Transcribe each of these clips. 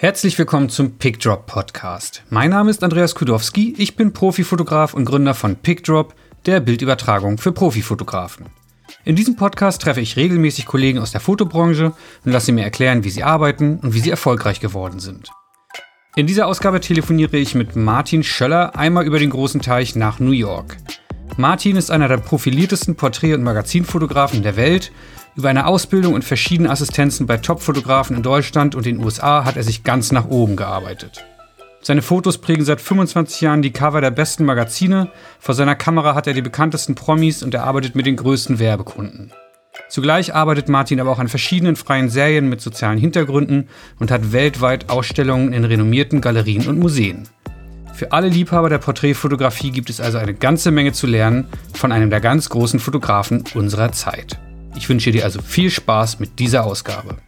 Herzlich willkommen zum PickDrop Podcast. Mein Name ist Andreas Kudowski, ich bin Profifotograf und Gründer von PickDrop, der Bildübertragung für Profifotografen. In diesem Podcast treffe ich regelmäßig Kollegen aus der Fotobranche und lasse mir erklären, wie sie arbeiten und wie sie erfolgreich geworden sind. In dieser Ausgabe telefoniere ich mit Martin Schöller einmal über den großen Teich nach New York. Martin ist einer der profiliertesten Porträt- und Magazinfotografen der Welt über eine Ausbildung und verschiedene Assistenzen bei Top-Fotografen in Deutschland und den USA hat er sich ganz nach oben gearbeitet. Seine Fotos prägen seit 25 Jahren die Cover der besten Magazine. Vor seiner Kamera hat er die bekanntesten Promis und er arbeitet mit den größten Werbekunden. Zugleich arbeitet Martin aber auch an verschiedenen freien Serien mit sozialen Hintergründen und hat weltweit Ausstellungen in renommierten Galerien und Museen. Für alle Liebhaber der Porträtfotografie gibt es also eine ganze Menge zu lernen von einem der ganz großen Fotografen unserer Zeit. Ich wünsche dir also viel Spaß mit dieser Ausgabe.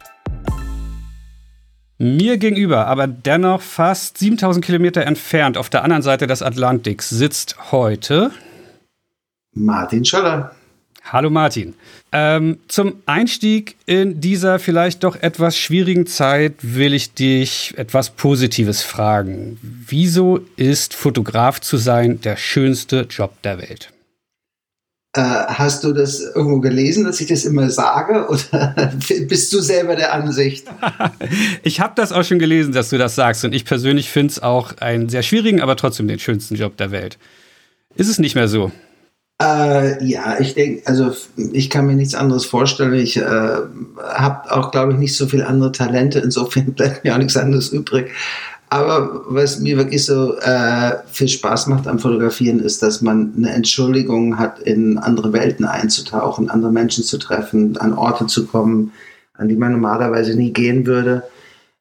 Mir gegenüber, aber dennoch fast 7000 Kilometer entfernt auf der anderen Seite des Atlantiks, sitzt heute Martin Schöller. Hallo Martin. Ähm, zum Einstieg in dieser vielleicht doch etwas schwierigen Zeit will ich dich etwas Positives fragen. Wieso ist Fotograf zu sein der schönste Job der Welt? Äh, hast du das irgendwo gelesen, dass ich das immer sage? Oder bist du selber der Ansicht? ich habe das auch schon gelesen, dass du das sagst. Und ich persönlich finde es auch einen sehr schwierigen, aber trotzdem den schönsten Job der Welt. Ist es nicht mehr so? Äh, ja, ich denke, also ich kann mir nichts anderes vorstellen. Ich äh, habe auch, glaube ich, nicht so viele andere Talente. Insofern bleibt mir auch nichts anderes übrig. Aber was mir wirklich so äh, viel Spaß macht am Fotografieren, ist, dass man eine Entschuldigung hat, in andere Welten einzutauchen, andere Menschen zu treffen, an Orte zu kommen, an die man normalerweise nie gehen würde.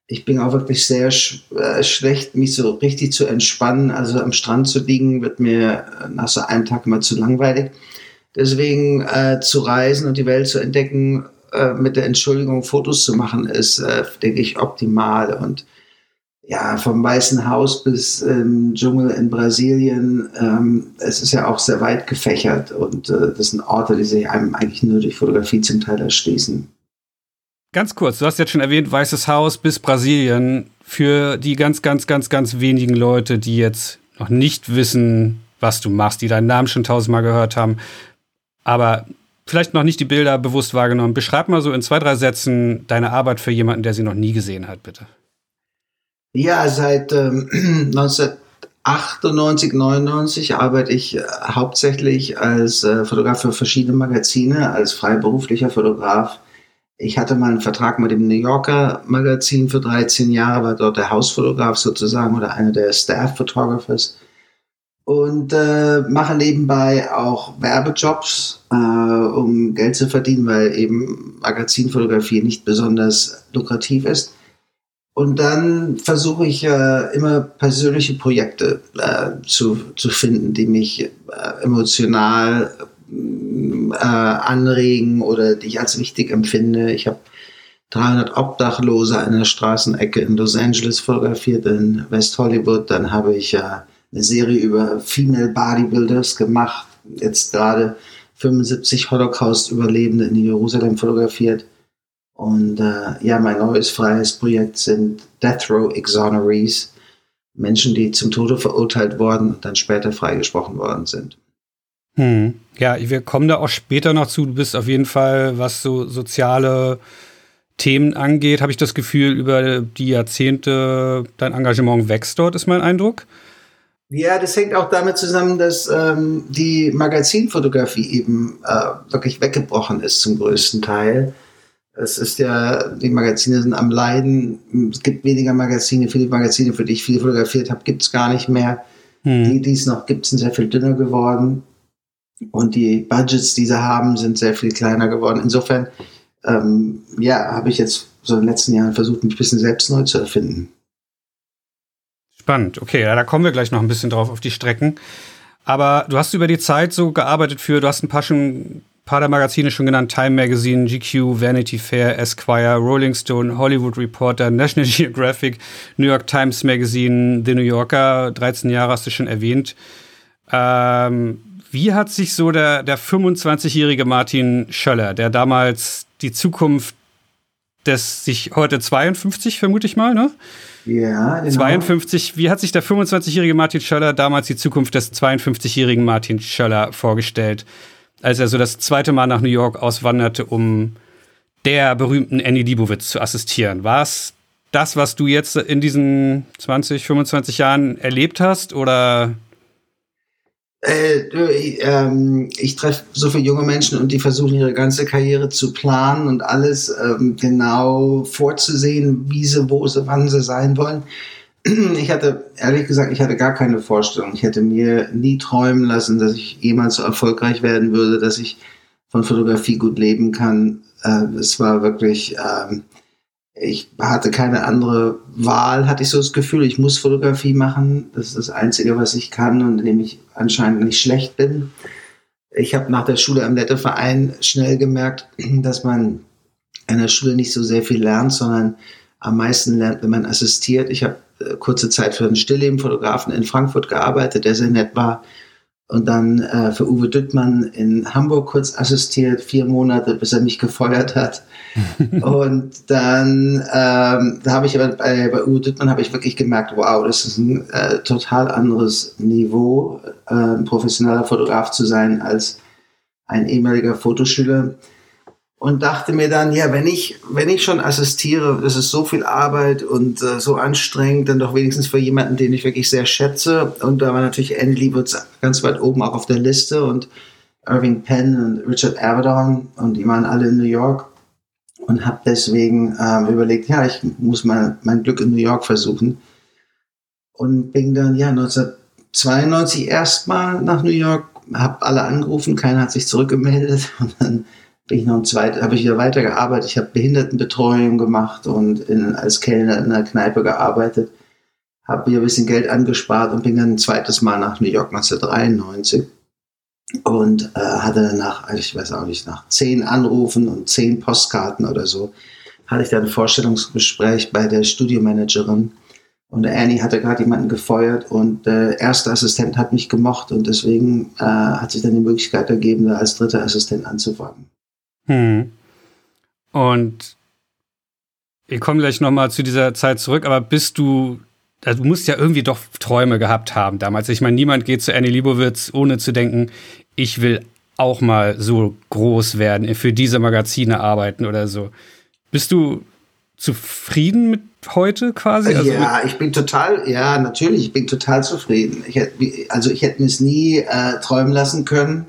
Ich bin auch wirklich sehr sch äh, schlecht, mich so richtig zu entspannen. Also am Strand zu liegen, wird mir nach so einem Tag immer zu langweilig. Deswegen äh, zu reisen und die Welt zu entdecken, äh, mit der Entschuldigung Fotos zu machen, ist, äh, denke ich, optimal. Und ja, vom Weißen Haus bis ähm, Dschungel in Brasilien. Ähm, es ist ja auch sehr weit gefächert und äh, das sind Orte, die sich einem eigentlich nur durch Fotografie zum Teil erschließen. Ganz kurz, du hast jetzt schon erwähnt, Weißes Haus bis Brasilien. Für die ganz, ganz, ganz, ganz wenigen Leute, die jetzt noch nicht wissen, was du machst, die deinen Namen schon tausendmal gehört haben, aber vielleicht noch nicht die Bilder bewusst wahrgenommen. Beschreib mal so in zwei, drei Sätzen deine Arbeit für jemanden, der sie noch nie gesehen hat, bitte. Ja, seit ähm, 1998, 99 arbeite ich äh, hauptsächlich als äh, Fotograf für verschiedene Magazine, als freiberuflicher Fotograf. Ich hatte mal einen Vertrag mit dem New Yorker Magazin für 13 Jahre, war dort der Hausfotograf sozusagen oder einer der Staff Photographers und äh, mache nebenbei auch Werbejobs, äh, um Geld zu verdienen, weil eben Magazinfotografie nicht besonders lukrativ ist. Und dann versuche ich äh, immer persönliche Projekte äh, zu, zu finden, die mich äh, emotional äh, anregen oder die ich als wichtig empfinde. Ich habe 300 Obdachlose an der Straßenecke in Los Angeles fotografiert, in West Hollywood. Dann habe ich äh, eine Serie über Female Bodybuilders gemacht. Jetzt gerade 75 Holocaust-Überlebende in Jerusalem fotografiert. Und äh, ja, mein neues freies Projekt sind Death Row Exonerees, Menschen, die zum Tode verurteilt worden und dann später freigesprochen worden sind. Hm. Ja, wir kommen da auch später noch zu. Du bist auf jeden Fall, was so soziale Themen angeht, habe ich das Gefühl, über die Jahrzehnte dein Engagement wächst dort, ist mein Eindruck. Ja, das hängt auch damit zusammen, dass ähm, die Magazinfotografie eben äh, wirklich weggebrochen ist zum größten Teil. Es ist ja, die Magazine sind am Leiden. Es gibt weniger Magazine. Viele Magazine, für die ich viel fotografiert habe, gibt es gar nicht mehr. Hm. Die, die es noch gibt, sind sehr viel dünner geworden. Und die Budgets, die sie haben, sind sehr viel kleiner geworden. Insofern, ähm, ja, habe ich jetzt so in den letzten Jahren versucht, mich ein bisschen selbst neu zu erfinden. Spannend. Okay, ja, da kommen wir gleich noch ein bisschen drauf auf die Strecken. Aber du hast über die Zeit so gearbeitet für, du hast ein paar schon paar der Magazine schon genannt: Time Magazine, GQ, Vanity Fair, Esquire, Rolling Stone, Hollywood Reporter, National Geographic, New York Times Magazine, The New Yorker. 13 Jahre hast du schon erwähnt. Ähm, wie hat sich so der, der 25-jährige Martin Schöller, der damals die Zukunft des sich heute 52, vermute ich mal, ne? Ja, genau. 52. Wie hat sich der 25-jährige Martin Schöller damals die Zukunft des 52-jährigen Martin Schöller vorgestellt, als er so das zweite Mal nach New York auswanderte, um der berühmten Annie Leibovitz zu assistieren? War es das, was du jetzt in diesen 20, 25 Jahren erlebt hast oder äh, ähm, ich treffe so viele junge Menschen und die versuchen ihre ganze Karriere zu planen und alles ähm, genau vorzusehen, wie sie, wo sie, wann sie sein wollen. Ich hatte, ehrlich gesagt, ich hatte gar keine Vorstellung. Ich hätte mir nie träumen lassen, dass ich jemals so erfolgreich werden würde, dass ich von Fotografie gut leben kann. Äh, es war wirklich, ähm, ich hatte keine andere Wahl, hatte ich so das Gefühl, ich muss Fotografie machen. Das ist das Einzige, was ich kann und in dem ich anscheinend nicht schlecht bin. Ich habe nach der Schule am Letteverein schnell gemerkt, dass man an der Schule nicht so sehr viel lernt, sondern am meisten lernt, wenn man assistiert. Ich habe kurze Zeit für einen Stilllebenfotografen in Frankfurt gearbeitet, der sehr nett war und dann äh, für Uwe Düttmann in Hamburg kurz assistiert, vier Monate, bis er mich gefeuert hat. und dann, ähm, da habe ich aber bei, bei Uwe Düttmann habe ich wirklich gemerkt, wow, das ist ein äh, total anderes Niveau, äh, professioneller Fotograf zu sein als ein ehemaliger Fotoschüler und dachte mir dann, ja, wenn ich, wenn ich schon assistiere, das ist so viel Arbeit und äh, so anstrengend, dann doch wenigstens für jemanden, den ich wirklich sehr schätze. Und da war natürlich Andy Leibovitz ganz weit oben auch auf der Liste und Irving Penn und Richard Avedon und die waren alle in New York und habe deswegen ähm, überlegt, ja, ich muss mal mein Glück in New York versuchen und bin dann ja 1992 erstmal nach New York, habe alle angerufen, keiner hat sich zurückgemeldet und dann bin ich noch ein zweites, habe ich wieder weitergearbeitet. Ich habe Behindertenbetreuung gemacht und in, als Kellner in einer Kneipe gearbeitet. Habe mir ein bisschen Geld angespart und bin dann ein zweites Mal nach New York 1993 und äh, hatte danach, ich weiß auch nicht, nach zehn Anrufen und zehn Postkarten oder so, hatte ich dann ein Vorstellungsgespräch bei der Studiomanagerin. Und Annie hatte gerade jemanden gefeuert und der erste Assistent hat mich gemocht und deswegen äh, hat sich dann die Möglichkeit ergeben, da als dritter Assistent anzufangen. Hm. Und wir kommen gleich nochmal zu dieser Zeit zurück, aber bist du, also du musst ja irgendwie doch Träume gehabt haben damals. Ich meine, niemand geht zu Annie Liebowitz, ohne zu denken, ich will auch mal so groß werden, für diese Magazine arbeiten oder so. Bist du zufrieden mit heute quasi? Also ja, ich bin total, ja, natürlich, ich bin total zufrieden. Ich hätte, also ich hätte mir es nie äh, träumen lassen können,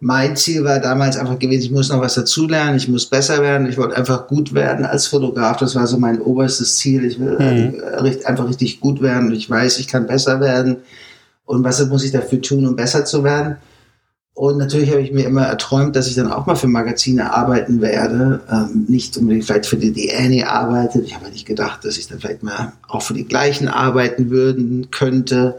mein Ziel war damals einfach gewesen, ich muss noch was dazulernen, ich muss besser werden, ich wollte einfach gut werden als Fotograf. Das war so mein oberstes Ziel. Ich will mhm. äh, einfach richtig gut werden. Ich weiß, ich kann besser werden. Und was muss ich dafür tun, um besser zu werden? Und natürlich habe ich mir immer erträumt, dass ich dann auch mal für Magazine arbeiten werde. Ähm, nicht unbedingt vielleicht für die, die Annie arbeitet. Ich habe nicht gedacht, dass ich dann vielleicht mal auch für die gleichen arbeiten würden könnte.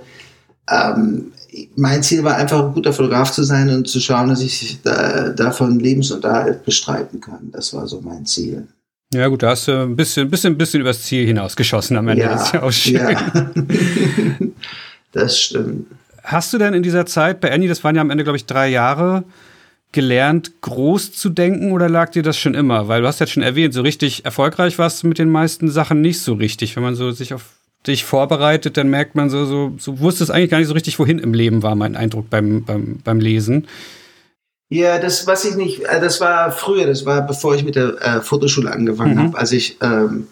Ähm, mein Ziel war einfach ein guter Fotograf zu sein und zu schauen, dass ich da, davon Lebensunterhalt bestreiten kann. Das war so mein Ziel. Ja gut, da hast du ein bisschen, bisschen, bisschen übers Ziel hinausgeschossen am Ende. Ja, das ist ja auch schön. Ja. das stimmt. Hast du denn in dieser Zeit bei Annie, das waren ja am Ende, glaube ich, drei Jahre, gelernt, groß zu denken oder lag dir das schon immer? Weil du hast ja schon erwähnt, so richtig erfolgreich warst du mit den meisten Sachen nicht so richtig, wenn man so sich auf dich vorbereitet, dann merkt man so, so, so wusste es eigentlich gar nicht so richtig, wohin im Leben war mein Eindruck beim, beim, beim Lesen. Ja, das was ich nicht, äh, das war früher, das war bevor ich mit der äh, Fotoschule angefangen mhm. habe. Als ich ähm,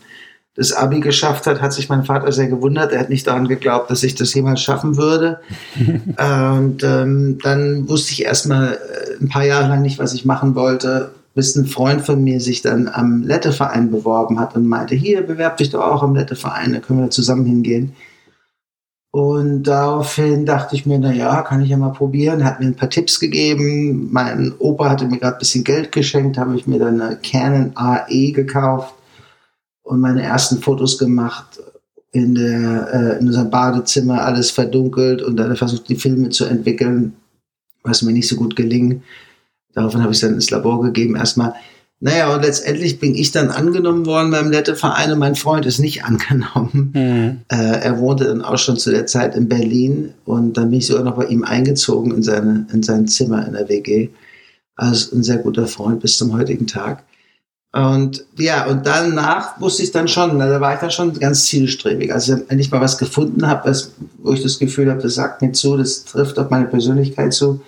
das Abi geschafft hat, hat sich mein Vater sehr gewundert. Er hat nicht daran geglaubt, dass ich das jemals schaffen würde. und ähm, dann wusste ich erstmal äh, ein paar Jahre lang nicht, was ich machen wollte bis ein Freund von mir sich dann am Letteverein beworben hat und meinte, hier, bewerb dich doch auch am Letteverein, da können wir zusammen hingehen. Und daraufhin dachte ich mir, na ja, kann ich ja mal probieren. Hat mir ein paar Tipps gegeben. Mein Opa hatte mir gerade ein bisschen Geld geschenkt, habe ich mir dann eine Canon AE gekauft und meine ersten Fotos gemacht in, der, äh, in unserem Badezimmer, alles verdunkelt und dann versucht, die Filme zu entwickeln, was mir nicht so gut gelingen. Daraufhin habe ich es dann ins Labor gegeben erstmal. Naja, und letztendlich bin ich dann angenommen worden beim Lette-Verein und mein Freund ist nicht angenommen. Mhm. Äh, er wohnte dann auch schon zu der Zeit in Berlin und dann bin ich sogar noch bei ihm eingezogen in, seine, in sein Zimmer in der WG. Also ein sehr guter Freund bis zum heutigen Tag. Und ja, und danach wusste ich dann schon, da war ich dann schon ganz zielstrebig. Also wenn ich mal was gefunden habe, wo ich das Gefühl habe, das sagt mir zu, das trifft auf meine Persönlichkeit zu,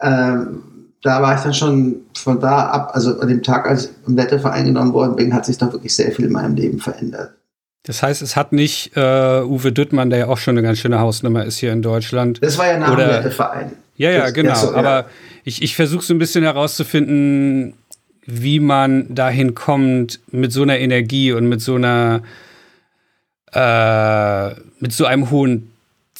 ähm, da war ich dann schon von da ab, also an dem Tag, als ich im Wetterverein genommen worden bin, hat sich doch wirklich sehr viel in meinem Leben verändert. Das heißt, es hat nicht äh, Uwe Düttmann, der ja auch schon eine ganz schöne Hausnummer ist hier in Deutschland. Das war ja nach dem Wetterverein. Ja, ja, genau. So, ja. Aber ich, ich versuche so ein bisschen herauszufinden, wie man dahin kommt mit so einer Energie und mit so einer äh, mit so einem hohen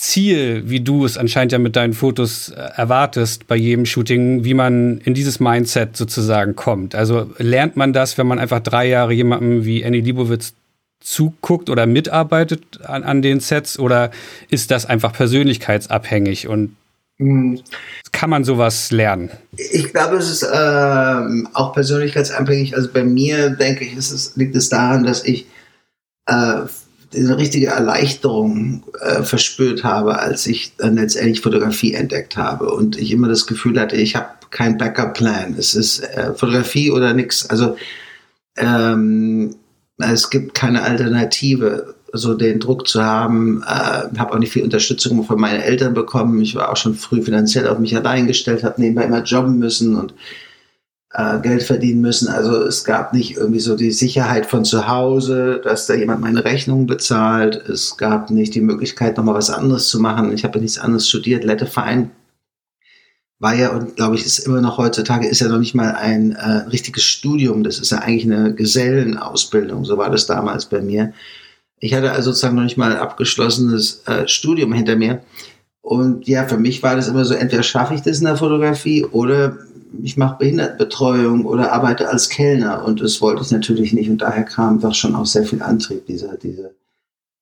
Ziel, wie du es anscheinend ja mit deinen Fotos äh, erwartest bei jedem Shooting, wie man in dieses Mindset sozusagen kommt. Also lernt man das, wenn man einfach drei Jahre jemandem wie Annie Liebowitz zuguckt oder mitarbeitet an, an den Sets oder ist das einfach persönlichkeitsabhängig und mhm. kann man sowas lernen? Ich glaube, es ist ähm, auch persönlichkeitsabhängig. Also bei mir denke ich, es, liegt es daran, dass ich äh, eine richtige Erleichterung äh, verspürt habe, als ich dann letztendlich Fotografie entdeckt habe und ich immer das Gefühl hatte, ich habe kein Backup-Plan. Es ist äh, Fotografie oder nichts. Also ähm, es gibt keine Alternative, so den Druck zu haben. Äh, habe auch nicht viel Unterstützung von meinen Eltern bekommen. Ich war auch schon früh finanziell auf mich allein gestellt, habe nebenbei immer jobben müssen und äh, Geld verdienen müssen. Also es gab nicht irgendwie so die Sicherheit von zu Hause, dass da jemand meine Rechnung bezahlt. Es gab nicht die Möglichkeit, nochmal was anderes zu machen. Ich habe nichts anderes studiert. Letteverein war ja und glaube ich ist immer noch heutzutage ist ja noch nicht mal ein äh, richtiges Studium. Das ist ja eigentlich eine Gesellenausbildung. So war das damals bei mir. Ich hatte also sozusagen noch nicht mal ein abgeschlossenes äh, Studium hinter mir. Und ja, für mich war das immer so, entweder schaffe ich das in der Fotografie oder ich mache Behindertenbetreuung oder arbeite als Kellner und das wollte ich natürlich nicht und daher kam doch schon auch sehr viel Antrieb, diese, diese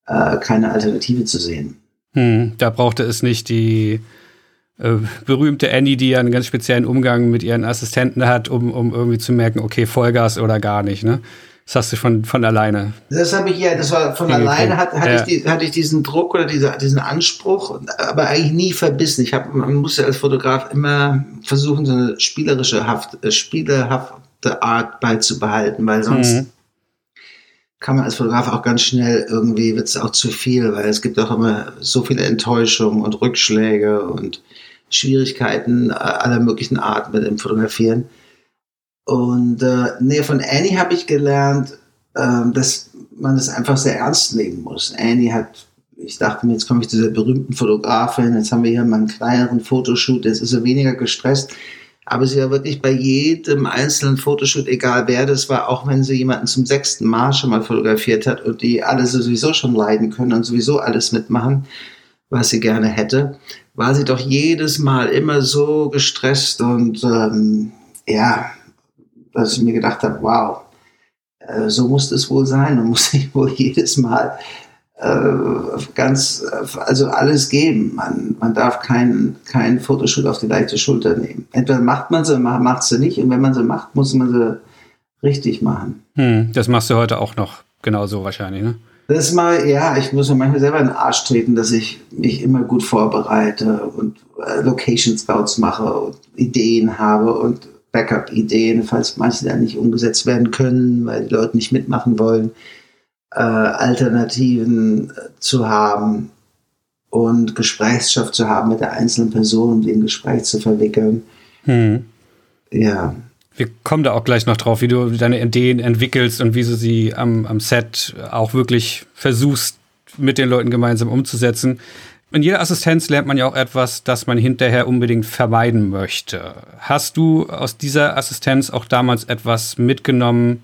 äh, keine Alternative zu sehen. Hm, da brauchte es nicht die äh, berühmte Annie, die ja einen ganz speziellen Umgang mit ihren Assistenten hat, um, um irgendwie zu merken, okay, Vollgas oder gar nicht, ne? Das hast du von, von alleine. Das habe ich ja, das war von alleine, hat, hatte, ja. ich die, hatte ich diesen Druck oder diese, diesen Anspruch, aber eigentlich nie verbissen. Ich habe, man muss ja als Fotograf immer versuchen, so eine spielerische Haft, äh, spielehafte Art beizubehalten, weil sonst mhm. kann man als Fotograf auch ganz schnell irgendwie, wird es auch zu viel, weil es gibt auch immer so viele Enttäuschungen und Rückschläge und Schwierigkeiten aller möglichen Arten mit dem Fotografieren und äh, nee, von Annie habe ich gelernt, äh, dass man das einfach sehr ernst nehmen muss. Annie hat, ich dachte mir, jetzt komme ich zu der berühmten Fotografin, jetzt haben wir hier mal einen kleineren Fotoshoot, jetzt ist sie weniger gestresst. Aber sie war wirklich bei jedem einzelnen Fotoshoot, egal wer das war, auch wenn sie jemanden zum sechsten Mal schon mal fotografiert hat und die alle sowieso schon leiden können und sowieso alles mitmachen, was sie gerne hätte, war sie doch jedes Mal immer so gestresst und ähm, ja, dass ich mir gedacht habe, wow, äh, so muss es wohl sein und muss ich wohl jedes Mal äh, ganz, also alles geben. Man, man darf keinen kein Fotoshoot auf die leichte Schulter nehmen. Entweder macht man sie, macht sie nicht und wenn man sie macht, muss man sie richtig machen. Hm, das machst du heute auch noch genauso wahrscheinlich, ne? Das mal, ja, ich muss mir manchmal selber in den Arsch treten, dass ich mich immer gut vorbereite und äh, Location Scouts mache und Ideen habe und Backup-Ideen, falls manche dann nicht umgesetzt werden können, weil die Leute nicht mitmachen wollen, äh, Alternativen äh, zu haben und Gesprächsstoff zu haben mit der einzelnen Person, um den Gespräch zu verwickeln. Hm. Ja. Wir kommen da auch gleich noch drauf, wie du deine Ideen entwickelst und wie du sie am, am Set auch wirklich versuchst, mit den Leuten gemeinsam umzusetzen in jeder Assistenz lernt man ja auch etwas, das man hinterher unbedingt vermeiden möchte. Hast du aus dieser Assistenz auch damals etwas mitgenommen,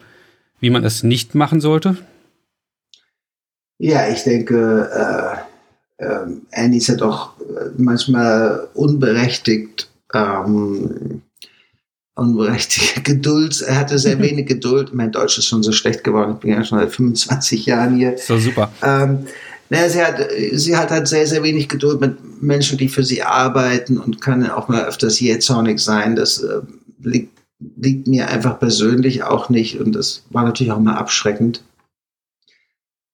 wie man es nicht machen sollte? Ja, ich denke, äh, äh, Annie ist ja doch manchmal unberechtigt, ähm, unberechtigte Geduld. Er hatte sehr wenig Geduld. Mein Deutsch ist schon so schlecht geworden. Ich bin ja schon seit 25 Jahren hier. So super. Ähm, naja, sie hat, sie hat halt sehr, sehr wenig Geduld mit Menschen, die für sie arbeiten und kann auch mal öfters jähzornig sein. Das äh, liegt, liegt mir einfach persönlich auch nicht und das war natürlich auch mal abschreckend.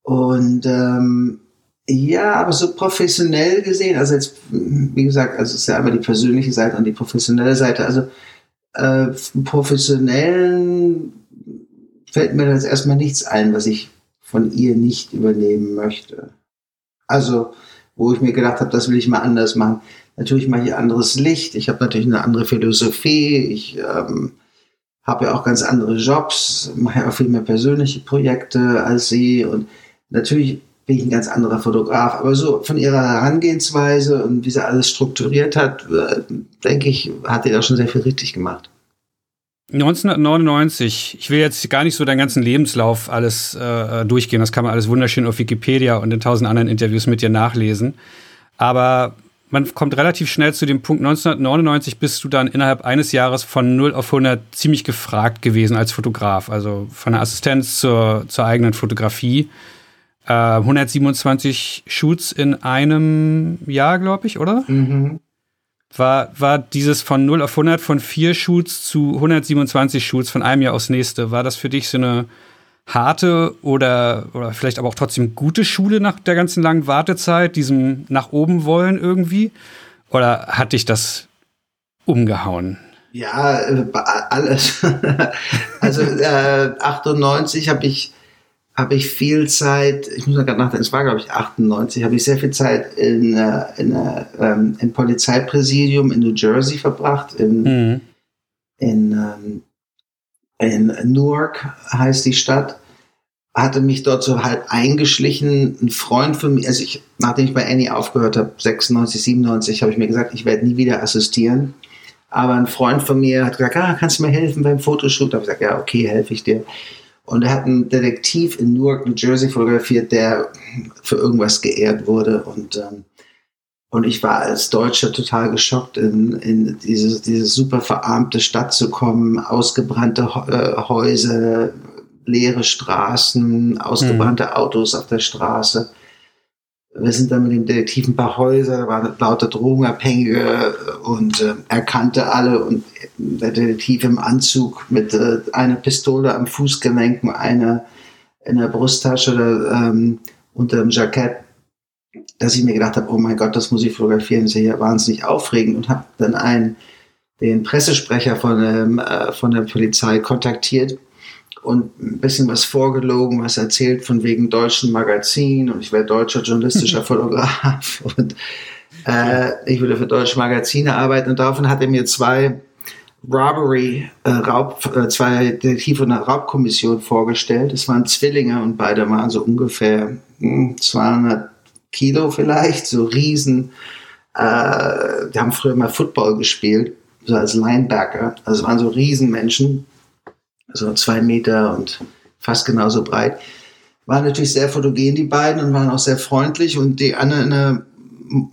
Und ähm, ja, aber so professionell gesehen, also jetzt, wie gesagt, also es ist ja einmal die persönliche Seite und die professionelle Seite. Also äh, professionellen fällt mir jetzt erstmal nichts ein, was ich von ihr nicht übernehmen möchte. Also, wo ich mir gedacht habe, das will ich mal anders machen. Natürlich mache ich anderes Licht. Ich habe natürlich eine andere Philosophie. Ich ähm, habe ja auch ganz andere Jobs, mache ja auch viel mehr persönliche Projekte als sie. Und natürlich bin ich ein ganz anderer Fotograf. Aber so von ihrer Herangehensweise und wie sie alles strukturiert hat, äh, denke ich, hat sie da schon sehr viel richtig gemacht. 1999, ich will jetzt gar nicht so deinen ganzen Lebenslauf alles äh, durchgehen, das kann man alles wunderschön auf Wikipedia und in tausend anderen Interviews mit dir nachlesen. Aber man kommt relativ schnell zu dem Punkt, 1999 bist du dann innerhalb eines Jahres von 0 auf 100 ziemlich gefragt gewesen als Fotograf, also von der Assistenz zur, zur eigenen Fotografie. Äh, 127 Shoots in einem Jahr, glaube ich, oder? Mhm war, war dieses von 0 auf 100, von vier Shoots zu 127 Shoots von einem Jahr aufs nächste, war das für dich so eine harte oder, oder vielleicht aber auch trotzdem gute Schule nach der ganzen langen Wartezeit, diesem nach oben wollen irgendwie? Oder hat dich das umgehauen? Ja, äh, alles. also äh, 98 habe ich habe ich viel Zeit, ich muss mal gerade nachdenken, es war glaube ich 98, habe ich sehr viel Zeit in, äh, in, äh, ähm, im Polizeipräsidium in New Jersey verbracht, in, mhm. in, ähm, in Newark heißt die Stadt, hatte mich dort so halb eingeschlichen, ein Freund von mir, also ich, nachdem ich bei Annie aufgehört habe, 96, 97, habe ich mir gesagt, ich werde nie wieder assistieren. Aber ein Freund von mir hat gesagt, ah, kannst du mir helfen beim Fotoshoot? Da habe ich gesagt, ja, okay, helfe ich dir. Und er hat einen Detektiv in Newark, New Jersey fotografiert, der für irgendwas geehrt wurde. Und, ähm, und ich war als Deutscher total geschockt, in, in diese, diese super verarmte Stadt zu kommen, ausgebrannte äh, Häuser, leere Straßen, ausgebrannte mhm. Autos auf der Straße wir sind dann mit dem Detektiv ein paar Häuser, da waren lauter Drogenabhängige und äh, er kannte alle und der Detektiv im Anzug mit äh, einer Pistole am Fußgelenk, einer in der Brusttasche oder ähm, unter dem Jackett, dass ich mir gedacht habe, oh mein Gott, das muss ich fotografieren, das ist ja wahnsinnig aufregend und habe dann einen, den Pressesprecher von, ähm, äh, von der Polizei kontaktiert und ein bisschen was vorgelogen, was erzählt von wegen deutschen Magazin und ich wäre deutscher journalistischer Fotograf und äh, ich würde für deutsche Magazine arbeiten und daraufhin hat er mir zwei Robbery, äh, Raub, äh, zwei Detektive einer Raubkommission vorgestellt. Es waren Zwillinge und beide waren so ungefähr mh, 200 Kilo vielleicht, so riesen. Äh, die haben früher mal Football gespielt, so als Linebacker. Also waren so Riesenmenschen so zwei Meter und fast genauso breit. Waren natürlich sehr fotogen, die beiden, und waren auch sehr freundlich. Und die andere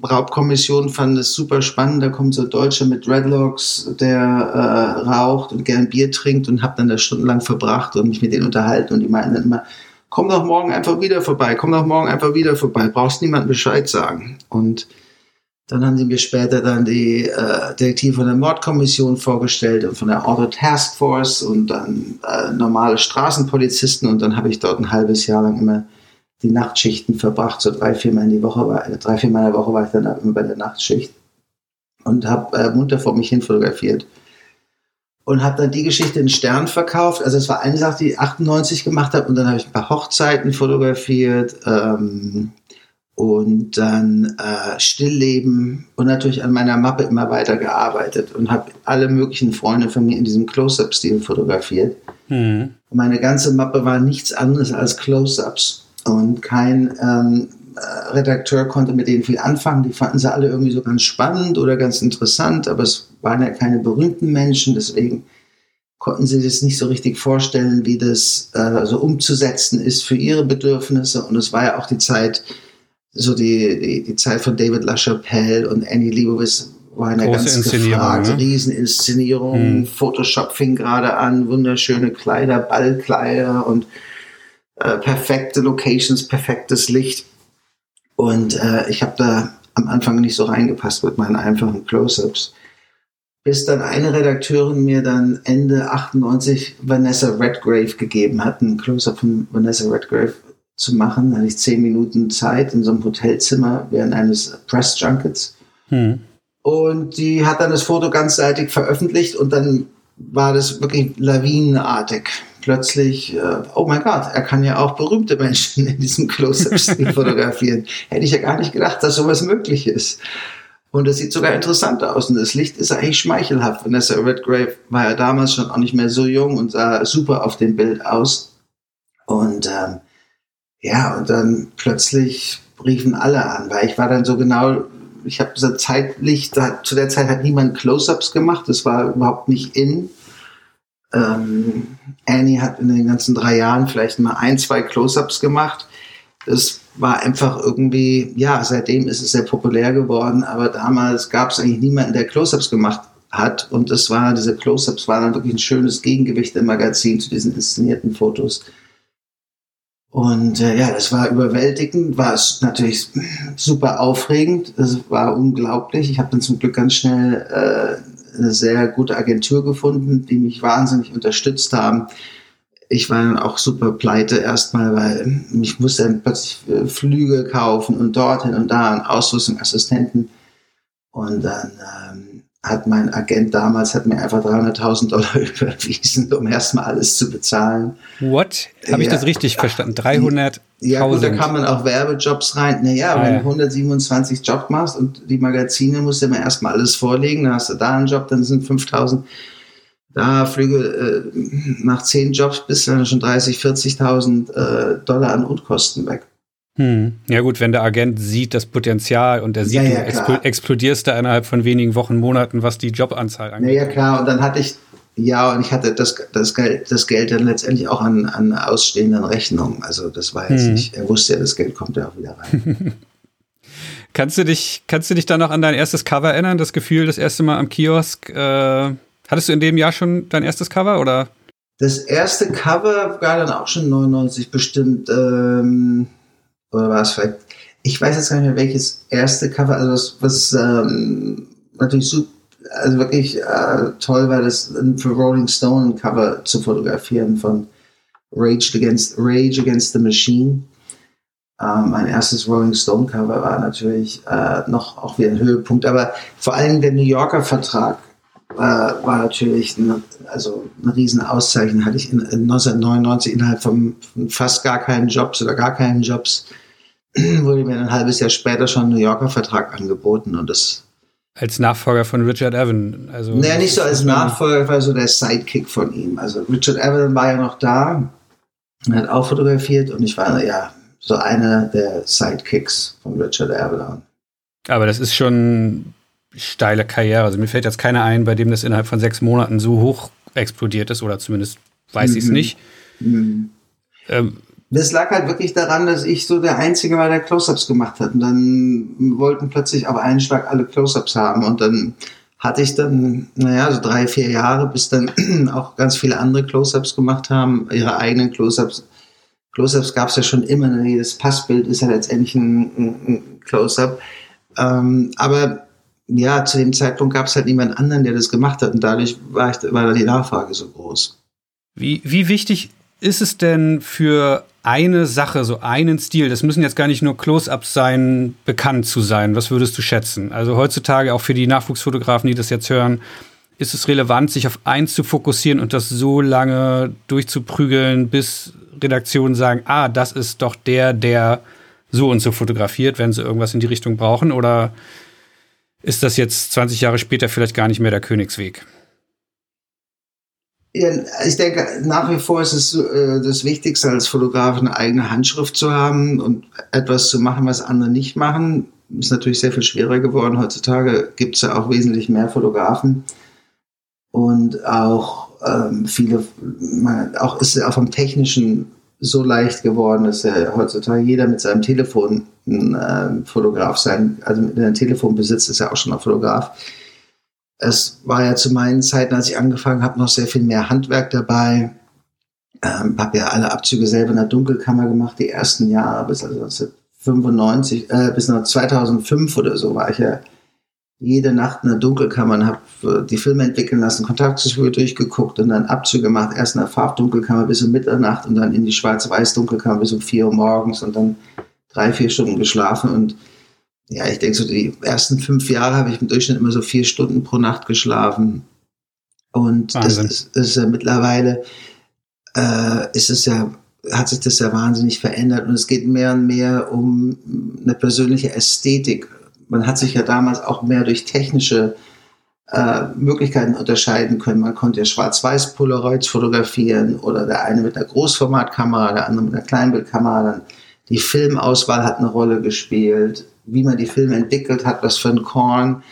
Raubkommission fand es super spannend. Da kommt so Deutsche mit Dreadlocks, der äh, raucht und gern Bier trinkt und hab dann da stundenlang verbracht und mich mit denen unterhalten. Und die meinten dann immer, komm doch morgen einfach wieder vorbei, komm doch morgen einfach wieder vorbei, brauchst niemandem Bescheid sagen. Und dann haben sie mir später dann die äh, Detektive von der Mordkommission vorgestellt und von der Auto Task Force und dann äh, normale Straßenpolizisten und dann habe ich dort ein halbes Jahr lang immer die Nachtschichten verbracht, so drei, vier Mal in die Woche, war, äh, drei, vier Mal in der Woche war ich dann immer bei der Nachtschicht und habe äh, munter vor mich hin fotografiert und habe dann die Geschichte in Stern verkauft. Also es war eine Sache, die ich 98 gemacht habe und dann habe ich ein paar Hochzeiten fotografiert, ähm, und dann äh, Stillleben und natürlich an meiner Mappe immer weiter gearbeitet und habe alle möglichen Freunde von mir in diesem Close-Up-Stil fotografiert. Mhm. Und meine ganze Mappe war nichts anderes als Close-Ups und kein ähm, äh, Redakteur konnte mit denen viel anfangen. Die fanden sie alle irgendwie so ganz spannend oder ganz interessant, aber es waren ja keine berühmten Menschen, deswegen konnten sie sich nicht so richtig vorstellen, wie das äh, so umzusetzen ist für ihre Bedürfnisse. Und es war ja auch die Zeit, so die, die, die Zeit von David LaChapelle und Annie Leibovitz war eine Große ganz gefragt, ne? Rieseninszenierung, mhm. Photoshop fing gerade an, wunderschöne Kleider, Ballkleider und äh, perfekte Locations, perfektes Licht. Und äh, ich habe da am Anfang nicht so reingepasst mit meinen einfachen Close-ups. Bis dann eine Redakteurin mir dann Ende 98 Vanessa Redgrave gegeben hat, ein Close-up von Vanessa Redgrave zu machen. Hatte ich zehn Minuten Zeit in so einem Hotelzimmer während eines Press Junkets. Hm. Und die hat dann das Foto ganzseitig veröffentlicht und dann war das wirklich lawinenartig. Plötzlich, äh, oh mein Gott, er kann ja auch berühmte Menschen in diesem Close-Up-Stil fotografieren. Hätte ich ja gar nicht gedacht, dass sowas möglich ist. Und es sieht sogar interessant aus. Und das Licht ist eigentlich schmeichelhaft. Vanessa Redgrave war ja damals schon auch nicht mehr so jung und sah super auf dem Bild aus. Und ähm, ja, und dann plötzlich riefen alle an, weil ich war dann so genau, ich habe so zeitlich, da, zu der Zeit hat niemand Close-Ups gemacht, das war überhaupt nicht in. Ähm, Annie hat in den ganzen drei Jahren vielleicht mal ein, zwei Close-Ups gemacht. Das war einfach irgendwie, ja, seitdem ist es sehr populär geworden, aber damals gab es eigentlich niemanden, der Close-Ups gemacht hat. Und das war, diese Close-Ups waren dann wirklich ein schönes Gegengewicht im Magazin zu diesen inszenierten Fotos. Und äh, ja, das war überwältigend, war es natürlich super aufregend, es war unglaublich. Ich habe dann zum Glück ganz schnell äh, eine sehr gute Agentur gefunden, die mich wahnsinnig unterstützt haben ich war dann auch super pleite erstmal, weil ich musste dann plötzlich äh, Flüge kaufen und dorthin und da und Ausrüstung, Assistenten. Und dann ähm, hat mein Agent damals hat mir einfach 300.000 Dollar überwiesen, um erstmal alles zu bezahlen. What? Habe ich ja. das richtig verstanden? 300 Ja, gut, da kann man auch Werbejobs rein. Naja, ah, wenn du 127 Jobs machst und die Magazine musst du immer erstmal alles vorlegen, dann hast du da einen Job, dann sind 5000 da Flüge äh, nach zehn Jobs bist du dann schon 30, 40.000 äh, Dollar an Unkosten weg. Hm. Ja gut, wenn der Agent sieht das Potenzial und er sieht, ja, ja, du expl explodierst da innerhalb von wenigen Wochen, Monaten, was die Jobanzahl angeht. Ja, ja klar, und dann hatte ich, ja, und ich hatte das, das, Geld, das Geld dann letztendlich auch an, an ausstehenden Rechnungen. Also das war jetzt hm. nicht, er wusste ja, das Geld kommt ja auch wieder rein. kannst, du dich, kannst du dich da noch an dein erstes Cover erinnern, das Gefühl, das erste Mal am Kiosk äh, Hattest du in dem Jahr schon dein erstes Cover oder? Das erste Cover war dann auch schon 99 bestimmt. Ähm, oder war es vielleicht? Ich weiß jetzt gar nicht mehr, welches erste Cover, also was, was ähm, natürlich super, also wirklich äh, toll war, das für Rolling Stone Cover zu fotografieren von Rage Against, Rage Against the Machine. Ähm, mein erstes Rolling Stone Cover war natürlich äh, noch auch wieder ein Höhepunkt, aber vor allem der New Yorker Vertrag war, war natürlich eine, also eine Riesenauszeichnung. Hatte ich in, in 1999 innerhalb von fast gar keinen Jobs oder gar keinen Jobs wurde mir ein halbes Jahr später schon ein New Yorker Vertrag angeboten und das als Nachfolger von Richard Evan. Also naja, nicht so als Nachfolger, war so der Sidekick von ihm. Also Richard Evan war ja noch da und hat auch fotografiert und ich war ja so einer der Sidekicks von Richard Evan. Aber das ist schon steile Karriere. Also mir fällt jetzt keiner ein, bei dem das innerhalb von sechs Monaten so hoch explodiert ist, oder zumindest weiß mhm. ich es nicht. Mhm. Ähm, das lag halt wirklich daran, dass ich so der Einzige war, der Close-Ups gemacht hat. Und dann wollten plötzlich auf einen Schlag alle Close-Ups haben. Und dann hatte ich dann, naja, so drei, vier Jahre, bis dann auch ganz viele andere Close-Ups gemacht haben, ihre eigenen Close-Ups. Close-Ups gab es ja schon immer. Jedes Passbild ist ja letztendlich ein, ein Close-Up. Ähm, aber ja, zu dem Zeitpunkt gab es halt niemand anderen, der das gemacht hat und dadurch war, ich, war die Nachfrage so groß. Wie, wie wichtig ist es denn für eine Sache, so einen Stil, das müssen jetzt gar nicht nur Close-ups sein, bekannt zu sein. Was würdest du schätzen? Also heutzutage auch für die Nachwuchsfotografen, die das jetzt hören, ist es relevant, sich auf eins zu fokussieren und das so lange durchzuprügeln, bis Redaktionen sagen, ah, das ist doch der, der so und so fotografiert, wenn sie irgendwas in die Richtung brauchen? Oder ist das jetzt 20 Jahre später vielleicht gar nicht mehr der Königsweg. Ja, ich denke, nach wie vor ist es äh, das Wichtigste als Fotograf, eine eigene Handschrift zu haben und etwas zu machen, was andere nicht machen. Ist natürlich sehr viel schwerer geworden. Heutzutage gibt es ja auch wesentlich mehr Fotografen und auch ähm, viele, man, auch ist ja auch vom technischen so leicht geworden, dass ja heutzutage jeder mit seinem Telefon ein äh, Fotograf sein, also mit einem Telefonbesitz ist ja auch schon ein Fotograf. Es war ja zu meinen Zeiten, als ich angefangen habe, noch sehr viel mehr Handwerk dabei. Ähm, habe ja alle Abzüge selber in der Dunkelkammer gemacht, die ersten Jahre bis also 1995, äh, bis 2005 oder so war ich ja jede Nacht in der Dunkelkammer und habe äh, die Filme entwickeln lassen, Kontaktgespür durchgeguckt und dann Abzüge gemacht. Erst in der Farbdunkelkammer bis um Mitternacht und dann in die Schwarz-Weiß-Dunkelkammer bis um 4 Uhr morgens und dann drei, vier Stunden geschlafen. Und ja, ich denke so, die ersten fünf Jahre habe ich im Durchschnitt immer so vier Stunden pro Nacht geschlafen. Und Wahnsinn. das ist, ist ja mittlerweile, äh, ist es ja, hat sich das ja wahnsinnig verändert und es geht mehr und mehr um eine persönliche Ästhetik. Man hat sich ja damals auch mehr durch technische äh, Möglichkeiten unterscheiden können. Man konnte ja schwarz-weiß Polaroids fotografieren oder der eine mit einer Großformatkamera, der andere mit einer Kleinbildkamera. Dann die Filmauswahl hat eine Rolle gespielt, wie man die Filme entwickelt hat, was für ein Korn,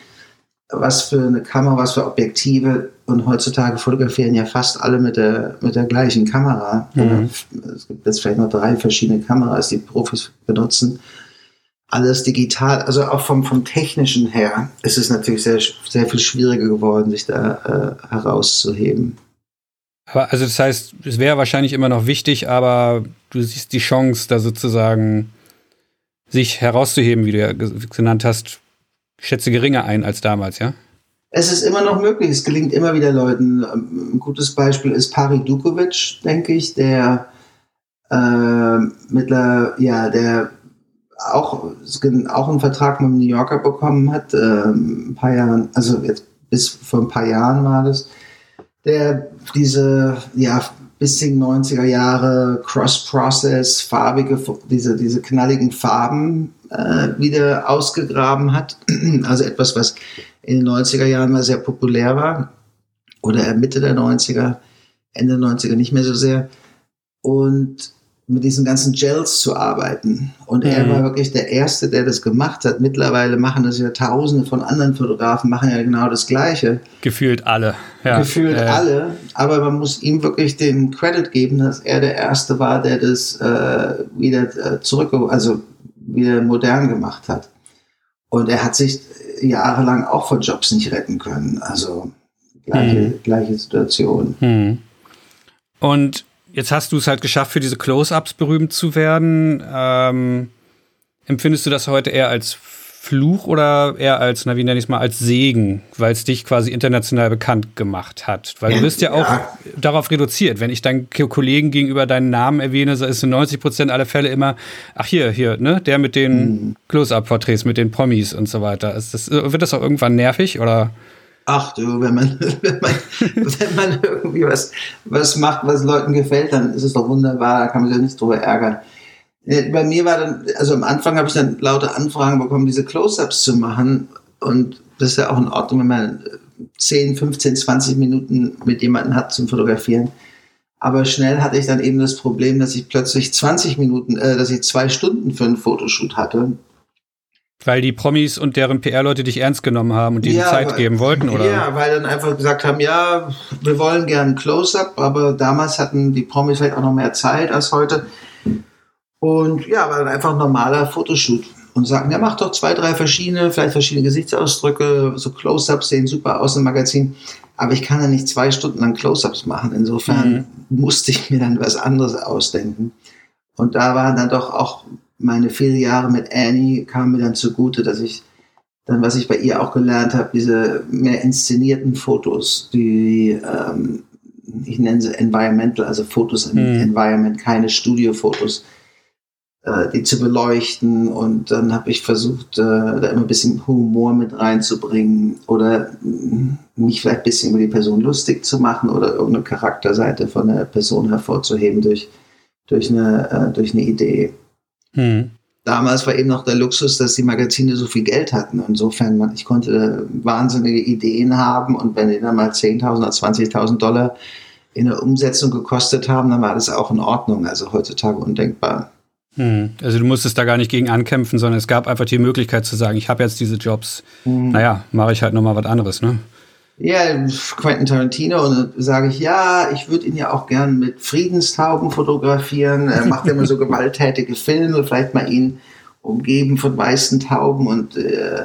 was für eine Kamera, was für Objektive. Und heutzutage fotografieren ja fast alle mit der, mit der gleichen Kamera. Mhm. Es gibt jetzt vielleicht noch drei verschiedene Kameras, die Profis benutzen alles digital, also auch vom, vom technischen her ist es natürlich sehr, sehr viel schwieriger geworden, sich da äh, herauszuheben. Aber also das heißt, es wäre wahrscheinlich immer noch wichtig, aber du siehst die Chance, da sozusagen sich herauszuheben, wie du ja genannt hast, schätze geringer ein als damals, ja? Es ist immer noch möglich, es gelingt immer wieder Leuten. Ein gutes Beispiel ist Pari Dukovic, denke ich, der äh, mittler, ja, der auch, auch einen Vertrag mit dem New Yorker bekommen hat, äh, ein paar Jahren, also jetzt bis vor ein paar Jahren war das, der diese, ja, bisschen 90er Jahre Cross-Process, farbige, diese, diese knalligen Farben äh, wieder ausgegraben hat. Also etwas, was in den 90er Jahren mal sehr populär war. Oder Mitte der 90er, Ende der 90er nicht mehr so sehr. Und mit diesen ganzen Gels zu arbeiten. Und mhm. er war wirklich der Erste, der das gemacht hat. Mittlerweile machen das ja Tausende von anderen Fotografen, machen ja genau das Gleiche. Gefühlt alle. Ja. Gefühlt äh. alle. Aber man muss ihm wirklich den Credit geben, dass er der Erste war, der das äh, wieder äh, zurück, also wieder modern gemacht hat. Und er hat sich jahrelang auch von Jobs nicht retten können. Also gleiche, mhm. gleiche Situation. Mhm. Und Jetzt hast du es halt geschafft, für diese Close-ups berühmt zu werden. Ähm, empfindest du das heute eher als Fluch oder eher als, na wie nenne ich es mal, als Segen, weil es dich quasi international bekannt gemacht hat? Weil du bist ja auch ja. darauf reduziert. Wenn ich deinen Kollegen gegenüber deinen Namen erwähne, so ist in 90 Prozent aller Fälle immer, ach hier, hier, ne, der mit den mhm. Close-up-Porträts, mit den Promis und so weiter. Ist das, wird das auch irgendwann nervig oder? Ach du, wenn man, wenn man, wenn man irgendwie was, was macht, was Leuten gefällt, dann ist es doch wunderbar, da kann man sich ja nicht drüber ärgern. Äh, bei mir war dann, also am Anfang habe ich dann laute Anfragen bekommen, diese Close-Ups zu machen. Und das ist ja auch in Ordnung, wenn man 10, 15, 20 Minuten mit jemandem hat zum Fotografieren. Aber schnell hatte ich dann eben das Problem, dass ich plötzlich 20 Minuten, äh, dass ich zwei Stunden für einen Fotoshoot hatte. Weil die Promis und deren PR-Leute dich ernst genommen haben und dir ja, Zeit geben wollten, oder? Ja, weil dann einfach gesagt haben, ja, wir wollen gern Close-Up, aber damals hatten die Promis vielleicht auch noch mehr Zeit als heute. Und ja, war dann einfach ein normaler Fotoshoot. Und sagten, ja, mach doch zwei, drei verschiedene, vielleicht verschiedene Gesichtsausdrücke, so Close-Ups sehen super aus im Magazin. Aber ich kann ja nicht zwei Stunden lang Close-Ups machen. Insofern mhm. musste ich mir dann was anderes ausdenken. Und da waren dann doch auch meine vier Jahre mit Annie kamen mir dann zugute, dass ich dann, was ich bei ihr auch gelernt habe, diese mehr inszenierten Fotos, die, ähm, ich nenne sie Environmental, also Fotos im mhm. Environment, keine Studiofotos, äh, die zu beleuchten. Und dann habe ich versucht, äh, da immer ein bisschen Humor mit reinzubringen oder mich vielleicht ein bisschen über die Person lustig zu machen oder irgendeine Charakterseite von der Person hervorzuheben durch, durch, eine, äh, durch eine Idee. Hm. Damals war eben noch der Luxus, dass die Magazine so viel Geld hatten. Insofern, ich konnte wahnsinnige Ideen haben und wenn die dann mal 10.000 oder 20.000 Dollar in der Umsetzung gekostet haben, dann war das auch in Ordnung. Also heutzutage undenkbar. Hm. Also du musstest da gar nicht gegen ankämpfen, sondern es gab einfach die Möglichkeit zu sagen, ich habe jetzt diese Jobs, hm. naja, mache ich halt nochmal was anderes, ne? Ja, Quentin Tarantino und sage ich, ja, ich würde ihn ja auch gern mit Friedenstauben fotografieren. Er macht immer so gewalttätige Filme, vielleicht mal ihn umgeben von weißen Tauben und äh,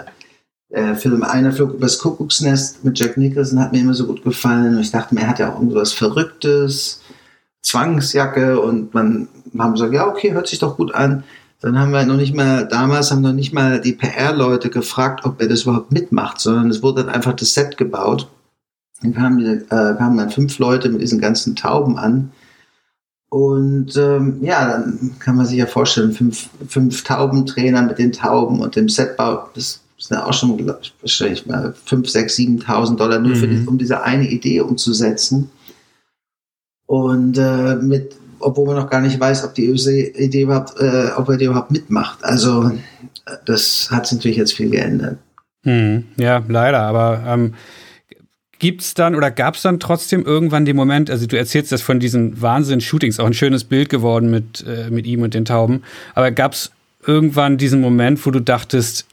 äh, Film Einer flog übers Kuckucksnest mit Jack Nicholson hat mir immer so gut gefallen und ich dachte mir, er hat ja auch irgendwas Verrücktes, Zwangsjacke und man haben gesagt, ja, okay, hört sich doch gut an. Dann haben wir noch nicht mal, damals haben noch nicht mal die PR-Leute gefragt, ob er das überhaupt mitmacht, sondern es wurde dann einfach das Set gebaut. Dann kamen, äh, kamen dann fünf Leute mit diesen ganzen Tauben an. Und ähm, ja, dann kann man sich ja vorstellen, fünf, fünf Taubentrainer mit den Tauben und dem Setbau. Das das sind ja auch schon wahrscheinlich mal 5, 6, 7.000 Dollar nur mhm. die, um diese eine Idee umzusetzen. Und äh, mit, obwohl man noch gar nicht weiß, ob die Idee überhaupt, äh, ob er die überhaupt mitmacht. Also das hat sich natürlich jetzt viel geändert. Mhm. Ja, leider. Aber ähm, gibt es dann oder gab es dann trotzdem irgendwann den Moment, also du erzählst das von diesen Wahnsinn-Shootings, auch ein schönes Bild geworden mit, äh, mit ihm und den Tauben, aber gab es irgendwann diesen Moment, wo du dachtest,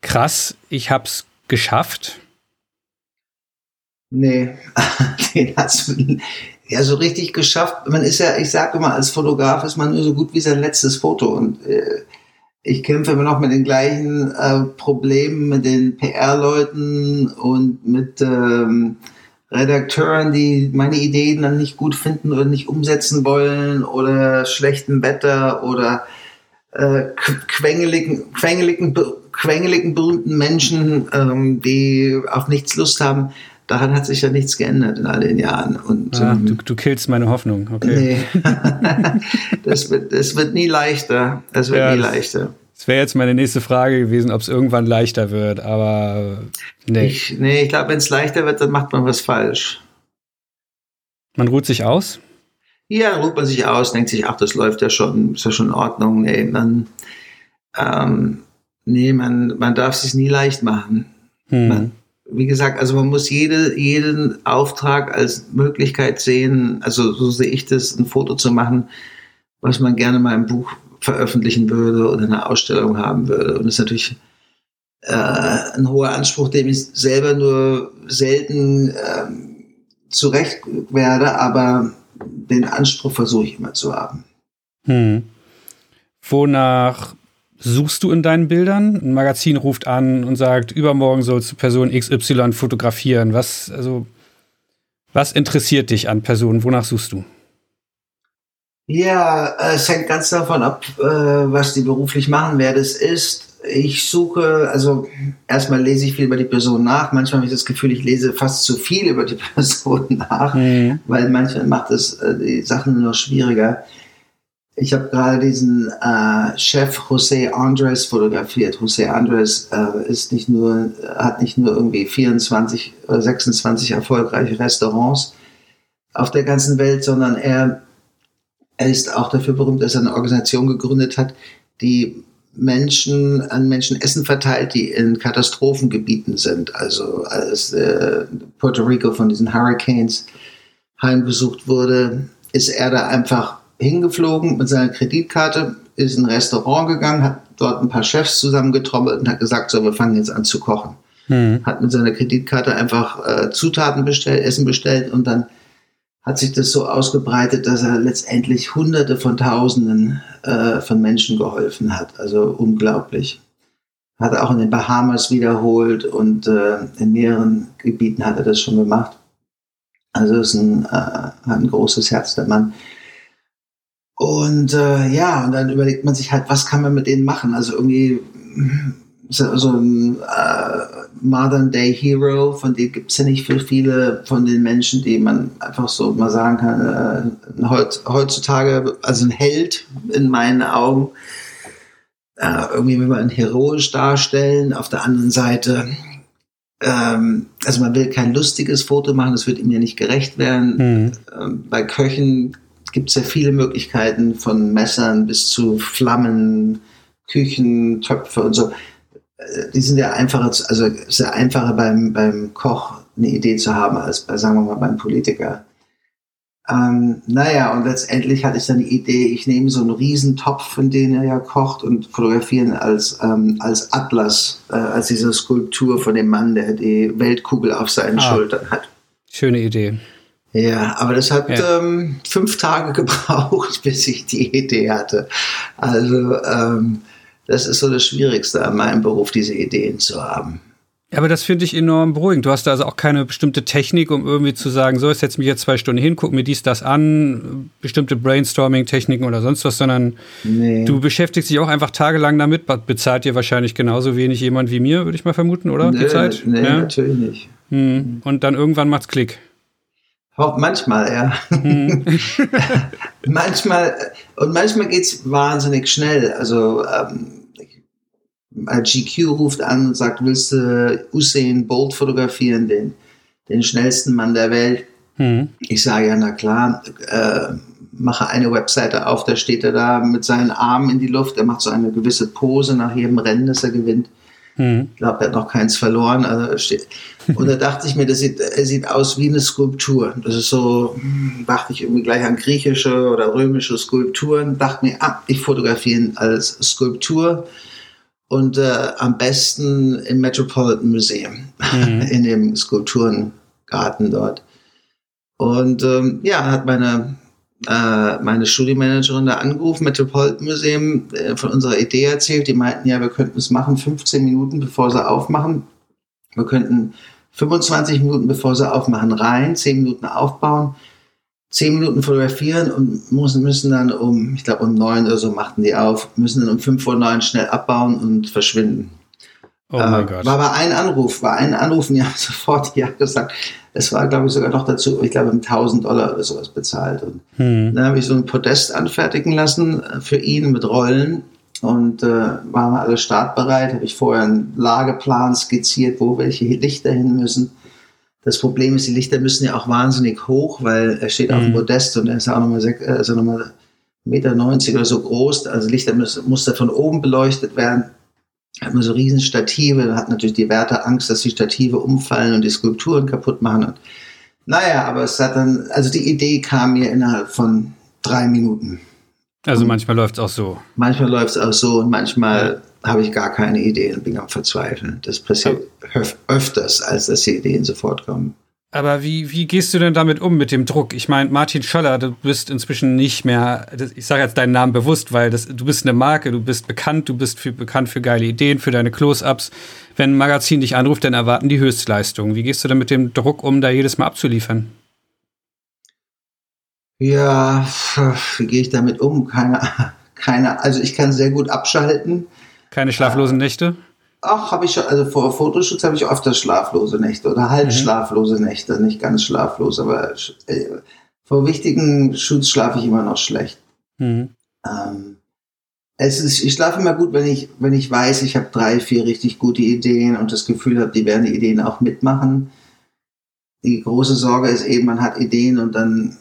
krass, ich hab's geschafft? Nee, den hat's ja so richtig geschafft. Man ist ja, ich sage immer, als Fotograf ist man nur so gut wie sein letztes Foto und äh, ich kämpfe immer noch mit den gleichen äh, Problemen mit den PR-Leuten und mit ähm, Redakteuren, die meine Ideen dann nicht gut finden oder nicht umsetzen wollen oder schlechten Wetter oder äh, quengeligen, quengeligen, quengeligen, berühmten Menschen, ähm, die auf nichts Lust haben. Daran hat sich ja nichts geändert in all den Jahren. Und, ah, ähm, du, du killst meine Hoffnung, okay. Nee. das, wird, das wird nie leichter. Das wird ja, nie leichter. Das wäre jetzt meine nächste Frage gewesen, ob es irgendwann leichter wird, aber nee. Ich, nee, ich glaube, wenn es leichter wird, dann macht man was falsch. Man ruht sich aus? Ja, ruht man sich aus, denkt sich, ach, das läuft ja schon, ist ja schon in Ordnung. Nee, man, ähm, nee, man, man darf es sich nie leicht machen. Hm. Man, wie gesagt, also man muss jede, jeden Auftrag als Möglichkeit sehen, also so sehe ich das, ein Foto zu machen, was man gerne mal im Buch veröffentlichen würde oder eine Ausstellung haben würde. Und das ist natürlich äh, ein hoher Anspruch, dem ich selber nur selten äh, zurecht werde, aber den Anspruch versuche ich immer zu haben. Hm. Wonach suchst du in deinen Bildern? Ein Magazin ruft an und sagt, übermorgen sollst du Person XY fotografieren. Was, also, was interessiert dich an Personen? Wonach suchst du? Ja, es hängt ganz davon ab, äh, was die beruflich machen, wer das ist. Ich suche, also erstmal lese ich viel über die Person nach. Manchmal habe ich das Gefühl, ich lese fast zu viel über die Person nach, mhm. weil manchmal macht es äh, die Sachen nur schwieriger. Ich habe gerade diesen äh, Chef José Andres fotografiert. José Andres äh, ist nicht nur, hat nicht nur irgendwie 24 oder 26 erfolgreiche Restaurants auf der ganzen Welt, sondern er, er ist auch dafür berühmt, dass er eine Organisation gegründet hat, die Menschen an Menschen Essen verteilt, die in Katastrophengebieten sind. Also als äh, Puerto Rico von diesen Hurricanes heimgesucht wurde, ist er da einfach hingeflogen mit seiner Kreditkarte, ist in ein Restaurant gegangen, hat dort ein paar Chefs zusammengetrommelt und hat gesagt, so, wir fangen jetzt an zu kochen. Mhm. Hat mit seiner Kreditkarte einfach äh, Zutaten bestellt, Essen bestellt und dann hat sich das so ausgebreitet, dass er letztendlich Hunderte von Tausenden äh, von Menschen geholfen hat. Also unglaublich. Hat er auch in den Bahamas wiederholt und äh, in mehreren Gebieten hat er das schon gemacht. Also ist ein, äh, hat ein großes Herz, der Mann. Und äh, ja, und dann überlegt man sich halt, was kann man mit denen machen? Also irgendwie so, so ein äh, Modern Day Hero, von dem gibt es ja nicht für viele von den Menschen, die man einfach so mal sagen kann, äh, heut, heutzutage, also ein Held in meinen Augen. Äh, irgendwie will man heroisch darstellen. Auf der anderen Seite, ähm, also man will kein lustiges Foto machen, das wird ihm ja nicht gerecht werden. Mhm. Ähm, bei Köchen gibt es ja viele Möglichkeiten von Messern bis zu Flammen, Küchen, Töpfe und so die sind ja einfacher, also sehr einfacher beim, beim Koch eine Idee zu haben als bei, sagen wir mal, beim Politiker. Ähm, naja, und letztendlich hatte ich dann die Idee, ich nehme so einen Riesentopf, in den er ja kocht und fotografieren als, ähm, als Atlas, äh, als diese Skulptur von dem Mann, der die Weltkugel auf seinen ah, Schultern hat. Schöne Idee. Ja, aber das hat ja. ähm, fünf Tage gebraucht, bis ich die Idee hatte. Also, ähm, das ist so das Schwierigste an meinem Beruf, diese Ideen zu haben. Ja, aber das finde ich enorm beruhigend. Du hast da also auch keine bestimmte Technik, um irgendwie zu sagen, so, ich setze mich jetzt zwei Stunden hin, gucke mir dies, das an, bestimmte Brainstorming-Techniken oder sonst was, sondern nee. du beschäftigst dich auch einfach tagelang damit, bezahlt dir wahrscheinlich genauso wenig jemand wie mir, würde ich mal vermuten, oder? Nee? Nee, ja? natürlich nicht. Hm. Und dann irgendwann macht's Klick. Manchmal, ja. Hm. manchmal, und manchmal geht es wahnsinnig schnell. Also, ähm, GQ ruft an und sagt, willst du Usain Bolt fotografieren, den, den schnellsten Mann der Welt? Mhm. Ich sage ja, na klar, äh, mache eine Webseite auf, da steht er da mit seinen Armen in die Luft, er macht so eine gewisse Pose nach jedem Rennen, das er gewinnt. Mhm. Ich glaube, er hat noch keins verloren. Also und da dachte ich mir, das sieht, er sieht aus wie eine Skulptur. Das ist so, hm, dachte ich irgendwie gleich an griechische oder römische Skulpturen. Dachte mir, ah, ich fotografiere ihn als Skulptur und äh, am besten im Metropolitan Museum, mhm. in dem Skulpturengarten dort. Und ähm, ja, hat meine äh, meine Studienmanagerin da angerufen, Metropolitan Museum, äh, von unserer Idee erzählt. Die meinten, ja, wir könnten es machen, 15 Minuten bevor sie aufmachen. Wir könnten 25 Minuten bevor sie aufmachen rein, 10 Minuten aufbauen, 10 Minuten fotografieren und müssen, müssen dann um, ich glaube um 9 oder so machten die auf, müssen dann um 5 vor 9 schnell abbauen und verschwinden. Oh mein äh, Gott. War aber ein Anruf, war ein Anruf und die haben sofort ja gesagt. Es war, glaube ich, sogar noch dazu, ich glaube, 1000 Dollar oder sowas bezahlt. Und hm. dann habe ich so ein Podest anfertigen lassen äh, für ihn mit Rollen und äh, waren wir alle startbereit. Habe ich vorher einen Lageplan skizziert, wo welche Lichter hin müssen. Das Problem ist, die Lichter müssen ja auch wahnsinnig hoch, weil er steht hm. auf dem hm. Podest und er ist auch nochmal, äh, ist auch nochmal Meter 90 oder so groß. Also Lichter muss, muss da von oben beleuchtet werden hat man so riesen Stative, da hat natürlich die Wärter Angst, dass die Stative umfallen und die Skulpturen kaputt machen. Und, naja, aber es hat dann, also die Idee kam mir innerhalb von drei Minuten. Also und manchmal läuft es auch so. Manchmal läuft es auch so und manchmal ja. habe ich gar keine Ideen und bin am Verzweifeln. Das passiert öfters, als dass die Ideen sofort kommen. Aber wie, wie gehst du denn damit um mit dem Druck? Ich meine, Martin Schöller, du bist inzwischen nicht mehr, ich sage jetzt deinen Namen bewusst, weil das, du bist eine Marke, du bist bekannt, du bist für, bekannt für geile Ideen, für deine Close-ups. Wenn ein Magazin dich anruft, dann erwarten die Höchstleistung. Wie gehst du denn mit dem Druck um, da jedes Mal abzuliefern? Ja, wie gehe ich damit um? Keine, keine, also ich kann sehr gut abschalten. Keine schlaflosen Nächte? Ach, habe ich schon, also vor Fotoschutz habe ich öfter schlaflose Nächte oder halb mhm. schlaflose Nächte, nicht ganz schlaflos, aber äh, vor wichtigen Shoots schlafe ich immer noch schlecht. Mhm. Ähm, es ist, ich schlafe immer gut, wenn ich, wenn ich weiß, ich habe drei, vier richtig gute Ideen und das Gefühl habe, die werden die Ideen auch mitmachen. Die große Sorge ist eben, man hat Ideen und dann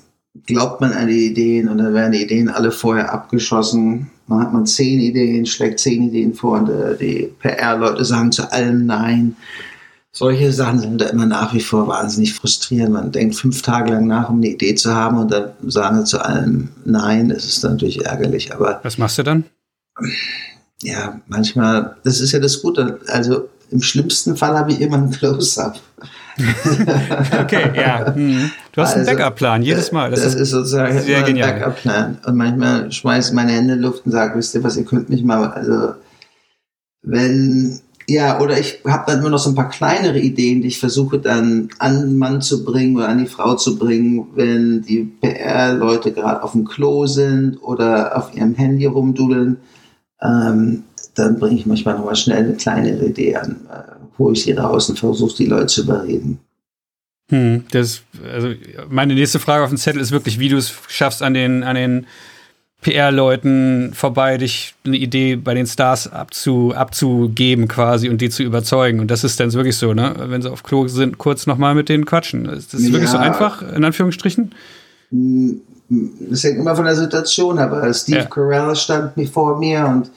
glaubt man an die Ideen und dann werden die Ideen alle vorher abgeschossen dann hat man zehn Ideen, schlägt zehn Ideen vor und äh, die PR-Leute sagen zu allem Nein. Solche Sachen sind da immer nach wie vor wahnsinnig frustrierend. Man denkt fünf Tage lang nach, um eine Idee zu haben und dann sagen sie zu allem Nein. Das ist natürlich ärgerlich. Aber was machst du dann? Ja, manchmal, das ist ja das Gute. Also im schlimmsten Fall habe ich immer ein Close-up. okay, ja. Hm. Du hast also, einen Backup-Plan jedes Mal. Das, das ist, ist sozusagen sehr ein Backup-Plan. Und manchmal schmeiße ich meine Hände in die Luft und sage, wisst ihr was, ihr könnt mich mal, also wenn, ja, oder ich habe dann immer noch so ein paar kleinere Ideen, die ich versuche dann an den Mann zu bringen oder an die Frau zu bringen, wenn die PR-Leute gerade auf dem Klo sind oder auf ihrem Handy rumdudeln. Ähm, dann bringe ich manchmal noch mal schnell eine kleinere Idee an, hole ich sie raus und versuche die Leute zu überreden. Hm, das, also meine nächste Frage auf dem Zettel ist wirklich, wie du es schaffst, an den, an den PR-Leuten vorbei, dich eine Idee bei den Stars abzu, abzugeben quasi und die zu überzeugen. Und das ist dann wirklich so, ne? Wenn sie auf Klo sind, kurz nochmal mit denen quatschen. Ist das ja, wirklich so einfach, in Anführungsstrichen? Hm, das hängt immer von der Situation, aber Steve ja. Carell stand vor mir und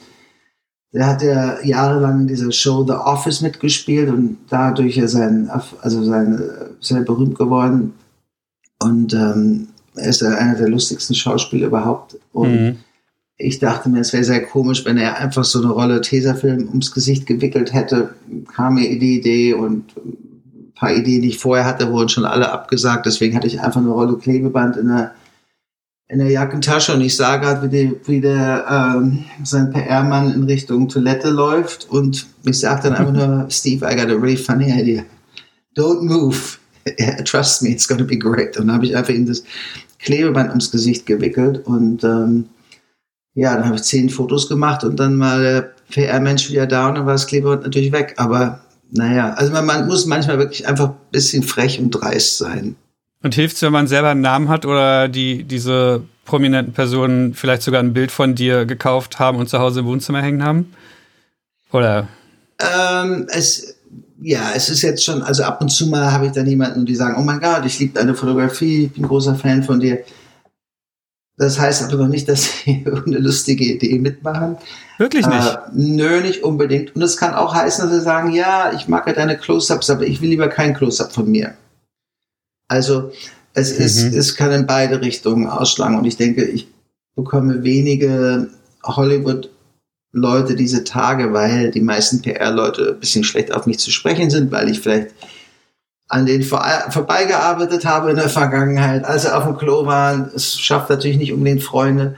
der hat ja jahrelang in dieser Show The Office mitgespielt und dadurch ist sein, also sein, sehr berühmt geworden. Und ähm, er ist ja einer der lustigsten Schauspieler überhaupt. Und mhm. ich dachte mir, es wäre sehr komisch, wenn er einfach so eine Rolle Tesafilm ums Gesicht gewickelt hätte. Kam mir die Idee und ein paar Ideen, die ich vorher hatte, wurden schon alle abgesagt. Deswegen hatte ich einfach eine Rolle Klebeband in der in der Jackentasche und ich sah gerade, wie, die, wie der ähm, sein PR-Mann in Richtung Toilette läuft und ich sage dann einfach nur, Steve, I got a really funny idea. Don't move. Trust me, it's gonna be great. Und dann habe ich einfach ihm das Klebeband ums Gesicht gewickelt und ähm, ja, dann habe ich zehn Fotos gemacht und dann mal der PR-Mensch wieder da und dann war das Klebeband natürlich weg. Aber naja, also man, man muss manchmal wirklich einfach ein bisschen frech und dreist sein. Und hilft es, wenn man selber einen Namen hat oder die, diese prominenten Personen vielleicht sogar ein Bild von dir gekauft haben und zu Hause im Wohnzimmer hängen haben? Oder? Ähm, es, ja, es ist jetzt schon, also ab und zu mal habe ich dann jemanden, die sagen, oh mein Gott, ich liebe deine Fotografie, ich bin großer Fan von dir. Das heißt aber noch nicht, dass sie eine lustige Idee mitmachen. Wirklich nicht? Äh, nö, nicht unbedingt. Und es kann auch heißen, dass sie sagen, ja, ich mag ja deine Close-Ups, aber ich will lieber kein Close-Up von mir. Also es, mhm. ist, es kann in beide Richtungen ausschlagen. Und ich denke, ich bekomme wenige Hollywood-Leute diese Tage, weil die meisten PR-Leute ein bisschen schlecht auf mich zu sprechen sind, weil ich vielleicht an denen vor, vorbeigearbeitet habe in der Vergangenheit, als sie auf dem Klo waren. Es schafft natürlich nicht unbedingt Freunde.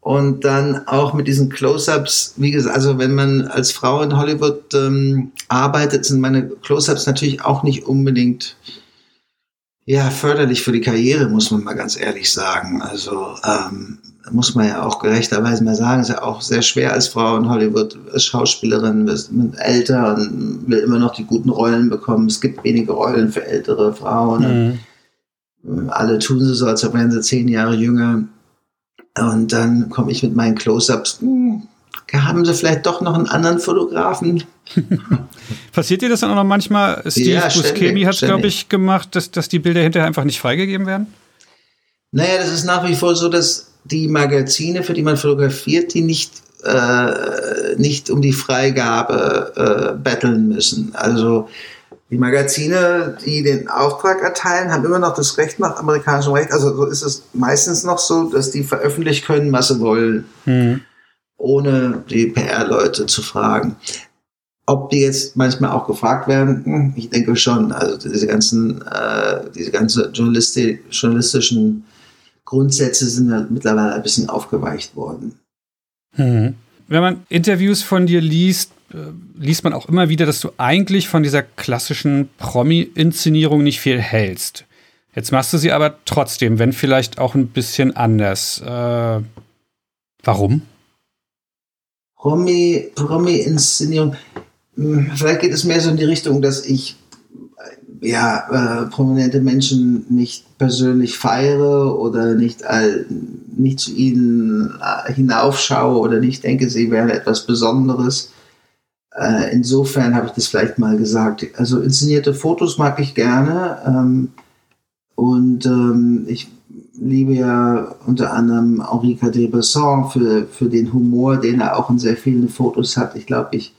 Und dann auch mit diesen Close-ups, wie gesagt, also wenn man als Frau in Hollywood ähm, arbeitet, sind meine Close-ups natürlich auch nicht unbedingt ja förderlich für die Karriere, muss man mal ganz ehrlich sagen. Also ähm, muss man ja auch gerechterweise mal sagen, ist ja auch sehr schwer als Frau in Hollywood, als Schauspielerin, wird älter und will immer noch die guten Rollen bekommen. Es gibt wenige Rollen für ältere Frauen. Mhm. Alle tun sie so, als wären sie zehn Jahre jünger. Und dann komme ich mit meinen Close-Ups. Hm, haben sie vielleicht doch noch einen anderen Fotografen? Passiert dir das dann auch noch manchmal? Steve ja, Buscemi hat, glaube ich, gemacht, dass, dass die Bilder hinterher einfach nicht freigegeben werden? Naja, das ist nach wie vor so, dass die Magazine, für die man fotografiert, die nicht, äh, nicht um die Freigabe äh, betteln müssen. Also die Magazine, die den Auftrag erteilen, haben immer noch das Recht nach amerikanischem Recht. Also so ist es meistens noch so, dass die veröffentlichen können, was sie wollen, mhm. Ohne die PR-Leute zu fragen. Ob die jetzt manchmal auch gefragt werden, hm, ich denke schon. Also diese ganzen, äh, diese ganze Journalisti journalistischen Grundsätze sind ja mittlerweile ein bisschen aufgeweicht worden. Mhm. Wenn man Interviews von dir liest, äh, liest man auch immer wieder, dass du eigentlich von dieser klassischen Promi-Inszenierung nicht viel hältst. Jetzt machst du sie aber trotzdem, wenn vielleicht auch ein bisschen anders. Äh, warum? Promi, Promi-Inszenierung. Hm, vielleicht geht es mehr so in die Richtung, dass ich ja, äh, prominente Menschen nicht persönlich feiere oder nicht, äh, nicht zu ihnen äh, hinaufschaue oder nicht denke, sie wären etwas Besonderes. Äh, insofern habe ich das vielleicht mal gesagt. Also inszenierte Fotos mag ich gerne ähm, und ähm, ich liebe ja unter anderem Henri Cadre-Besson für, für den Humor, den er auch in sehr vielen Fotos hat. Ich glaube, ich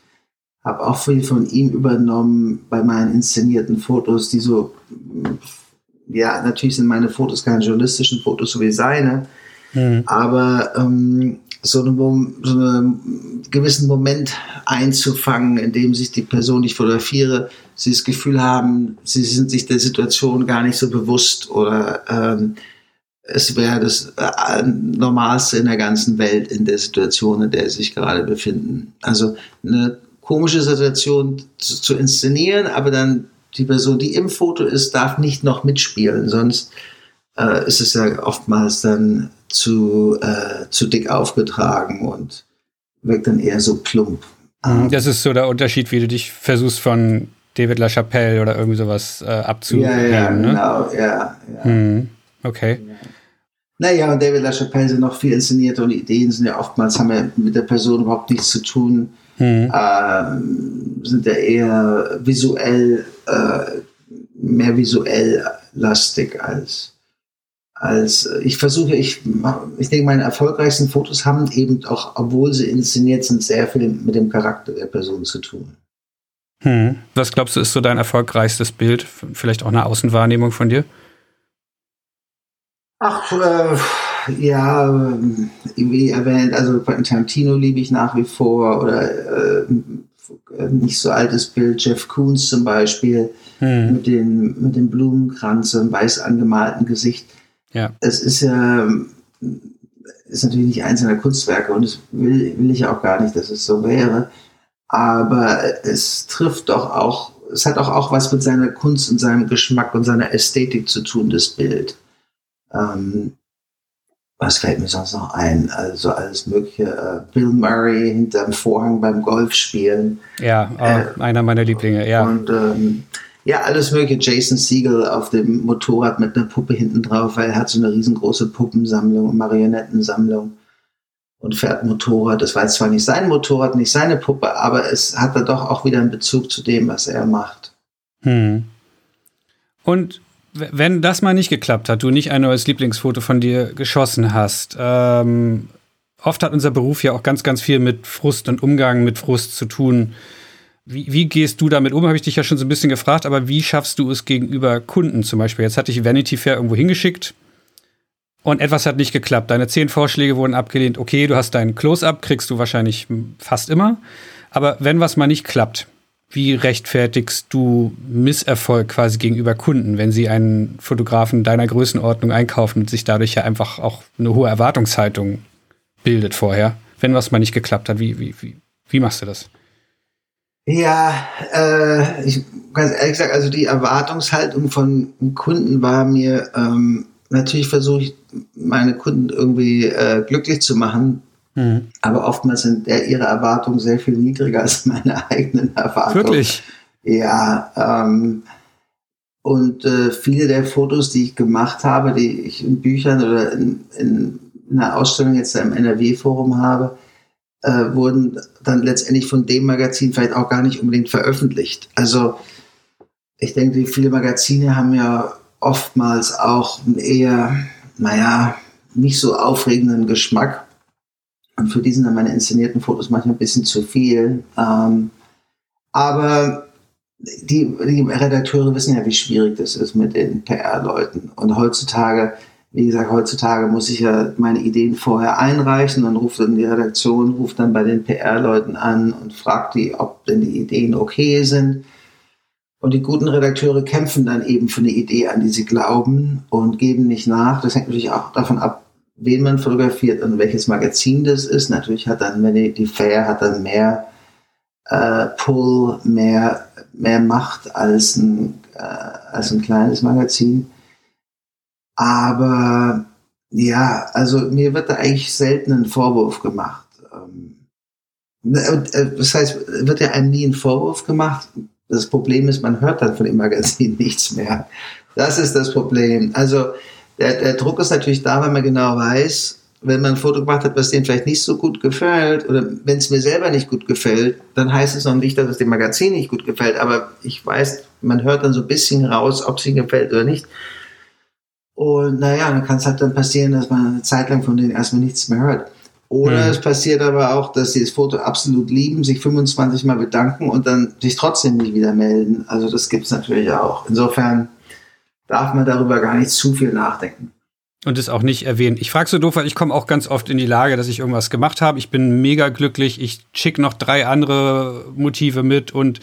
habe auch viel von ihm übernommen bei meinen inszenierten Fotos, die so, ja, natürlich sind meine Fotos keine journalistischen Fotos, so wie seine, mhm. aber ähm, so, eine, so einen gewissen Moment einzufangen, in dem sich die Person, die ich fotografiere, sie das Gefühl haben, sie sind sich der Situation gar nicht so bewusst oder ähm, es wäre das äh, Normalste in der ganzen Welt in der Situation, in der sie sich gerade befinden. Also eine komische Situation zu, zu inszenieren, aber dann die Person, die im Foto ist, darf nicht noch mitspielen, sonst äh, ist es ja oftmals dann zu, äh, zu dick aufgetragen und wirkt dann eher so plump. Mhm. Das ist so der Unterschied, wie du dich versuchst von David LaChapelle oder irgendwie sowas äh, abzuheben. Ja, ja, ne? genau, ja. ja. Mhm. Okay. Ja. Naja, und David LaChapelle sind noch viel inszeniert und Ideen sind ja oftmals, haben ja mit der Person überhaupt nichts zu tun mhm. äh, sind ja eher visuell, äh, mehr visuell lastig als als ich versuche, ich, ich denke, meine erfolgreichsten Fotos haben eben auch, obwohl sie inszeniert sind, sehr viel mit dem Charakter der Person zu tun. Hm. Was glaubst du, ist so dein erfolgreichstes Bild? Vielleicht auch eine Außenwahrnehmung von dir? Ach, äh, ja, wie erwähnt, also Tarantino liebe ich nach wie vor oder äh, nicht so altes Bild, Jeff Koons zum Beispiel, hm. mit, den, mit dem Blumenkranz und weiß angemalten Gesicht. Ja. Es ist ja ist natürlich nicht eins seiner Kunstwerke und das will, will ich auch gar nicht, dass es so wäre. Aber es trifft doch auch, es hat auch, auch was mit seiner Kunst und seinem Geschmack und seiner Ästhetik zu tun, das Bild. Ähm, was fällt mir sonst noch ein? Also alles Mögliche. Äh, Bill Murray hinterm Vorhang beim Golfspielen. Ja, oh, äh, einer meiner Lieblinge, ja. Und ähm, ja, alles Mögliche. Jason Siegel auf dem Motorrad mit einer Puppe hinten drauf, weil er hat so eine riesengroße Puppensammlung und Marionettensammlung. und fährt Motorrad. Das war jetzt zwar nicht sein Motorrad, nicht seine Puppe, aber es hat da doch auch wieder einen Bezug zu dem, was er macht. Hm. Und wenn das mal nicht geklappt hat, du nicht ein neues Lieblingsfoto von dir geschossen hast, ähm, oft hat unser Beruf ja auch ganz, ganz viel mit Frust und Umgang mit Frust zu tun. Wie, wie gehst du damit um? Habe ich dich ja schon so ein bisschen gefragt, aber wie schaffst du es gegenüber Kunden zum Beispiel? Jetzt hatte ich Vanity Fair irgendwo hingeschickt und etwas hat nicht geklappt. Deine zehn Vorschläge wurden abgelehnt. Okay, du hast deinen Close-up, kriegst du wahrscheinlich fast immer. Aber wenn was mal nicht klappt, wie rechtfertigst du Misserfolg quasi gegenüber Kunden, wenn sie einen Fotografen deiner Größenordnung einkaufen und sich dadurch ja einfach auch eine hohe Erwartungshaltung bildet vorher, wenn was mal nicht geklappt hat? Wie, wie, wie, wie machst du das? Ja, äh, ich ganz ehrlich gesagt, also die Erwartungshaltung von Kunden war mir ähm, natürlich versuche ich meine Kunden irgendwie äh, glücklich zu machen, mhm. aber oftmals sind ihre Erwartungen sehr viel niedriger als meine eigenen Erwartungen. Wirklich? Ja. Ähm, und äh, viele der Fotos, die ich gemacht habe, die ich in Büchern oder in, in, in einer Ausstellung jetzt im NRW-Forum habe, äh, wurden dann letztendlich von dem Magazin vielleicht auch gar nicht unbedingt veröffentlicht. Also ich denke, viele Magazine haben ja oftmals auch einen eher, naja, nicht so aufregenden Geschmack. Und für die sind dann meine inszenierten Fotos manchmal ein bisschen zu viel. Ähm, aber die, die Redakteure wissen ja, wie schwierig das ist mit den PR-Leuten. Und heutzutage wie gesagt, heutzutage muss ich ja meine Ideen vorher einreichen, dann ruft dann die Redaktion, ruft dann bei den PR-Leuten an und fragt die, ob denn die Ideen okay sind. Und die guten Redakteure kämpfen dann eben für eine Idee, an die sie glauben und geben nicht nach. Das hängt natürlich auch davon ab, wen man fotografiert und welches Magazin das ist. Natürlich hat dann, wenn die, die Fair hat dann mehr äh, Pull, mehr, mehr Macht als ein, äh, als ein kleines Magazin. Aber ja, also mir wird da eigentlich selten ein Vorwurf gemacht. Ähm, äh, das heißt, wird ja einem nie ein Vorwurf gemacht. Das Problem ist, man hört dann von dem Magazin nichts mehr. Das ist das Problem. Also der, der Druck ist natürlich da, weil man genau weiß, wenn man ein Foto gemacht hat, was denen vielleicht nicht so gut gefällt, oder wenn es mir selber nicht gut gefällt, dann heißt es noch nicht, dass es dem Magazin nicht gut gefällt, aber ich weiß, man hört dann so ein bisschen raus, ob es ihnen gefällt oder nicht. Und naja, dann kann es halt dann passieren, dass man eine Zeit lang von denen erstmal nichts mehr hört. Oder mhm. es passiert aber auch, dass sie das Foto absolut lieben, sich 25 Mal bedanken und dann sich trotzdem nicht wieder melden. Also das gibt es natürlich auch. Insofern darf man darüber gar nicht zu viel nachdenken. Und es auch nicht erwähnen. Ich frage so doof, weil ich komme auch ganz oft in die Lage, dass ich irgendwas gemacht habe. Ich bin mega glücklich. Ich schicke noch drei andere Motive mit und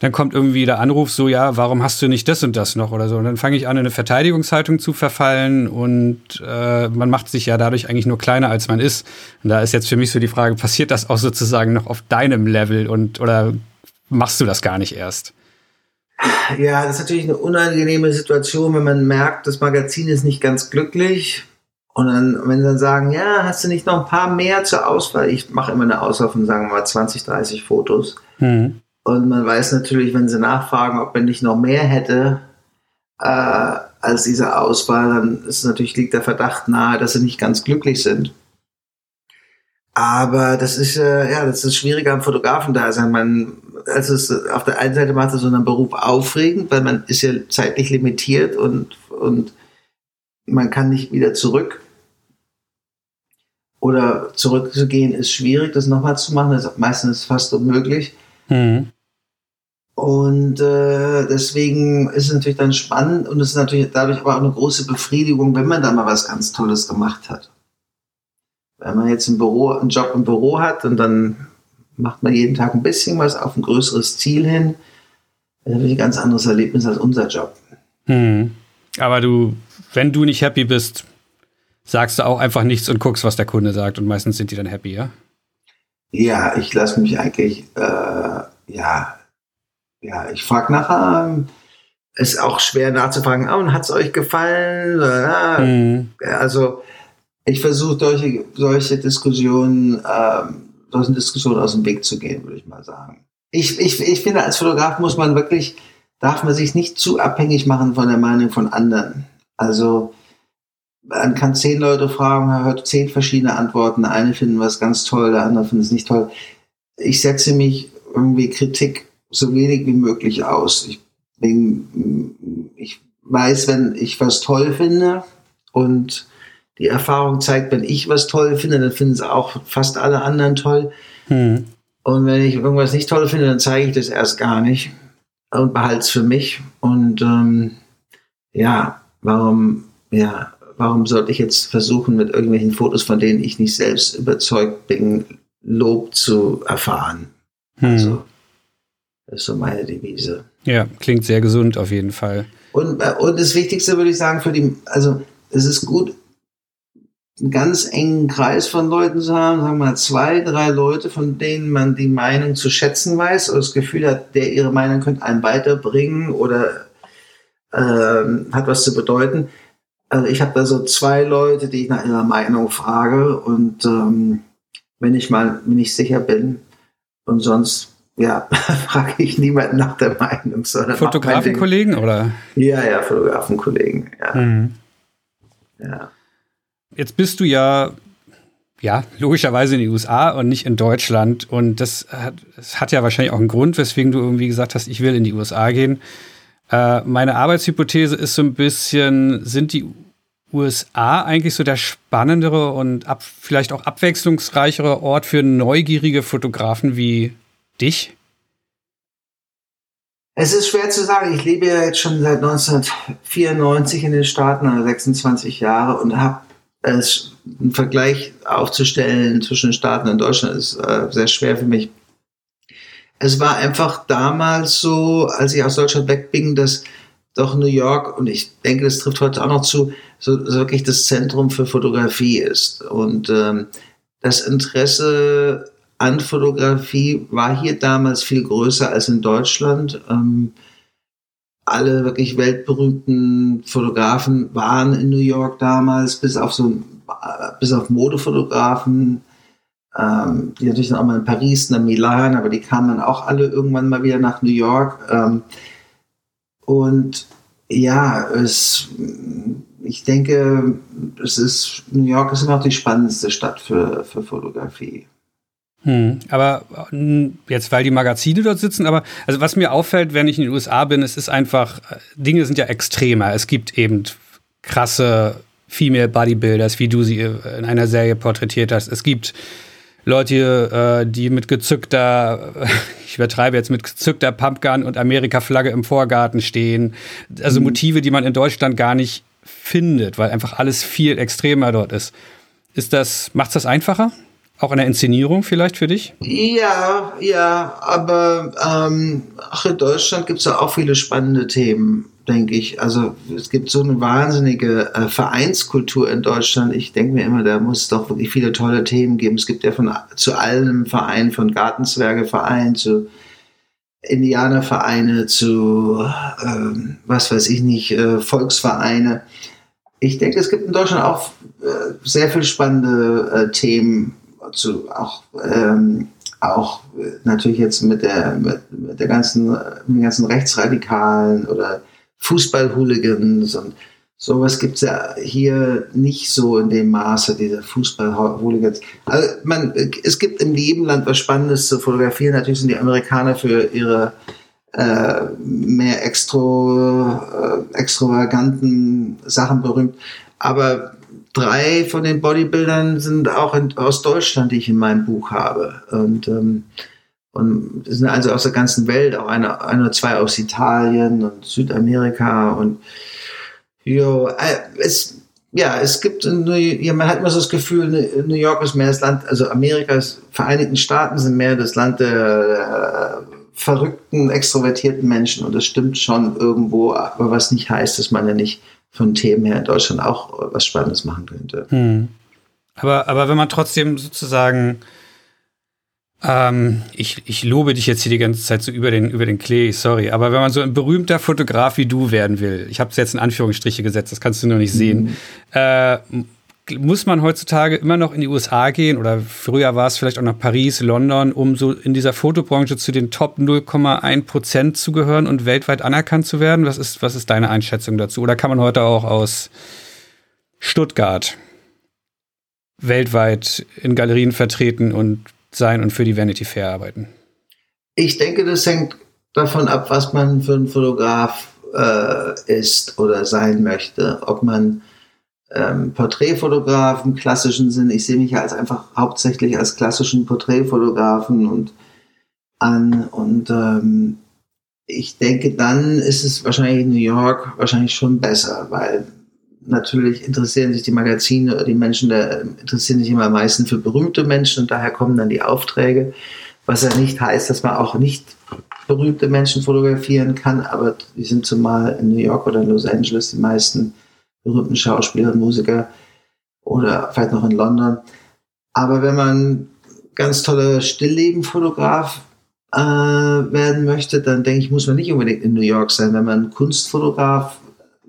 dann kommt irgendwie der Anruf so, ja, warum hast du nicht das und das noch oder so. Und dann fange ich an, in eine Verteidigungshaltung zu verfallen und äh, man macht sich ja dadurch eigentlich nur kleiner, als man ist. Und da ist jetzt für mich so die Frage, passiert das auch sozusagen noch auf deinem Level und oder machst du das gar nicht erst? Ja, das ist natürlich eine unangenehme Situation, wenn man merkt, das Magazin ist nicht ganz glücklich. Und dann, wenn sie dann sagen, ja, hast du nicht noch ein paar mehr zur Auswahl? Ich mache immer eine Auswahl von, sagen wir mal, 20, 30 Fotos. Mhm. Und man weiß natürlich, wenn sie nachfragen, ob man nicht noch mehr hätte äh, als diese Auswahl, dann ist natürlich liegt der Verdacht nahe, dass sie nicht ganz glücklich sind. Aber das ist äh, ja, das ist schwieriger am Fotografen da sein. Man, also es auf der einen Seite macht es so einen Beruf aufregend, weil man ist ja zeitlich limitiert und und man kann nicht wieder zurück. Oder zurückzugehen ist schwierig, das nochmal zu machen. Das ist meistens fast unmöglich. Mhm. Und äh, deswegen ist es natürlich dann spannend und es ist natürlich dadurch aber auch eine große Befriedigung, wenn man da mal was ganz Tolles gemacht hat. Wenn man jetzt ein Büro, einen Job im Büro hat und dann macht man jeden Tag ein bisschen was auf ein größeres Ziel hin, das ist ein ganz anderes Erlebnis als unser Job. Hm. Aber du, wenn du nicht happy bist, sagst du auch einfach nichts und guckst, was der Kunde sagt und meistens sind die dann happy, ja? Ja, ich lasse mich eigentlich, äh, ja, ja, ich frage nachher, ist auch schwer nachzufragen, oh, und hat es euch gefallen? Mhm. Also ich versuche solche, solche Diskussionen, ähm, solchen Diskussionen aus dem Weg zu gehen, würde ich mal sagen. Ich, ich, ich finde, als Fotograf muss man wirklich, darf man sich nicht zu abhängig machen von der Meinung von anderen. Also man kann zehn Leute fragen, man hört zehn verschiedene Antworten. Eine finden was ganz toll, der andere findet es nicht toll. Ich setze mich irgendwie Kritik so wenig wie möglich aus. Ich, bin, ich weiß, wenn ich was toll finde und die Erfahrung zeigt, wenn ich was toll finde, dann finden es auch fast alle anderen toll. Hm. Und wenn ich irgendwas nicht toll finde, dann zeige ich das erst gar nicht und behalte es für mich. Und ähm, ja, warum, ja, warum sollte ich jetzt versuchen, mit irgendwelchen Fotos, von denen ich nicht selbst überzeugt bin, Lob zu erfahren? Hm. Also, das ist so meine Devise. Ja, klingt sehr gesund auf jeden Fall. Und, äh, und das Wichtigste würde ich sagen, für die, also es ist gut, einen ganz engen Kreis von Leuten zu haben, sagen wir mal zwei, drei Leute, von denen man die Meinung zu schätzen weiß oder das Gefühl hat, der ihre Meinung könnte einen weiterbringen oder ähm, hat was zu bedeuten. Also ich habe da so zwei Leute, die ich nach ihrer Meinung frage und ähm, wenn ich mal nicht sicher bin und sonst ja, frage ich niemanden nach der Meinung. Fotografenkollegen oder? Ja, ja, Fotografenkollegen, ja. Mhm. ja. Jetzt bist du ja, ja, logischerweise in den USA und nicht in Deutschland. Und das hat, das hat ja wahrscheinlich auch einen Grund, weswegen du irgendwie gesagt hast, ich will in die USA gehen. Äh, meine Arbeitshypothese ist so ein bisschen, sind die USA eigentlich so der spannendere und ab, vielleicht auch abwechslungsreichere Ort für neugierige Fotografen wie dich? Es ist schwer zu sagen. Ich lebe ja jetzt schon seit 1994 in den Staaten, also 26 Jahre, und habe es einen Vergleich aufzustellen zwischen Staaten und Deutschland ist äh, sehr schwer für mich. Es war einfach damals so, als ich aus Deutschland weg bin, dass doch New York, und ich denke, das trifft heute auch noch zu, so, so wirklich das Zentrum für Fotografie ist. Und ähm, das Interesse an Fotografie war hier damals viel größer als in Deutschland. Ähm, alle wirklich weltberühmten Fotografen waren in New York damals, bis auf so bis auf Modefotografen, ähm, die natürlich dann auch mal in Paris, in Milan, aber die kamen dann auch alle irgendwann mal wieder nach New York. Ähm, und ja, es, ich denke, es ist, New York ist immer noch die spannendste Stadt für, für Fotografie. Hm, aber jetzt, weil die Magazine dort sitzen, aber also was mir auffällt, wenn ich in den USA bin, es ist einfach, Dinge sind ja extremer. Es gibt eben krasse Female Bodybuilders, wie du sie in einer Serie porträtiert hast. Es gibt Leute, äh, die mit gezückter, ich übertreibe jetzt, mit gezückter Pumpgun und Amerika-Flagge im Vorgarten stehen. Also mhm. Motive, die man in Deutschland gar nicht findet, weil einfach alles viel extremer dort ist. Ist das, macht's das einfacher? Auch in der Inszenierung vielleicht für dich? Ja, ja, aber ähm, ach, in Deutschland gibt es ja auch viele spannende Themen, denke ich. Also es gibt so eine wahnsinnige äh, Vereinskultur in Deutschland. Ich denke mir immer, da muss es doch wirklich viele tolle Themen geben. Es gibt ja von zu allem Verein, von Gartenzwergeverein zu Indianervereine zu ähm, was weiß ich nicht, äh, Volksvereine. Ich denke, es gibt in Deutschland auch äh, sehr viele spannende äh, Themen zu, auch, ähm, auch natürlich jetzt mit der, mit, mit der ganzen, mit den ganzen Rechtsradikalen oder Fußballhooligans und sowas gibt es ja hier nicht so in dem Maße, diese Fußballhooligans. Also man, es gibt in jedem Land was Spannendes zu fotografieren. Natürlich sind die Amerikaner für ihre äh, mehr extro, äh, extravaganten Sachen berühmt. Aber drei von den Bodybuildern sind auch in, aus Deutschland, die ich in meinem Buch habe. Und, ähm, und sind also aus der ganzen Welt, auch eine, eine oder zwei aus Italien und Südamerika. Und jo, äh, es, ja, es gibt, man hat immer so das Gefühl, New York ist mehr das Land, also Amerikas Vereinigten Staaten sind mehr das Land der, der verrückten, extrovertierten Menschen. Und das stimmt schon irgendwo, aber was nicht heißt, dass man ja nicht von Themen her in Deutschland auch was Spannendes machen könnte. Hm. Aber, aber wenn man trotzdem sozusagen, ähm, ich, ich lobe dich jetzt hier die ganze Zeit so über den, über den Klee, sorry, aber wenn man so ein berühmter Fotograf wie du werden will, ich habe es jetzt in Anführungsstriche gesetzt, das kannst du noch nicht sehen, mhm. äh, muss man heutzutage immer noch in die USA gehen oder früher war es vielleicht auch nach Paris, London, um so in dieser Fotobranche zu den Top 0,1 Prozent zu gehören und weltweit anerkannt zu werden? Was ist, was ist deine Einschätzung dazu? Oder kann man heute auch aus Stuttgart weltweit in Galerien vertreten und sein und für die Vanity Fair arbeiten? Ich denke, das hängt davon ab, was man für ein Fotograf äh, ist oder sein möchte. Ob man ähm, Porträtfotograf klassischen Sinn, ich sehe mich als einfach hauptsächlich als klassischen Porträtfotografen und an und ähm, ich denke, dann ist es wahrscheinlich in New York wahrscheinlich schon besser, weil natürlich interessieren sich die Magazine oder die Menschen, da interessieren sich immer am meisten für berühmte Menschen und daher kommen dann die Aufträge. Was ja nicht heißt, dass man auch nicht berühmte Menschen fotografieren kann, aber die sind zumal in New York oder in Los Angeles die meisten berühmten Schauspieler und Musiker oder vielleicht noch in London. Aber wenn man ganz toller Stilllebenfotograf äh, werden möchte, dann denke ich, muss man nicht unbedingt in New York sein. Wenn man Kunstfotograf,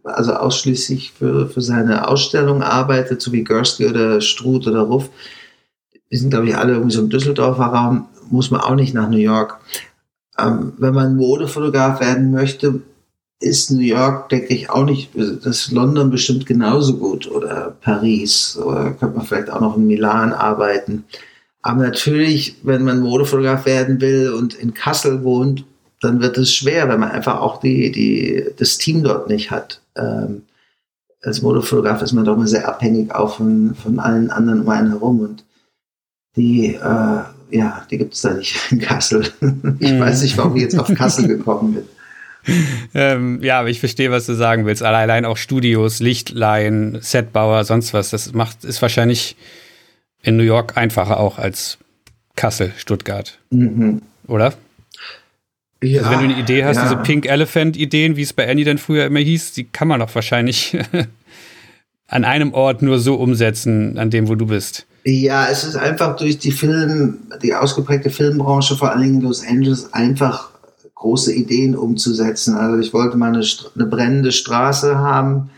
also ausschließlich für, für seine Ausstellung arbeitet, so wie Gursky oder Struth oder Ruff, die sind, glaube ich, alle irgendwie so im Düsseldorfer Raum, muss man auch nicht nach New York. Ähm, wenn man Modefotograf werden möchte, ist New York, denke ich, auch nicht, das ist London bestimmt genauso gut oder Paris oder könnte man vielleicht auch noch in Milan arbeiten. Aber natürlich, wenn man Modefotograf werden will und in Kassel wohnt, dann wird es schwer, wenn man einfach auch die, die, das Team dort nicht hat. Ähm, als Modefotograf ist man doch immer sehr abhängig auch von, von allen anderen um einen herum und die, äh, ja, die gibt es da nicht in Kassel. ich mhm. weiß nicht, warum ich jetzt auf Kassel gekommen bin. Ähm, ja, aber ich verstehe, was du sagen willst. Allein auch Studios, Lichtleihen, Setbauer, sonst was, das macht, ist wahrscheinlich in New York einfacher auch als Kassel, Stuttgart. Mhm. Oder? Ja, also wenn du eine Idee hast, ja. diese Pink Elephant-Ideen, wie es bei Annie dann früher immer hieß, die kann man doch wahrscheinlich an einem Ort nur so umsetzen, an dem, wo du bist. Ja, es ist einfach durch die Film, die ausgeprägte Filmbranche, vor allen Dingen in Los Angeles, einfach große Ideen umzusetzen. Also ich wollte mal eine, eine brennende Straße haben,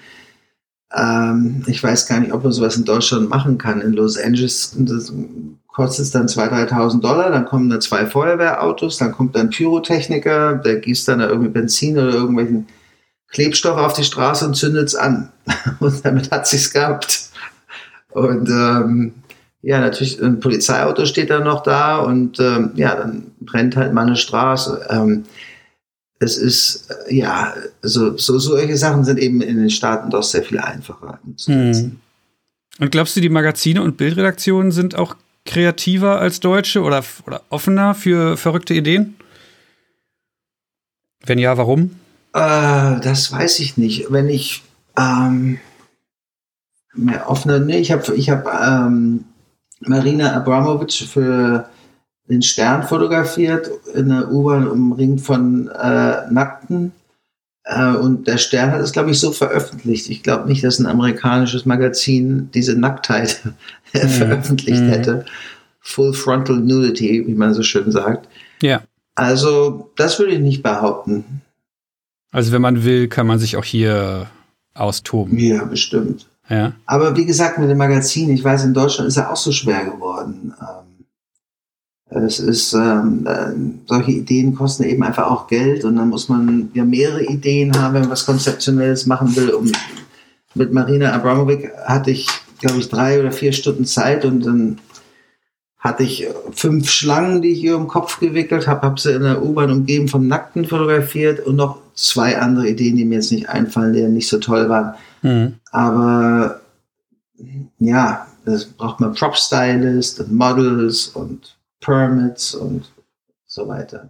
ähm, ich weiß gar nicht, ob man sowas in Deutschland machen kann. In Los Angeles kostet es dann 2.000, 3.000 Dollar, dann kommen da zwei Feuerwehrautos, dann kommt dann Pyrotechniker, der gießt dann da irgendwie Benzin oder irgendwelchen Klebstoff auf die Straße und zündet es an. Und damit hat sich's gehabt. Und ähm, ja, natürlich ein Polizeiauto steht dann noch da und ähm, ja, dann brennt halt mal eine Straße. Ähm, es ist, äh, ja, also so, solche Sachen sind eben in den Staaten doch sehr viel einfacher umzusetzen. Hm. Und glaubst du, die Magazine und Bildredaktionen sind auch kreativer als Deutsche oder, oder offener für verrückte Ideen? Wenn ja, warum? Äh, das weiß ich nicht. Wenn ich ähm, mehr offener, nee, ich habe ich hab, ähm, Marina Abramovic für den Stern fotografiert, in der U-Bahn umringt von äh, Nackten. Äh, und der Stern hat es, glaube ich, so veröffentlicht. Ich glaube nicht, dass ein amerikanisches Magazin diese Nacktheit mhm. veröffentlicht mhm. hätte. Full Frontal Nudity, wie man so schön sagt. Ja. Also, das würde ich nicht behaupten. Also, wenn man will, kann man sich auch hier austoben. Ja, bestimmt. Ja. Aber wie gesagt, mit dem Magazin, ich weiß, in Deutschland ist er auch so schwer geworden. Ähm, es ist, ähm, äh, solche Ideen kosten eben einfach auch Geld und dann muss man ja mehrere Ideen haben, wenn man was Konzeptionelles machen will. Und mit Marina Abramovic hatte ich, glaube ich, drei oder vier Stunden Zeit und dann hatte ich fünf Schlangen, die ich hier im Kopf gewickelt habe, habe sie in der U-Bahn umgeben vom Nackten fotografiert und noch zwei andere Ideen, die mir jetzt nicht einfallen, die nicht so toll waren. Mhm. Aber ja, das braucht man Prop-Stylist und Models und Permits und so weiter.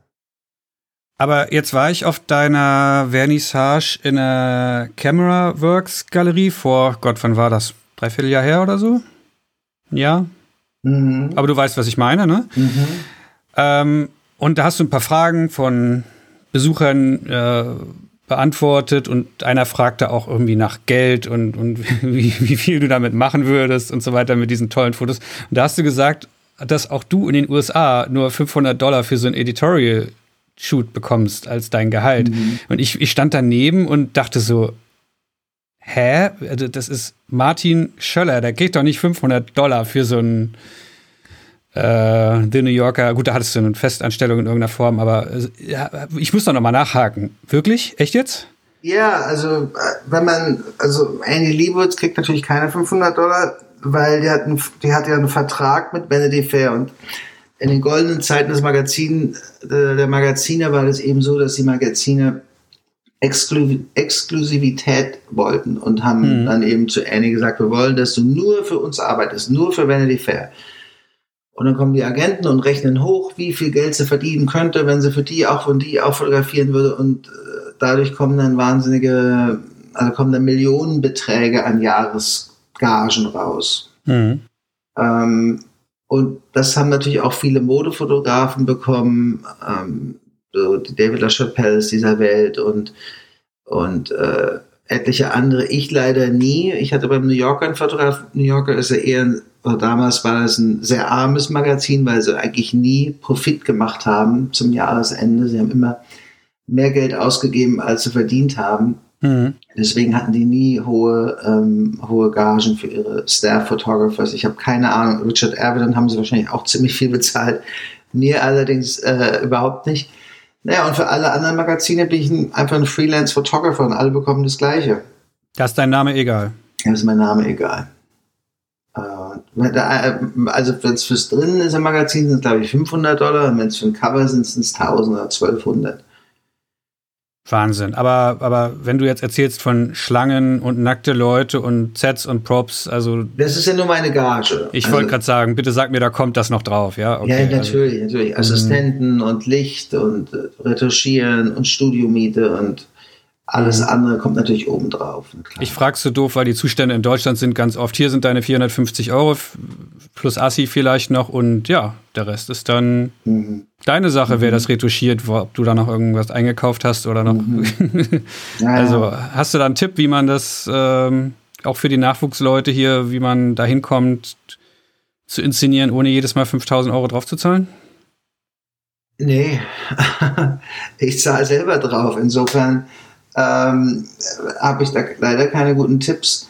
Aber jetzt war ich auf deiner Vernissage in der Camera Works Galerie vor, Gott, wann war das? Dreiviertel Jahr her oder so? Ja. Mhm. Aber du weißt, was ich meine, ne? Mhm. Ähm, und da hast du ein paar Fragen von Besuchern äh, beantwortet und einer fragte auch irgendwie nach Geld und, und wie, wie viel du damit machen würdest und so weiter mit diesen tollen Fotos. Und da hast du gesagt, dass auch du in den USA nur 500 Dollar für so ein Editorial Shoot bekommst als dein Gehalt. Mhm. Und ich, ich stand daneben und dachte so, hä? Also das ist Martin Schöller, der kriegt doch nicht 500 Dollar für so ein äh, The New Yorker. Gut, da hattest du eine Festanstellung in irgendeiner Form, aber äh, ja, ich muss doch noch mal nachhaken. Wirklich? Echt jetzt? Ja, also wenn man, also Andy Leibovitz kriegt natürlich keine 500 Dollar, weil die hat, einen, die hat ja einen Vertrag mit Vanity Fair und in den goldenen Zeiten des Magazin, der Magazine war es eben so, dass die Magazine Exklusivität wollten und haben mhm. dann eben zu Annie gesagt, wir wollen, dass du nur für uns arbeitest, nur für Vanity Fair. Und dann kommen die Agenten und rechnen hoch, wie viel Geld sie verdienen könnte, wenn sie für die auch von die auch fotografieren würde. Und äh, dadurch kommen dann wahnsinnige, also kommen dann Millionenbeträge an Jahresgagen raus. Mhm. Ähm, und das haben natürlich auch viele Modefotografen bekommen. Ähm, so die David LaChapelle dieser Welt und, und äh, etliche andere. Ich leider nie. Ich hatte beim New Yorker einen Fotograf. New Yorker ist ja eher, damals war das ein sehr armes Magazin, weil sie eigentlich nie Profit gemacht haben zum Jahresende. Sie haben immer mehr Geld ausgegeben, als sie verdient haben. Mhm. Deswegen hatten die nie hohe, ähm, hohe Gagen für ihre Staff-Photographers. Ich habe keine Ahnung. Richard Avedon haben sie wahrscheinlich auch ziemlich viel bezahlt. Mir allerdings äh, überhaupt nicht. Naja, und für alle anderen Magazine bin ich einfach ein Freelance-Photographer und alle bekommen das Gleiche. Da ist dein Name egal. Da ist mein Name egal. Äh, also wenn es fürs Drinnen ist im Magazin, sind es glaube ich 500 Dollar und wenn es für ein Cover sind, sind es 1000 oder 1200. Wahnsinn. Aber, aber wenn du jetzt erzählst von Schlangen und nackte Leute und Sets und Props, also. Das ist ja nur meine Gage. Ich also, wollte gerade sagen, bitte sag mir, da kommt das noch drauf, ja? Okay, ja, natürlich, also, natürlich. Assistenten mh. und Licht und äh, Retuschieren und Studiomiete und alles andere kommt natürlich oben drauf. Ich frage so doof, weil die Zustände in Deutschland sind ganz oft, hier sind deine 450 Euro plus Assi vielleicht noch und ja, der Rest ist dann mhm. deine Sache, mhm. wer das retuschiert, ob du da noch irgendwas eingekauft hast oder noch. Mhm. ja, also hast du da einen Tipp, wie man das ähm, auch für die Nachwuchsleute hier, wie man da hinkommt, zu inszenieren, ohne jedes Mal 5000 Euro draufzuzahlen? Nee, ich zahle selber drauf. Insofern ähm, habe ich da leider keine guten Tipps.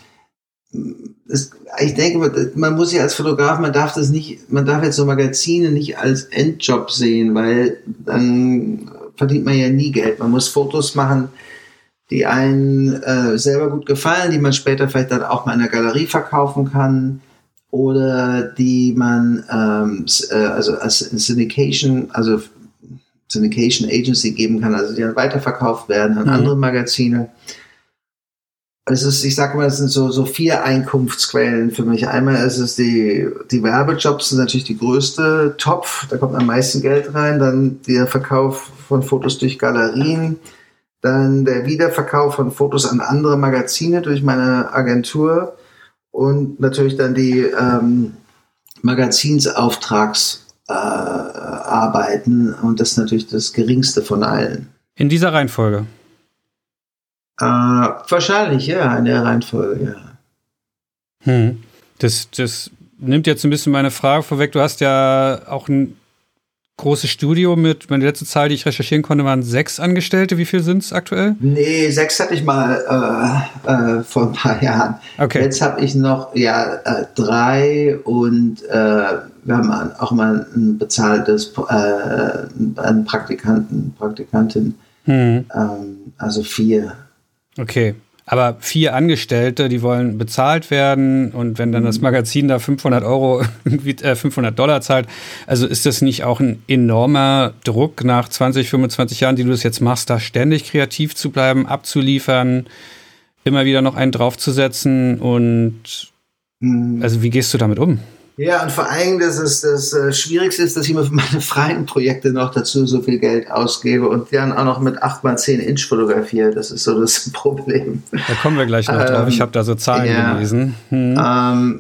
Es, ich denke, man muss ja als Fotograf, man darf das nicht, man darf jetzt so Magazine nicht als Endjob sehen, weil dann verdient man ja nie Geld. Man muss Fotos machen, die einen äh, selber gut gefallen, die man später vielleicht dann auch mal in der Galerie verkaufen kann oder die man ähm, äh, also als Syndication, also Syndication Agency geben kann, also die dann weiterverkauft werden an mhm. andere Magazine. Es ist, ich sage mal, es sind so, so vier Einkunftsquellen für mich. Einmal ist es die, die Werbejobs sind natürlich die größte Topf, da kommt am meisten Geld rein. Dann der Verkauf von Fotos durch Galerien. Dann der Wiederverkauf von Fotos an andere Magazine durch meine Agentur. Und natürlich dann die ähm, Magazinsauftrags- äh, arbeiten und das ist natürlich das geringste von allen. In dieser Reihenfolge? Äh, wahrscheinlich, ja, in der Reihenfolge, ja. Hm. Das, das nimmt jetzt ein bisschen meine Frage vorweg. Du hast ja auch ein großes Studio mit, meine letzte Zahl, die ich recherchieren konnte, waren sechs Angestellte. Wie viel sind es aktuell? Nee, sechs hatte ich mal äh, äh, vor ein paar Jahren. Okay. Jetzt habe ich noch ja äh, drei und äh, wir haben auch mal ein bezahltes äh, einen Praktikanten, Praktikantin. Hm. Ähm, also vier. Okay. Aber vier Angestellte, die wollen bezahlt werden und wenn dann das mhm. Magazin da 500 Euro, äh, 500 Dollar zahlt, also ist das nicht auch ein enormer Druck nach 20, 25 Jahren, die du das jetzt machst, da ständig kreativ zu bleiben, abzuliefern, immer wieder noch einen draufzusetzen und mhm. also wie gehst du damit um? Ja, und vor allem, dass es das äh, Schwierigste ist, dass ich mir für meine freien Projekte noch dazu so viel Geld ausgebe und dann auch noch mit 8x10 Inch fotografiere. Das ist so das Problem. Da kommen wir gleich noch ähm, drauf. Ich habe da so Zahlen ja, gelesen. Hm. Ähm,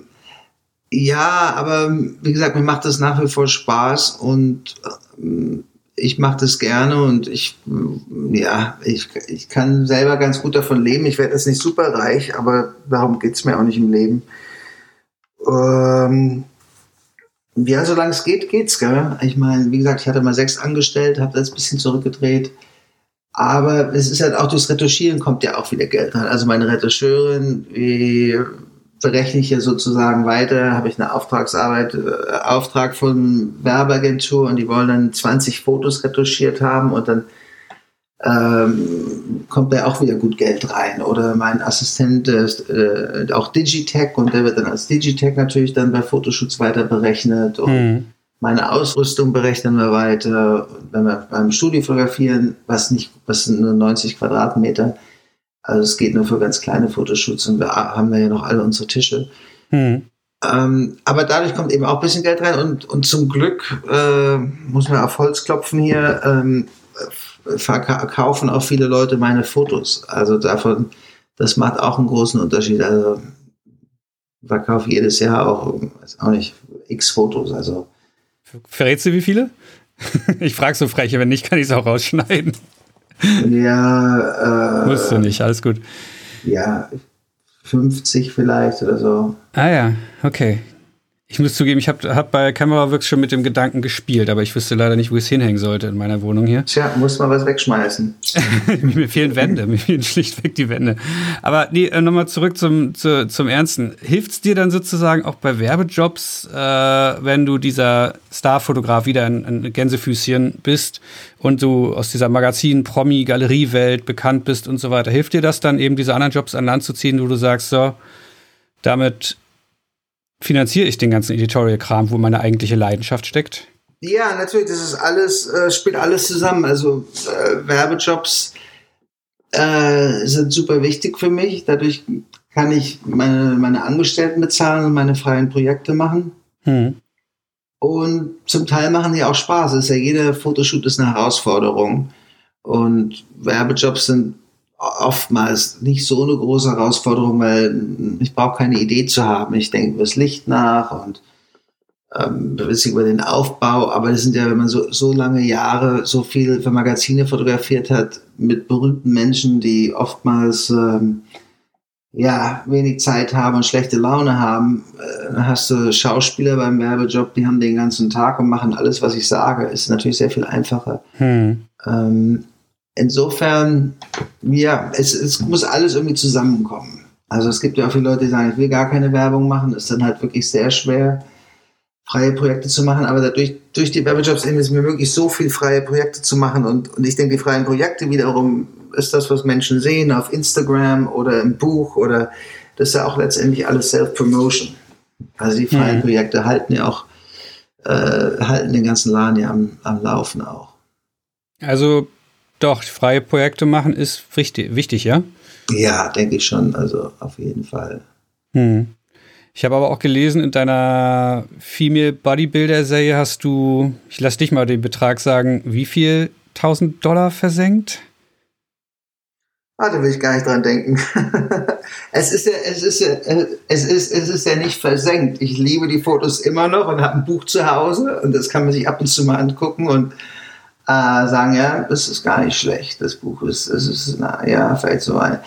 ja, aber wie gesagt, mir macht das nach wie vor Spaß und äh, ich mache das gerne und ich, ja, ich, ich kann selber ganz gut davon leben. Ich werde jetzt nicht super reich, aber darum geht's mir auch nicht im Leben. Ähm, ja, solange es geht, geht's, gell? Ich meine, wie gesagt, ich hatte mal sechs angestellt, habe das ein bisschen zurückgedreht. Aber es ist halt auch durchs Retuschieren kommt ja auch wieder Geld rein. Also meine Retuscheurin, wie berechne ich ja sozusagen weiter, habe ich eine Auftragsarbeit, äh, Auftrag von Werbeagentur und die wollen dann 20 Fotos retuschiert haben und dann ähm, kommt da auch wieder gut Geld rein. Oder mein Assistent ist äh, auch Digitech und der wird dann als Digitech natürlich dann bei Fotoshoots weiter berechnet. Und mhm. meine Ausrüstung berechnen wir weiter. Wenn wir beim Studio fotografieren, was nicht, was sind nur 90 Quadratmeter, also es geht nur für ganz kleine Fotoshoots und wir haben da ja noch alle unsere Tische. Mhm. Ähm, aber dadurch kommt eben auch ein bisschen Geld rein und, und zum Glück äh, muss man auf Holz klopfen hier. Ähm, verkaufen auch viele Leute meine Fotos. Also davon, das macht auch einen großen Unterschied. Also verkaufe jedes Jahr auch, auch nicht, x Fotos. Also. Verrätst du wie viele? ich frage so frech, wenn nicht, kann ich es auch rausschneiden. Ja, äh, Musst du nicht, alles gut. Ja, 50 vielleicht oder so. Ah ja, okay. Ich muss zugeben, ich habe hab bei Cameraworks schon mit dem Gedanken gespielt, aber ich wüsste leider nicht, wo es hinhängen sollte in meiner Wohnung hier. Tja, muss man was wegschmeißen. mir fehlen Wände, mir fehlen schlichtweg die Wände. Aber nee, äh, nochmal zurück zum, zu, zum Ernsten. Hilft es dir dann sozusagen auch bei Werbejobs, äh, wenn du dieser Starfotograf wieder in, in Gänsefüßchen bist und du aus dieser Magazin, Promi, Galeriewelt bekannt bist und so weiter? Hilft dir das dann eben, diese anderen Jobs an Land zu ziehen, wo du sagst, so, damit finanziere ich den ganzen Editorial-Kram, wo meine eigentliche Leidenschaft steckt? Ja, natürlich, das ist alles, äh, spielt alles zusammen. Also äh, Werbejobs äh, sind super wichtig für mich. Dadurch kann ich meine, meine Angestellten bezahlen und meine freien Projekte machen. Hm. Und zum Teil machen die auch Spaß. ist ja jeder Fotoshoot ist eine Herausforderung. Und Werbejobs sind oftmals nicht so eine große Herausforderung, weil ich brauche keine Idee zu haben. Ich denke über das Licht nach und ähm, über den Aufbau, aber das sind ja, wenn man so, so lange Jahre so viel für Magazine fotografiert hat, mit berühmten Menschen, die oftmals ähm, ja, wenig Zeit haben und schlechte Laune haben, äh, dann hast du Schauspieler beim Werbejob, die haben den ganzen Tag und machen alles, was ich sage. Ist natürlich sehr viel einfacher. Hm. Ähm, insofern, ja, es, es muss alles irgendwie zusammenkommen. Also es gibt ja auch viele Leute, die sagen, ich will gar keine Werbung machen. ist dann halt wirklich sehr schwer, freie Projekte zu machen. Aber dadurch, durch die Werbejobs ist es mir möglich, so viel freie Projekte zu machen. Und, und ich denke, die freien Projekte wiederum ist das, was Menschen sehen auf Instagram oder im Buch oder das ist ja auch letztendlich alles Self-Promotion. Also die freien mhm. Projekte halten ja auch, äh, halten den ganzen Laden ja am, am Laufen auch. Also doch, freie Projekte machen ist wichtig, wichtig ja? Ja, denke ich schon. Also auf jeden Fall. Hm. Ich habe aber auch gelesen, in deiner Female Bodybuilder-Serie hast du, ich lasse dich mal den Betrag sagen, wie viel 1000 Dollar versenkt? Ah, da will ich gar nicht dran denken. es ist ja, es ist ja, es ist, es ist ja nicht versenkt. Ich liebe die Fotos immer noch und habe ein Buch zu Hause und das kann man sich ab und zu mal angucken und äh, sagen, ja, das ist gar nicht schlecht, das Buch ist, das ist, na, ja, vielleicht so ein,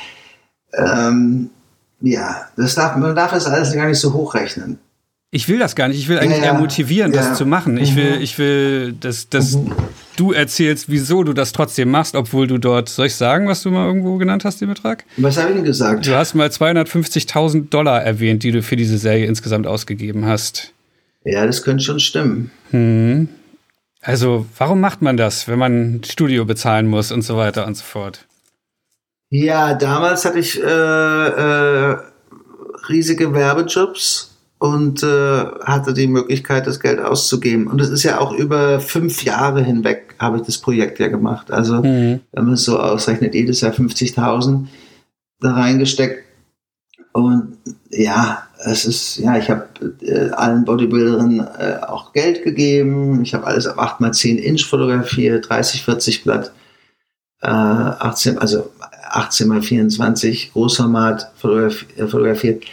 ähm, ja, das darf, man darf das alles gar nicht so hochrechnen. Ich will das gar nicht. Ich will eigentlich ja, eher motivieren, ja. das zu machen. Ich will, mhm. ich will, dass, dass mhm. du erzählst, wieso du das trotzdem machst, obwohl du dort, soll ich sagen, was du mal irgendwo genannt hast, den Betrag? Was habe ich denn gesagt? Du hast mal 250.000 Dollar erwähnt, die du für diese Serie insgesamt ausgegeben hast. Ja, das könnte schon stimmen. Hm. Also, warum macht man das, wenn man ein Studio bezahlen muss und so weiter und so fort? Ja, damals hatte ich äh, äh, riesige Werbejobs und äh, hatte die Möglichkeit, das Geld auszugeben. Und es ist ja auch über fünf Jahre hinweg habe ich das Projekt ja gemacht. Also, mhm. wenn man es so ausrechnet, jedes Jahr 50.000 da reingesteckt. Und ja, es ist, ja, ich habe äh, allen Bodybuilderinnen äh, auch Geld gegeben. Ich habe alles auf 8x10 Inch fotografiert, 30, 40 Blatt, äh, 18, also 18 x 24 Großformat fotografi äh, fotografiert.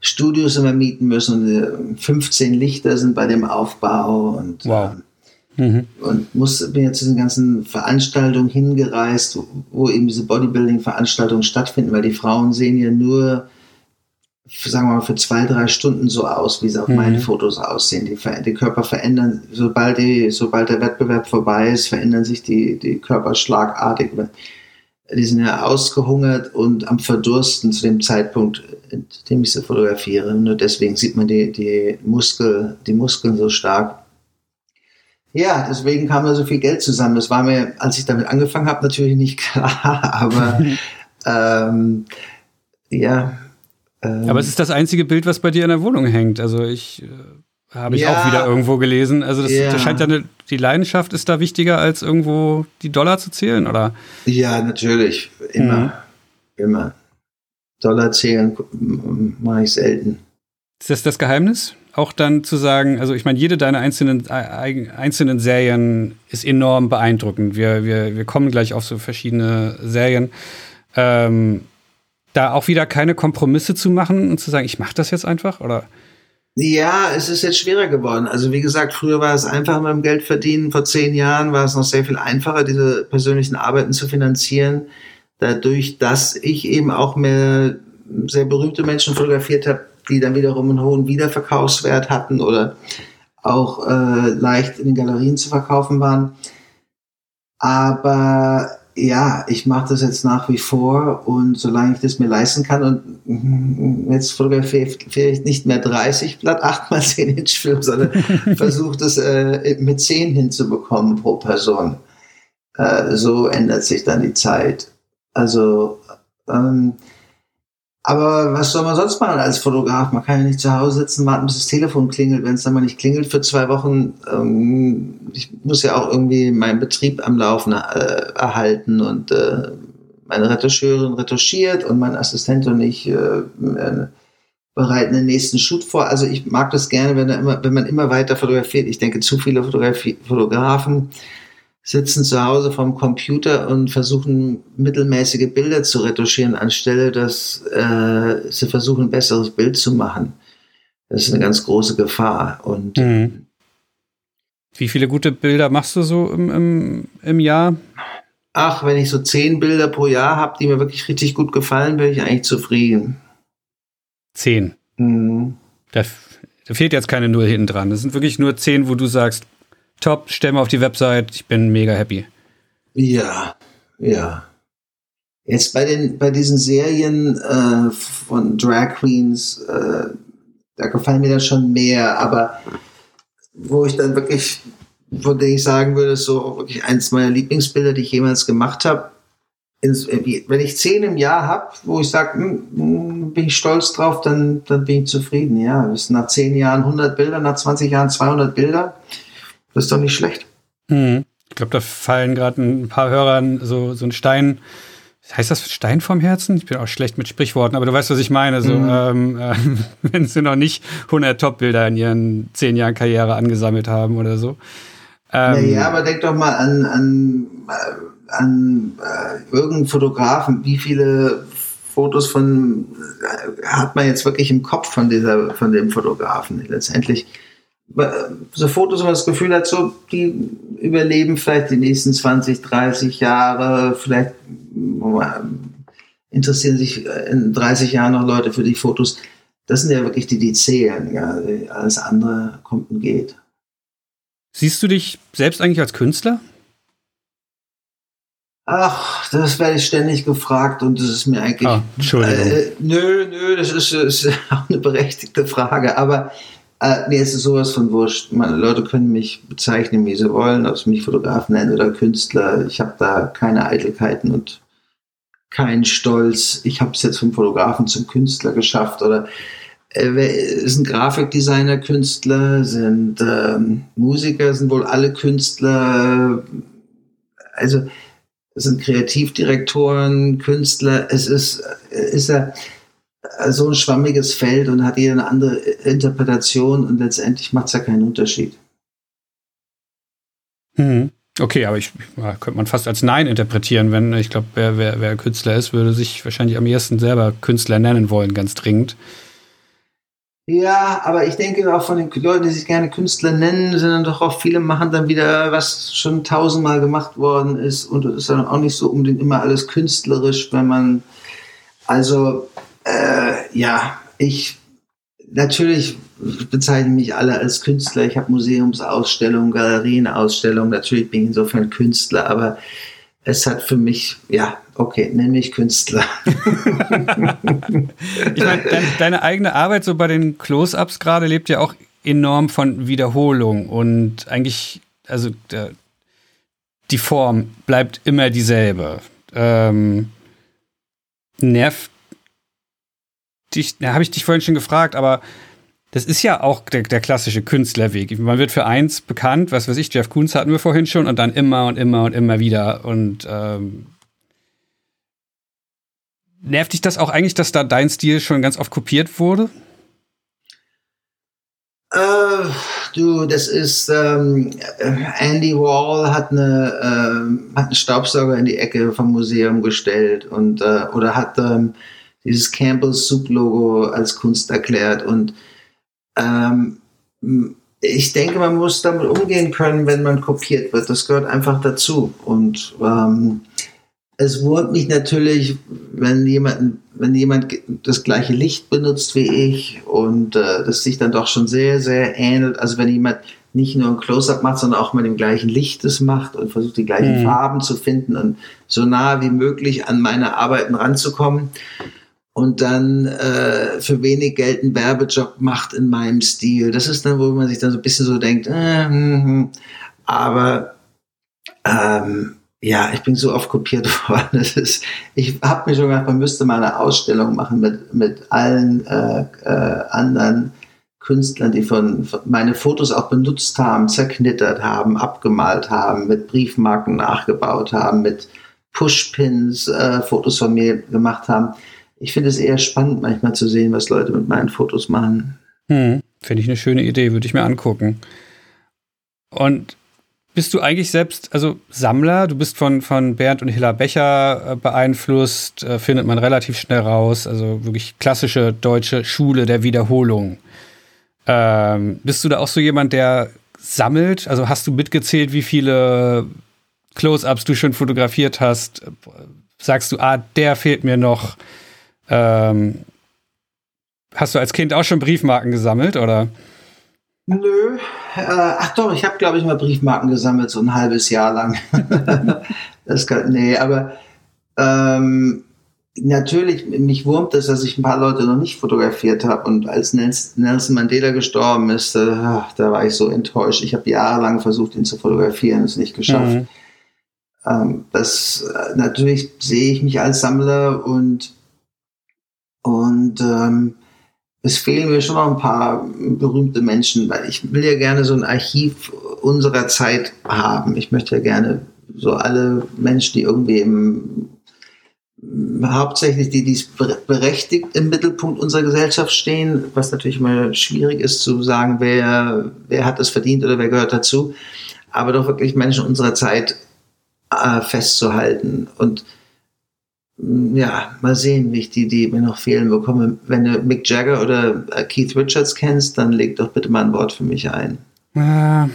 Studios immer mieten müssen und 15 äh, Lichter sind bei dem Aufbau und, wow. Mhm. und muss, bin jetzt zu diesen ganzen Veranstaltungen hingereist, wo, wo eben diese Bodybuilding-Veranstaltungen stattfinden, weil die Frauen sehen ja nur sagen wir mal, für zwei, drei Stunden so aus, wie sie auf mhm. meinen Fotos aussehen. Die, die, Körper verändern, sobald, die, sobald der Wettbewerb vorbei ist, verändern sich die, die Körper schlagartig. Die sind ja ausgehungert und am Verdursten zu dem Zeitpunkt, in dem ich sie fotografiere. Nur deswegen sieht man die, die, Muskel, die Muskeln so stark. Ja, deswegen kam da so viel Geld zusammen. Das war mir, als ich damit angefangen habe, natürlich nicht klar, aber ähm, ja. Ähm, aber es ist das einzige Bild, was bei dir in der Wohnung hängt. Also ich äh, habe ich ja, auch wieder irgendwo gelesen. Also das, ja. das scheint ja eine, die Leidenschaft ist da wichtiger als irgendwo die Dollar zu zählen, oder? Ja, natürlich. Immer. Mhm. Immer. Dollar zählen mache ich selten. Ist das das Geheimnis? Auch dann zu sagen, also ich meine, jede deiner einzelnen, einzelnen Serien ist enorm beeindruckend. Wir, wir, wir kommen gleich auf so verschiedene Serien. Ähm, da auch wieder keine Kompromisse zu machen und zu sagen, ich mache das jetzt einfach, oder? Ja, es ist jetzt schwerer geworden. Also wie gesagt, früher war es einfacher mit dem Geld verdienen. Vor zehn Jahren war es noch sehr viel einfacher, diese persönlichen Arbeiten zu finanzieren dadurch, dass ich eben auch mehr sehr berühmte Menschen fotografiert habe, die dann wiederum einen hohen Wiederverkaufswert hatten oder auch äh, leicht in den Galerien zu verkaufen waren. Aber ja, ich mache das jetzt nach wie vor und solange ich das mir leisten kann und jetzt fotografiere ich nicht mehr 30 Blatt 8x10 Inch Film, sondern versuche das äh, mit 10 hinzubekommen pro Person. Äh, so ändert sich dann die Zeit. Also, ähm, aber was soll man sonst machen als Fotograf? Man kann ja nicht zu Hause sitzen, warten, bis das Telefon klingelt. Wenn es dann mal nicht klingelt für zwei Wochen, ähm, ich muss ja auch irgendwie meinen Betrieb am Laufen äh, erhalten und äh, meine Retuscheurin retuschiert und mein Assistent und ich äh, äh, bereiten den nächsten Shoot vor. Also ich mag das gerne, wenn, immer, wenn man immer weiter fotografiert. Ich denke, zu viele Fotografie, Fotografen sitzen zu Hause vom Computer und versuchen mittelmäßige Bilder zu retuschieren, anstelle dass äh, sie versuchen, ein besseres Bild zu machen. Das ist eine ganz große Gefahr. Und mhm. wie viele gute Bilder machst du so im, im, im Jahr? Ach, wenn ich so zehn Bilder pro Jahr habe, die mir wirklich richtig gut gefallen, bin ich eigentlich zufrieden. Zehn. Mhm. Da, da fehlt jetzt keine Null hinten dran. Das sind wirklich nur zehn, wo du sagst, top, stell mal auf die Website, ich bin mega happy. Ja, ja. Jetzt bei den bei diesen Serien äh, von Drag Queens, äh, da gefallen mir dann schon mehr, aber wo ich dann wirklich, von denen ich sagen würde, so wirklich eins meiner Lieblingsbilder, die ich jemals gemacht habe. Wenn ich zehn im Jahr habe, wo ich sage, hm, hm, bin ich stolz drauf, dann, dann bin ich zufrieden. Ja, das sind nach zehn Jahren 100 Bilder, nach 20 Jahren 200 Bilder. Das ist doch nicht schlecht. Mhm. Ich glaube, da fallen gerade ein paar Hörern so, so ein Stein. Heißt das Stein vom Herzen? Ich bin auch schlecht mit Sprichworten, aber du weißt, was ich meine. So, mhm. ähm, äh, wenn sie noch nicht 100 Top-Bilder in ihren zehn Jahren Karriere angesammelt haben oder so. Ähm, ja, aber denk doch mal an, an, äh, an äh, irgendeinen Fotografen. Wie viele Fotos von äh, hat man jetzt wirklich im Kopf von dieser, von dem Fotografen? Letztendlich so Fotos, wo man das Gefühl hat, so, die überleben vielleicht die nächsten 20, 30 Jahre, vielleicht interessieren sich in 30 Jahren noch Leute für die Fotos. Das sind ja wirklich die, die zählen. Ja. Alles andere kommt und geht. Siehst du dich selbst eigentlich als Künstler? Ach, das werde ich ständig gefragt und das ist mir eigentlich. Ah, Entschuldigung. Äh, nö, nö, das ist, ist auch eine berechtigte Frage. Aber äh, mir ist es sowas von wurscht. Meine Leute können mich bezeichnen, wie sie wollen, ob sie mich Fotograf nennen oder Künstler. Ich habe da keine Eitelkeiten und keinen Stolz. Ich habe es jetzt vom Fotografen zum Künstler geschafft oder äh, sind Grafikdesigner Künstler, sind ähm, Musiker, sind wohl alle Künstler. Also sind Kreativdirektoren, Künstler. Es ist, ist ja so ein schwammiges Feld und hat jeder eine andere Interpretation und letztendlich macht es ja keinen Unterschied. Hm. Okay, aber ich könnte man fast als Nein interpretieren, wenn ich glaube, wer, wer, wer Künstler ist, würde sich wahrscheinlich am ersten selber Künstler nennen wollen, ganz dringend. Ja, aber ich denke auch von den Leuten, die sich gerne Künstler nennen, sind dann doch auch viele machen dann wieder, was schon tausendmal gemacht worden ist und es ist dann auch nicht so unbedingt immer alles künstlerisch, wenn man also äh, ja, ich natürlich bezeichne mich alle als Künstler. Ich habe Museumsausstellungen, Galerienausstellungen. Natürlich bin ich insofern Künstler, aber es hat für mich, ja, okay, nenne mich Künstler. ich meine, dein, deine eigene Arbeit so bei den Close-Ups gerade lebt ja auch enorm von Wiederholung und eigentlich also der, die Form bleibt immer dieselbe. Ähm, nervt dich, habe ich dich vorhin schon gefragt, aber das ist ja auch der, der, klassische Künstlerweg. Man wird für eins bekannt, was weiß ich, Jeff Koons hatten wir vorhin schon, und dann immer und immer und immer wieder. Und ähm, nervt dich das auch eigentlich, dass da dein Stil schon ganz oft kopiert wurde? Äh, du, das ist ähm, Andy Wall hat eine äh, hat einen Staubsauger in die Ecke vom Museum gestellt und äh, oder hat ähm, dieses Campbell's Soup Logo als Kunst erklärt und ähm, ich denke, man muss damit umgehen können, wenn man kopiert wird. Das gehört einfach dazu und ähm, es wurmt mich natürlich, wenn jemand, wenn jemand das gleiche Licht benutzt wie ich und äh, das sich dann doch schon sehr, sehr ähnelt. Also wenn jemand nicht nur ein Close-up macht, sondern auch mit dem gleichen Licht es macht und versucht die gleichen mhm. Farben zu finden und so nah wie möglich an meine Arbeiten ranzukommen und dann äh, für wenig Geld einen Werbejob macht in meinem Stil. Das ist dann, wo man sich dann so ein bisschen so denkt, äh, hm, hm. aber ähm, ja, ich bin so oft kopiert worden. Das ist, ich habe mir schon gedacht, man müsste mal eine Ausstellung machen mit, mit allen äh, äh, anderen Künstlern, die von, von meine Fotos auch benutzt haben, zerknittert haben, abgemalt haben, mit Briefmarken nachgebaut haben, mit Pushpins äh, Fotos von mir gemacht haben. Ich finde es eher spannend, manchmal zu sehen, was Leute mit meinen Fotos machen. Hm, finde ich eine schöne Idee, würde ich mir angucken. Und bist du eigentlich selbst, also Sammler? Du bist von, von Bernd und Hilla Becher äh, beeinflusst, äh, findet man relativ schnell raus. Also wirklich klassische deutsche Schule der Wiederholung. Ähm, bist du da auch so jemand, der sammelt? Also hast du mitgezählt, wie viele Close-ups du schon fotografiert hast? Sagst du, ah, der fehlt mir noch? Ähm, hast du als Kind auch schon Briefmarken gesammelt, oder? Nö. Äh, ach doch, ich habe, glaube ich, mal Briefmarken gesammelt, so ein halbes Jahr lang. das kann, nee, aber ähm, natürlich, mich wurmt es, dass ich ein paar Leute noch nicht fotografiert habe. Und als Nelson Mandela gestorben ist, äh, da war ich so enttäuscht. Ich habe jahrelang versucht, ihn zu fotografieren, es nicht geschafft. Mhm. Ähm, das äh, natürlich sehe ich mich als Sammler und und ähm, es fehlen mir schon noch ein paar berühmte Menschen, weil ich will ja gerne so ein Archiv unserer Zeit haben. Ich möchte ja gerne so alle Menschen, die irgendwie im hauptsächlich die, die berechtigt im Mittelpunkt unserer Gesellschaft stehen, was natürlich mal schwierig ist zu sagen, wer, wer hat es verdient oder wer gehört dazu, aber doch wirklich Menschen unserer Zeit äh, festzuhalten. Und ja, mal sehen, wie ich die, die mir noch fehlen bekomme. Wenn du Mick Jagger oder äh, Keith Richards kennst, dann leg doch bitte mal ein Wort für mich ein. Äh,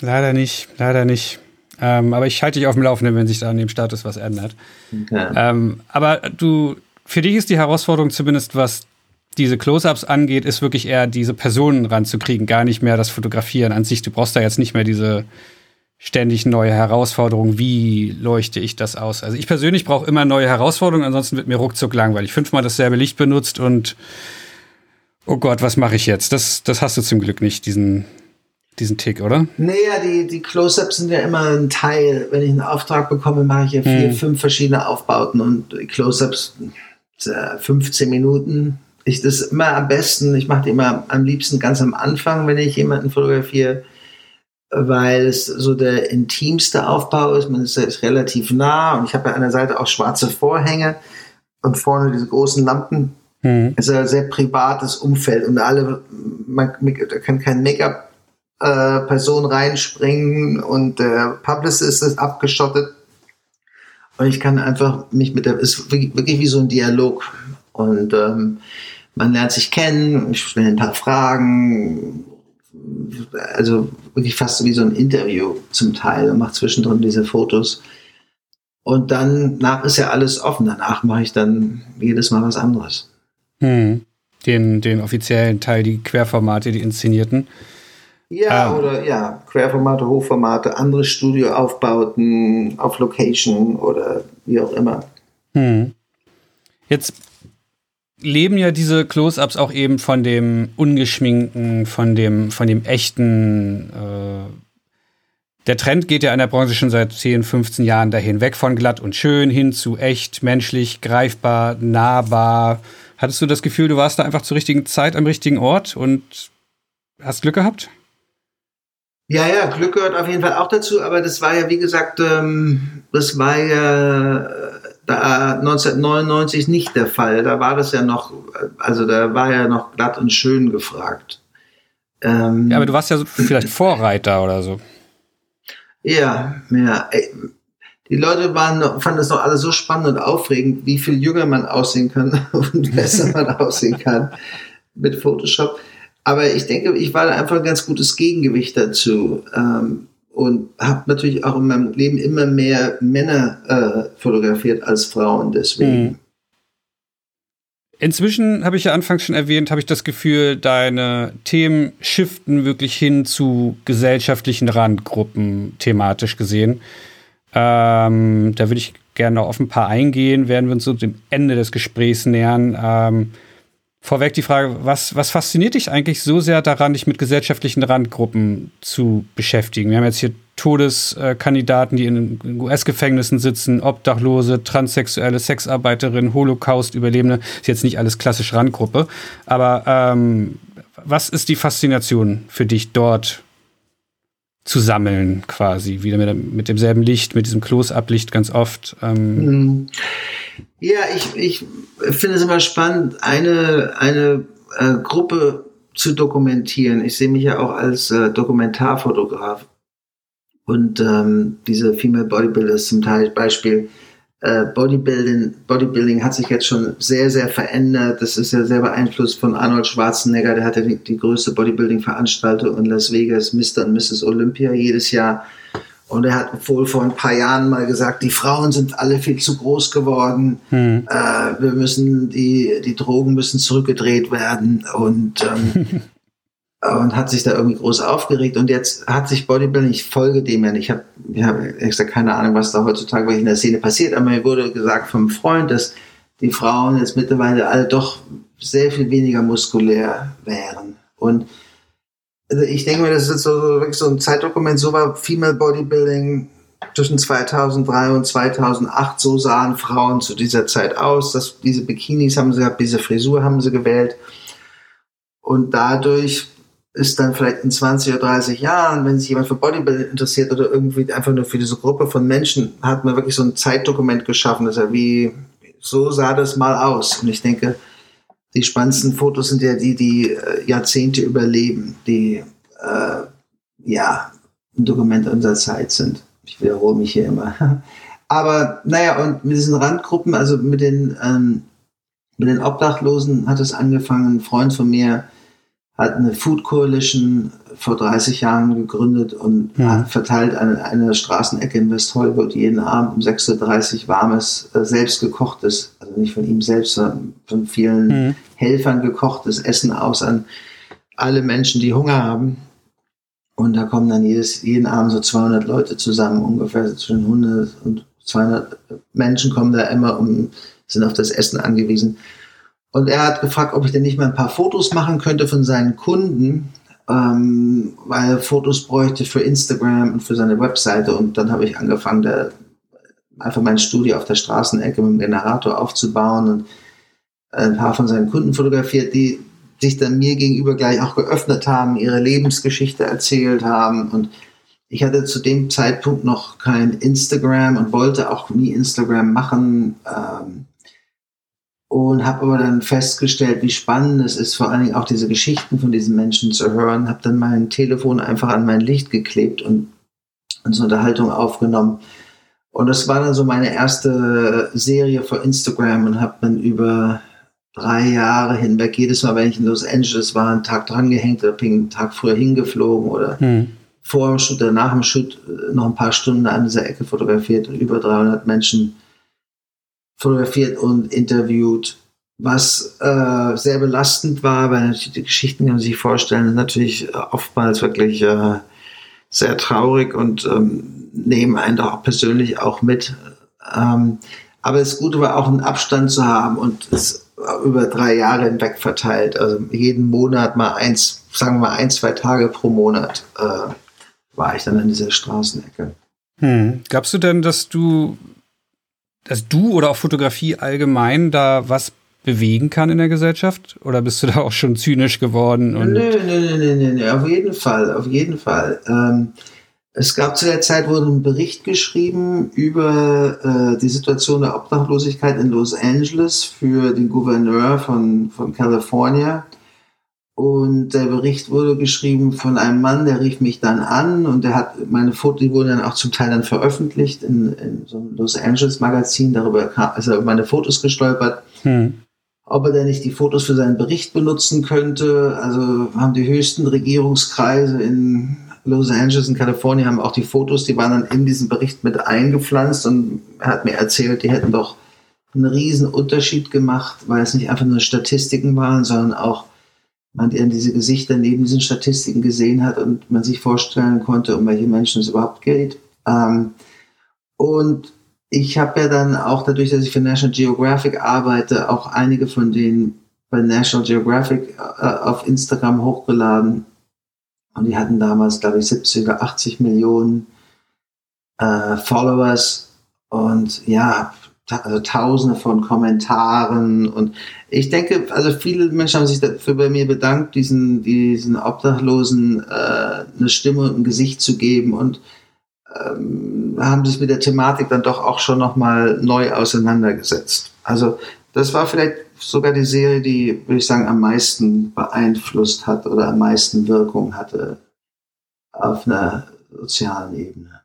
leider nicht, leider nicht. Ähm, aber ich halte dich auf dem Laufenden, wenn sich da an dem Status was ändert. Okay. Ähm, aber du, für dich ist die Herausforderung zumindest, was diese Close-ups angeht, ist wirklich eher diese Personen ranzukriegen, gar nicht mehr das Fotografieren an sich. Du brauchst da jetzt nicht mehr diese ständig neue Herausforderungen. Wie leuchte ich das aus? Also ich persönlich brauche immer neue Herausforderungen, ansonsten wird mir ruckzuck langweilig. Fünfmal dasselbe Licht benutzt und oh Gott, was mache ich jetzt? Das, das hast du zum Glück nicht, diesen, diesen Tick, oder? Naja, die, die Close-Ups sind ja immer ein Teil. Wenn ich einen Auftrag bekomme, mache ich ja vier, hm. fünf verschiedene Aufbauten und Close-Ups 15 Minuten. Ich das immer am besten, ich mache die immer am liebsten ganz am Anfang, wenn ich jemanden fotografiere weil es so der intimste Aufbau ist. Man ist, ist relativ nah und ich habe ja an der Seite auch schwarze Vorhänge und vorne diese großen Lampen. Mhm. Es ist ein sehr privates Umfeld und alle, man, da kann kein Make-up äh, reinspringen und der Publicist ist abgeschottet. Und ich kann einfach mich mit der, ist wirklich wie so ein Dialog. Und ähm, man lernt sich kennen, ich stelle ein paar Fragen, also wirklich fast wie so ein Interview zum Teil und mache zwischendrin diese Fotos. Und dann nach ist ja alles offen. Danach mache ich dann jedes Mal was anderes. Hm. Den, den offiziellen Teil, die Querformate, die inszenierten. Ja, ähm. oder ja, Querformate, Hochformate, andere Studioaufbauten auf Location oder wie auch immer. Hm. Jetzt leben ja diese Close-ups auch eben von dem ungeschminkten, von dem, von dem echten, äh, der Trend geht ja in der Branche schon seit 10, 15 Jahren dahin. Weg von glatt und schön hin zu echt, menschlich, greifbar, nahbar. Hattest du das Gefühl, du warst da einfach zur richtigen Zeit am richtigen Ort und hast Glück gehabt? Ja, ja, Glück gehört auf jeden Fall auch dazu, aber das war ja, wie gesagt, ähm, das war ja da 1999 nicht der Fall. Da war das ja noch, also da war ja noch glatt und schön gefragt. Ähm, ja, aber du warst ja so vielleicht Vorreiter oder so. Ja, ja. Die Leute waren, fanden es noch alle so spannend und aufregend, wie viel jünger man aussehen kann und besser man aussehen kann mit Photoshop. Aber ich denke, ich war einfach ein ganz gutes Gegengewicht dazu. Ähm, und habe natürlich auch in meinem Leben immer mehr Männer äh, fotografiert als Frauen deswegen. Mhm. Inzwischen habe ich ja anfangs schon erwähnt, habe ich das Gefühl, deine Themen shiften wirklich hin zu gesellschaftlichen Randgruppen thematisch gesehen. Ähm, da würde ich gerne noch auf ein paar eingehen, werden wir uns so dem Ende des Gesprächs nähern. Ähm, Vorweg die Frage, was, was fasziniert dich eigentlich so sehr daran, dich mit gesellschaftlichen Randgruppen zu beschäftigen? Wir haben jetzt hier Todeskandidaten, die in US-Gefängnissen sitzen, Obdachlose, Transsexuelle, Sexarbeiterinnen, Holocaust-Überlebende. Ist jetzt nicht alles klassisch Randgruppe. Aber ähm, was ist die Faszination für dich dort zu sammeln, quasi? Wieder mit, mit demselben Licht, mit diesem Close-Up-Licht ganz oft. Ähm. Mhm. Ja, ich, ich finde es immer spannend, eine, eine äh, Gruppe zu dokumentieren. Ich sehe mich ja auch als äh, Dokumentarfotograf. Und ähm, diese Female Bodybuilders zum Teil Beispiel äh, Bodybuilding, Bodybuilding hat sich jetzt schon sehr, sehr verändert. Das ist ja sehr beeinflusst von Arnold Schwarzenegger. Der hatte die, die größte Bodybuilding-Veranstaltung in Las Vegas, Mr. und Mrs. Olympia jedes Jahr. Und er hat wohl vor ein paar Jahren mal gesagt, die Frauen sind alle viel zu groß geworden. Hm. Äh, wir müssen, die, die Drogen müssen zurückgedreht werden. Und ähm, und hat sich da irgendwie groß aufgeregt und jetzt hat sich Bodybuilding, ich folge dem ja nicht, ich habe ich hab extra keine Ahnung, was da heutzutage in der Szene passiert, aber mir wurde gesagt vom Freund, dass die Frauen jetzt mittlerweile alle doch sehr viel weniger muskulär wären und also ich denke mir, das ist so, wirklich so ein Zeitdokument, so war Female Bodybuilding zwischen 2003 und 2008, so sahen Frauen zu dieser Zeit aus, dass diese Bikinis haben sie gehabt, diese Frisur haben sie gewählt und dadurch ist dann vielleicht in 20 oder 30 Jahren, wenn sich jemand für Bodybuilding interessiert oder irgendwie einfach nur für diese Gruppe von Menschen, hat man wirklich so ein Zeitdokument geschaffen, dass er wie, so sah das mal aus. Und ich denke, die spannendsten Fotos sind ja die, die äh, Jahrzehnte überleben, die, äh, ja, ein Dokument unserer Zeit sind. Ich wiederhole mich hier immer. Aber naja, und mit diesen Randgruppen, also mit den, ähm, mit den Obdachlosen hat es angefangen. Ein Freund von mir, hat eine Food Coalition vor 30 Jahren gegründet und ja. verteilt eine, eine Straßenecke in West Hollywood jeden Abend um 6.30 Uhr warmes, äh, selbstgekochtes, also nicht von ihm selbst, sondern von vielen mhm. Helfern gekochtes Essen aus an alle Menschen, die Hunger haben. Und da kommen dann jedes, jeden Abend so 200 Leute zusammen, ungefähr zwischen 100 und 200 Menschen kommen da immer und sind auf das Essen angewiesen. Und er hat gefragt, ob ich denn nicht mal ein paar Fotos machen könnte von seinen Kunden, ähm, weil er Fotos bräuchte für Instagram und für seine Webseite. Und dann habe ich angefangen, da einfach mein Studio auf der Straßenecke mit dem Generator aufzubauen und ein paar von seinen Kunden fotografiert, die sich dann mir gegenüber gleich auch geöffnet haben, ihre Lebensgeschichte erzählt haben. Und ich hatte zu dem Zeitpunkt noch kein Instagram und wollte auch nie Instagram machen. Ähm, und habe aber dann festgestellt, wie spannend es ist, vor allen Dingen auch diese Geschichten von diesen Menschen zu hören. Habe dann mein Telefon einfach an mein Licht geklebt und unsere Unterhaltung aufgenommen. Und das war dann so meine erste Serie für Instagram und habe dann über drei Jahre hinweg jedes Mal, wenn ich in Los Angeles war, einen Tag dran gehängt oder bin einen Tag früher hingeflogen oder hm. vor dem Shoot oder nach dem Shoot noch ein paar Stunden an dieser Ecke fotografiert und über 300 Menschen fotografiert und interviewt, was äh, sehr belastend war, weil natürlich die Geschichten, kann man sich vorstellen, sind natürlich äh, oftmals wirklich äh, sehr traurig und ähm, nehmen einen da auch persönlich auch mit. Ähm, aber das Gute war auch einen Abstand zu haben und es über drei Jahre hinweg verteilt. Also jeden Monat mal eins, sagen wir mal ein, zwei Tage pro Monat. Äh, war ich dann an dieser Straßenecke. Hm. Glaubst du denn, dass du, dass du oder auch Fotografie allgemein da was bewegen kann in der Gesellschaft? Oder bist du da auch schon zynisch geworden? Und nö, nö, nö, nö, nö, auf jeden Fall, auf jeden Fall. Ähm, es gab zu der Zeit wurde ein Bericht geschrieben über äh, die Situation der Obdachlosigkeit in Los Angeles für den Gouverneur von, von California. Und der Bericht wurde geschrieben von einem Mann, der rief mich dann an und der hat meine Fotos, die wurden dann auch zum Teil dann veröffentlicht in, in so einem Los Angeles Magazin. Darüber kam, also über meine Fotos gestolpert. Hm. Ob er denn nicht die Fotos für seinen Bericht benutzen könnte. Also haben die höchsten Regierungskreise in Los Angeles in Kalifornien haben auch die Fotos, die waren dann in diesen Bericht mit eingepflanzt und er hat mir erzählt, die hätten doch einen riesen Unterschied gemacht, weil es nicht einfach nur Statistiken waren, sondern auch man diese Gesichter neben diesen Statistiken gesehen hat und man sich vorstellen konnte, um welche Menschen es überhaupt geht. Ähm, und ich habe ja dann auch dadurch, dass ich für National Geographic arbeite, auch einige von denen bei National Geographic äh, auf Instagram hochgeladen. Und die hatten damals, glaube ich, 70 oder 80 Millionen äh, Followers. Und ja, also tausende von Kommentaren und ich denke, also viele Menschen haben sich dafür bei mir bedankt, diesen, diesen Obdachlosen äh, eine Stimme und ein Gesicht zu geben und ähm, haben sich mit der Thematik dann doch auch schon nochmal neu auseinandergesetzt. Also das war vielleicht sogar die Serie, die, würde ich sagen, am meisten beeinflusst hat oder am meisten Wirkung hatte auf einer sozialen Ebene.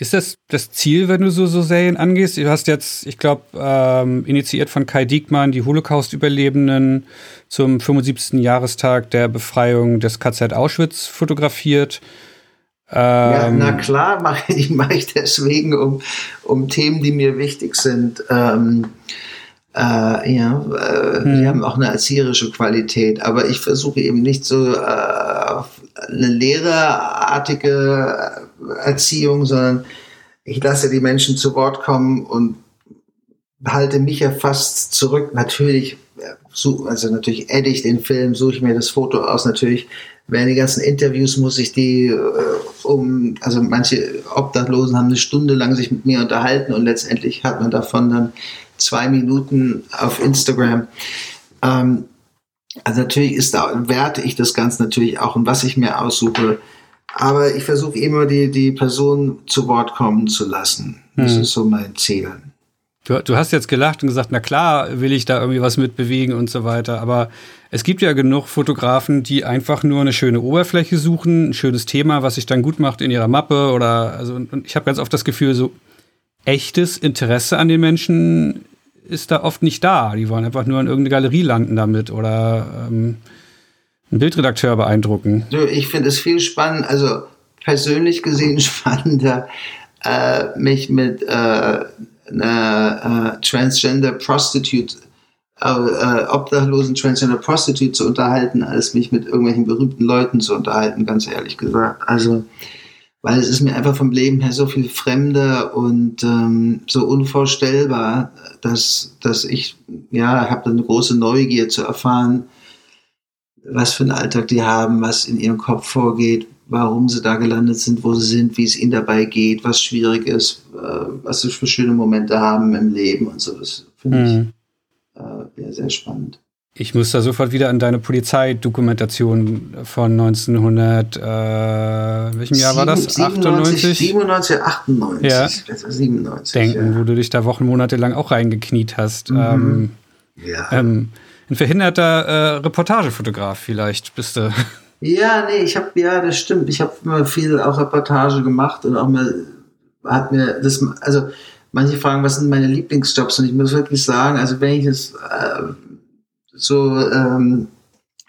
Ist das das Ziel, wenn du so, so Serien angehst? Du hast jetzt, ich glaube, ähm, initiiert von Kai Diekmann die Holocaust-Überlebenden zum 75. Jahrestag der Befreiung des KZ Auschwitz fotografiert. Ähm, ja, na klar, mache ich, mach ich deswegen um, um Themen, die mir wichtig sind. Ähm, äh, ja, äh, hm. die haben auch eine erzieherische Qualität, aber ich versuche eben nicht so äh, eine lehrerartige Erziehung, sondern ich lasse die Menschen zu Wort kommen und halte mich ja fast zurück. Natürlich, also natürlich edit ich den Film, suche ich mir das Foto aus. Natürlich, während die ganzen Interviews muss ich die äh, um, also manche Obdachlosen haben eine Stunde lang sich mit mir unterhalten und letztendlich hat man davon dann zwei Minuten auf Instagram. Ähm, also natürlich ist da, werte ich das Ganze natürlich auch und was ich mir aussuche. Aber ich versuche immer die, die Person zu Wort kommen zu lassen. Das hm. ist so mein Ziel. Du, du hast jetzt gelacht und gesagt, na klar, will ich da irgendwie was mitbewegen und so weiter. Aber es gibt ja genug Fotografen, die einfach nur eine schöne Oberfläche suchen, ein schönes Thema, was sich dann gut macht in ihrer Mappe oder also und ich habe ganz oft das Gefühl, so echtes Interesse an den Menschen ist da oft nicht da. Die wollen einfach nur in irgendeine Galerie landen damit oder ähm, einen Bildredakteur beeindrucken. Ich finde es viel spannend, also persönlich gesehen spannender, äh, mich mit äh, einer äh, Transgender Prostitute, äh, äh, obdachlosen Transgender Prostitute zu unterhalten, als mich mit irgendwelchen berühmten Leuten zu unterhalten, ganz ehrlich gesagt. Also weil es ist mir einfach vom Leben her so viel fremder und ähm, so unvorstellbar, dass, dass ich, ja, habe eine große Neugier zu erfahren, was für einen Alltag die haben, was in ihrem Kopf vorgeht, warum sie da gelandet sind, wo sie sind, wie es ihnen dabei geht, was schwierig ist, äh, was sie für schöne Momente haben im Leben und so. Das finde mhm. ich äh, sehr spannend. Ich muss da sofort wieder an deine Polizeidokumentation von 1900, äh, welchem Jahr war das? 97, 97 98. Ja. 97, denken, ja. wo du dich da Wochen, Monate lang auch reingekniet hast. Mhm. Ähm, ja. Ähm, ein verhinderter äh, Reportagefotograf vielleicht bist du. Ja, nee, ich habe, ja, das stimmt. Ich habe immer viel auch Reportage gemacht und auch mal hat mir das, also manche fragen, was sind meine Lieblingsjobs? Und ich muss wirklich sagen, also wenn ich es äh, so ähm,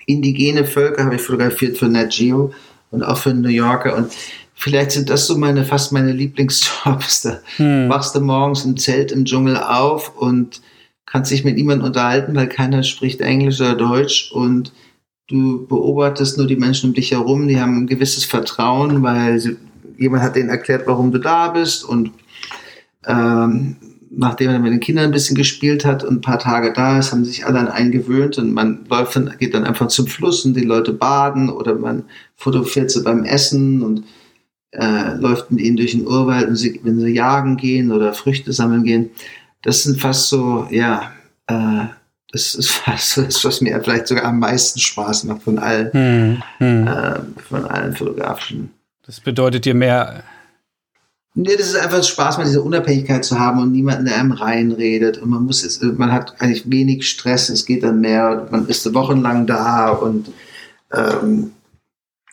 indigene Völker habe ich fotografiert für Nat Geo und auch für New Yorker und vielleicht sind das so meine fast meine Lieblingsjobs. Da hm. wachst du morgens im Zelt im Dschungel auf und kannst dich mit niemandem unterhalten, weil keiner spricht Englisch oder Deutsch und du beobachtest nur die Menschen um dich herum, die haben ein gewisses Vertrauen, weil sie, jemand hat denen erklärt, warum du da bist und ähm, nachdem er mit den Kindern ein bisschen gespielt hat und ein paar Tage da ist, haben sich alle an einen gewöhnt und man läuft dann, geht dann einfach zum Fluss und die Leute baden oder man fotografiert sie beim Essen und äh, läuft mit ihnen durch den Urwald, und sie, wenn sie jagen gehen oder Früchte sammeln gehen. Das sind fast so, ja, äh, das ist fast das, was mir vielleicht sogar am meisten Spaß macht von allen, hm, hm. Äh, von allen fotografischen. Das bedeutet dir mehr. Nee, das ist einfach Spaß, mal diese Unabhängigkeit zu haben und niemanden, der einem reinredet. Und man muss jetzt, man hat eigentlich wenig Stress, es geht dann mehr, man ist wochenlang da und ähm,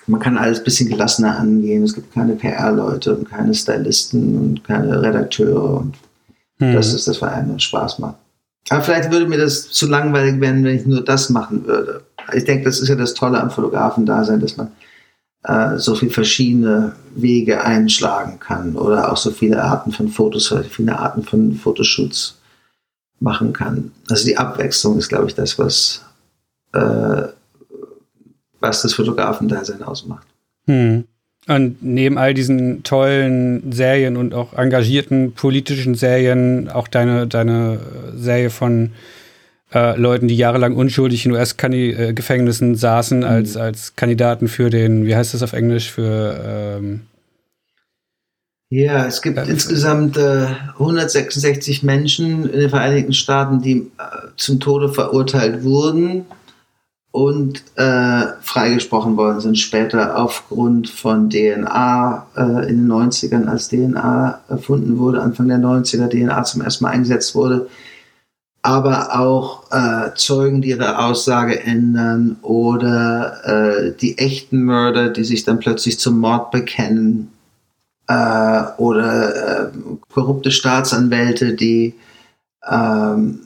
man kann alles ein bisschen gelassener angehen. Es gibt keine PR-Leute und keine Stylisten und keine Redakteure und hm. das ist das, was einem Spaß macht. Aber vielleicht würde mir das zu langweilig werden, wenn ich nur das machen würde. Ich denke, das ist ja das Tolle am Fotografen-Dasein, dass man äh, so viele verschiedene Wege einschlagen kann oder auch so viele Arten von Fotos, viele Arten von Fotoshoots machen kann. Also die Abwechslung ist, glaube ich, das, was, äh, was das Fotografen-Dasein ausmacht. Hm. Und neben all diesen tollen Serien und auch engagierten politischen Serien, auch deine, deine Serie von äh, Leuten, die jahrelang unschuldig in US-Gefängnissen saßen, mhm. als, als Kandidaten für den, wie heißt das auf Englisch, für ähm, ja, es gibt äh, insgesamt äh, 166 Menschen in den Vereinigten Staaten, die äh, zum Tode verurteilt wurden und äh, freigesprochen worden sind später aufgrund von DNA äh, in den 90ern, als DNA erfunden wurde, Anfang der 90er DNA zum ersten Mal eingesetzt wurde, aber auch äh, Zeugen, die ihre Aussage ändern oder äh, die echten Mörder, die sich dann plötzlich zum Mord bekennen äh, oder äh, korrupte Staatsanwälte, die ähm,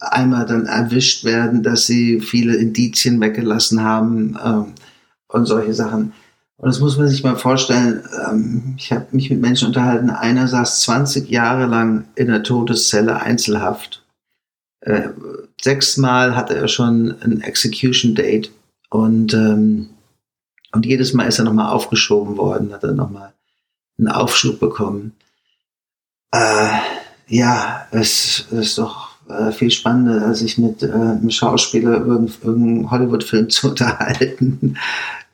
einmal dann erwischt werden, dass sie viele Indizien weggelassen haben ähm, und solche Sachen. Und das muss man sich mal vorstellen. Ähm, ich habe mich mit Menschen unterhalten. Einer saß 20 Jahre lang in der Todeszelle Einzelhaft. Äh, sechsmal hatte er schon ein Execution Date und und jedes Mal ist er nochmal aufgeschoben worden, hat er nochmal einen Aufschub bekommen. Äh, ja, es ist doch äh, viel spannender, sich mit äh, einem Schauspieler über irgendeinen Hollywood-Film zu unterhalten.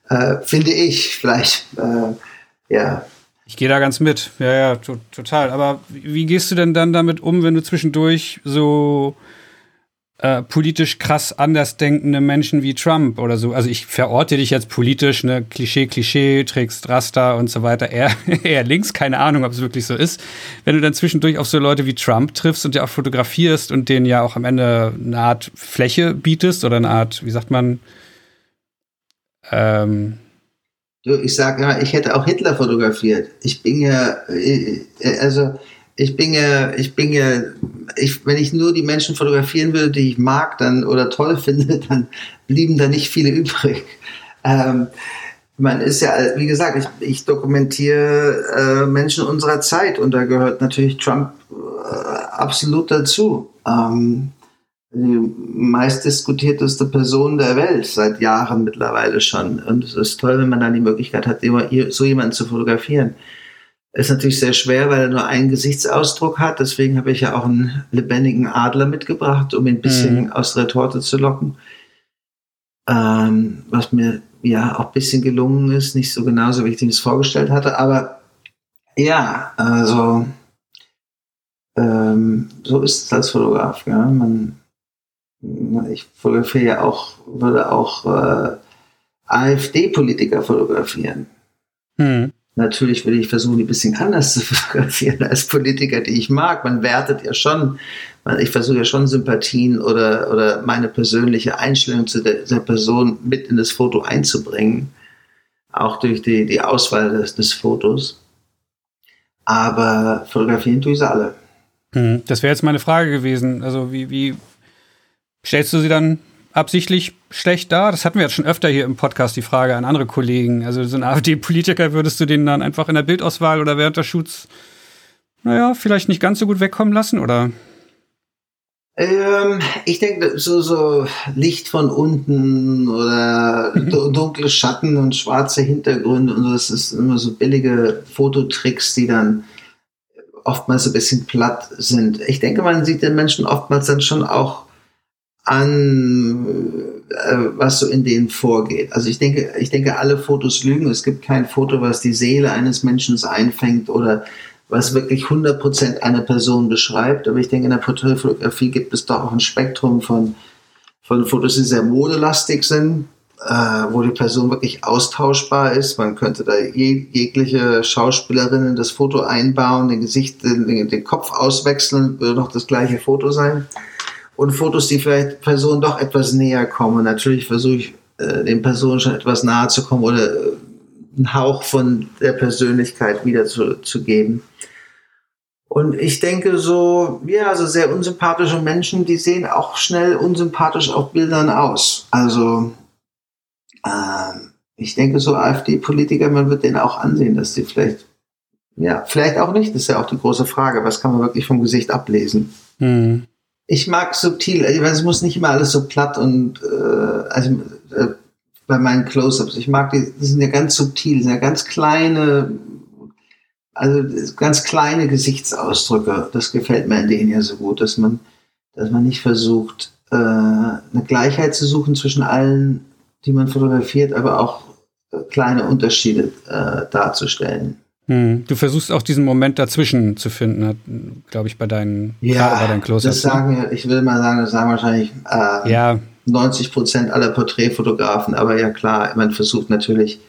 Äh, finde ich, vielleicht, äh, ja. Ich gehe da ganz mit. Ja, ja, to total. Aber wie gehst du denn dann damit um, wenn du zwischendurch so äh, politisch krass andersdenkende Menschen wie Trump oder so. Also ich verorte dich jetzt politisch, ne, Klischee, Klischee, trägst Raster und so weiter, eher, eher links, keine Ahnung, ob es wirklich so ist. Wenn du dann zwischendurch auf so Leute wie Trump triffst und ja auch fotografierst und denen ja auch am Ende eine Art Fläche bietest oder eine Art, wie sagt man, ähm, ich sage immer, ich hätte auch Hitler fotografiert. Ich bin ja, äh, äh, also ich bin ja, ich bin ja, ich, wenn ich nur die Menschen fotografieren würde, die ich mag dann oder toll finde, dann blieben da nicht viele übrig. Ähm, man ist ja, wie gesagt, ich, ich dokumentiere äh, Menschen unserer Zeit und da gehört natürlich Trump äh, absolut dazu. Ähm, die meistdiskutierteste Person der Welt seit Jahren mittlerweile schon. Und es ist toll, wenn man dann die Möglichkeit hat, so jemanden zu fotografieren. Ist natürlich sehr schwer, weil er nur einen Gesichtsausdruck hat. Deswegen habe ich ja auch einen lebendigen Adler mitgebracht, um ihn ein bisschen mhm. aus der Torte zu locken. Ähm, was mir ja auch ein bisschen gelungen ist. Nicht so genauso, wie ich es vorgestellt hatte. Aber ja, also ähm, so ist es als Fotograf. Ja. Man, ich fotografiere ja auch, würde auch äh, AfD-Politiker fotografieren. Mhm. Natürlich will ich versuchen, die ein bisschen anders zu fotografieren als Politiker, die ich mag. Man wertet ja schon, ich versuche ja schon Sympathien oder, oder meine persönliche Einstellung zu der, der Person mit in das Foto einzubringen. Auch durch die, die Auswahl des, des Fotos. Aber fotografieren tue ich sie alle. Hm, das wäre jetzt meine Frage gewesen. Also, wie, wie stellst du sie dann absichtlich schlecht da? Das hatten wir jetzt schon öfter hier im Podcast, die Frage an andere Kollegen. Also so ein AfD-Politiker, würdest du den dann einfach in der Bildauswahl oder während der Shoots, naja, vielleicht nicht ganz so gut wegkommen lassen, oder? Ähm, ich denke, so, so Licht von unten oder mhm. dunkle Schatten und schwarze Hintergründe und so, das ist immer so billige Fototricks, die dann oftmals ein bisschen platt sind. Ich denke, man sieht den Menschen oftmals dann schon auch an, äh, was so in denen vorgeht. Also ich denke, ich denke, alle Fotos lügen. Es gibt kein Foto, was die Seele eines Menschen einfängt oder was wirklich 100% eine Person beschreibt. Aber ich denke, in der Porträtfotografie gibt es doch auch ein Spektrum von, von Fotos, die sehr modelastig sind, äh, wo die Person wirklich austauschbar ist. Man könnte da jeg jegliche Schauspielerin in das Foto einbauen, den Gesicht, den, den Kopf auswechseln, würde noch das gleiche Foto sein. Und Fotos, die vielleicht Personen doch etwas näher kommen. Natürlich versuche ich, äh, den Personen schon etwas nahe zu kommen oder äh, einen Hauch von der Persönlichkeit wiederzugeben. Und ich denke so, ja, also sehr unsympathische Menschen, die sehen auch schnell unsympathisch auf Bildern aus. Also äh, ich denke so AfD-Politiker, man wird denen auch ansehen, dass sie vielleicht, ja, vielleicht auch nicht, das ist ja auch die große Frage, was kann man wirklich vom Gesicht ablesen. Mhm. Ich mag subtil, also es muss nicht immer alles so platt und äh, also äh, bei meinen Close-ups, ich mag die, die sind ja ganz subtil, sind ja ganz kleine also ganz kleine Gesichtsausdrücke, das gefällt mir an denen ja so gut, dass man, dass man nicht versucht, äh, eine Gleichheit zu suchen zwischen allen, die man fotografiert, aber auch äh, kleine Unterschiede äh, darzustellen. Hm. Du versuchst auch diesen Moment dazwischen zu finden, glaube ich, bei deinen, ja, bei deinen Close-ups. Das sagen, ich will mal sagen, das sagen wahrscheinlich äh, ja. 90 Prozent aller Porträtfotografen, aber ja klar, man versucht natürlich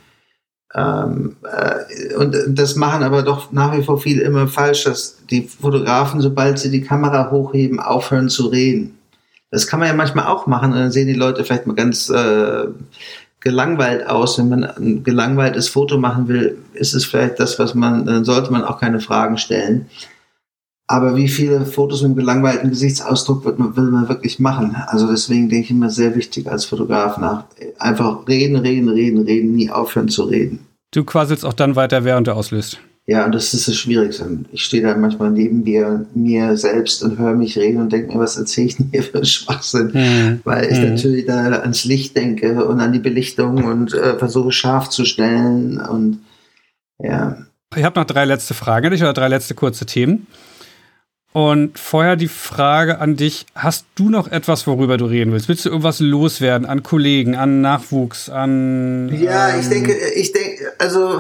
ähm, äh, und das machen aber doch nach wie vor viele immer falsch, dass die Fotografen, sobald sie die Kamera hochheben, aufhören zu reden. Das kann man ja manchmal auch machen und dann sehen die Leute vielleicht mal ganz äh, gelangweilt aus. Wenn man ein gelangweiltes Foto machen will, ist es vielleicht das, was man, dann sollte man auch keine Fragen stellen. Aber wie viele Fotos mit einem gelangweilten Gesichtsausdruck wird man, will man wirklich machen? Also deswegen denke ich immer sehr wichtig als Fotograf nach. Einfach reden, reden, reden, reden, nie aufhören zu reden. Du quasselst auch dann weiter, während du auslöst. Ja, und das ist das Schwierigste. Ich stehe da manchmal neben mir, mir selbst und höre mich reden und denke mir, was erzähle ich denn hier für Schwachsinn? Mhm. Weil ich mhm. natürlich da ans Licht denke und an die Belichtung und äh, versuche scharf zu stellen und ja. Ich habe noch drei letzte Fragen, oder drei letzte kurze Themen. Und vorher die Frage an dich: Hast du noch etwas, worüber du reden willst? Willst du irgendwas loswerden an Kollegen, an Nachwuchs, an. Ja, ähm ich denke, ich denke, also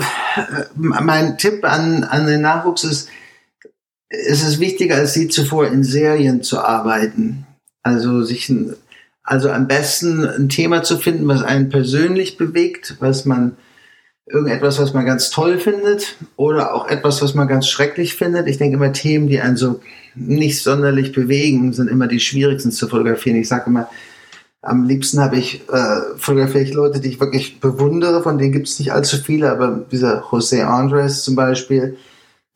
mein Tipp an, an den Nachwuchs ist, es ist wichtiger als sie zuvor in Serien zu arbeiten. Also sich also am besten ein Thema zu finden, was einen persönlich bewegt, was man irgendetwas, was man ganz toll findet oder auch etwas, was man ganz schrecklich findet. Ich denke immer, Themen, die einen so nicht sonderlich bewegen, sind immer die schwierigsten zu fotografieren. Ich sage immer, am liebsten habe ich äh, fotografiere ich Leute, die ich wirklich bewundere, von denen gibt es nicht allzu viele, aber dieser José Andres zum Beispiel,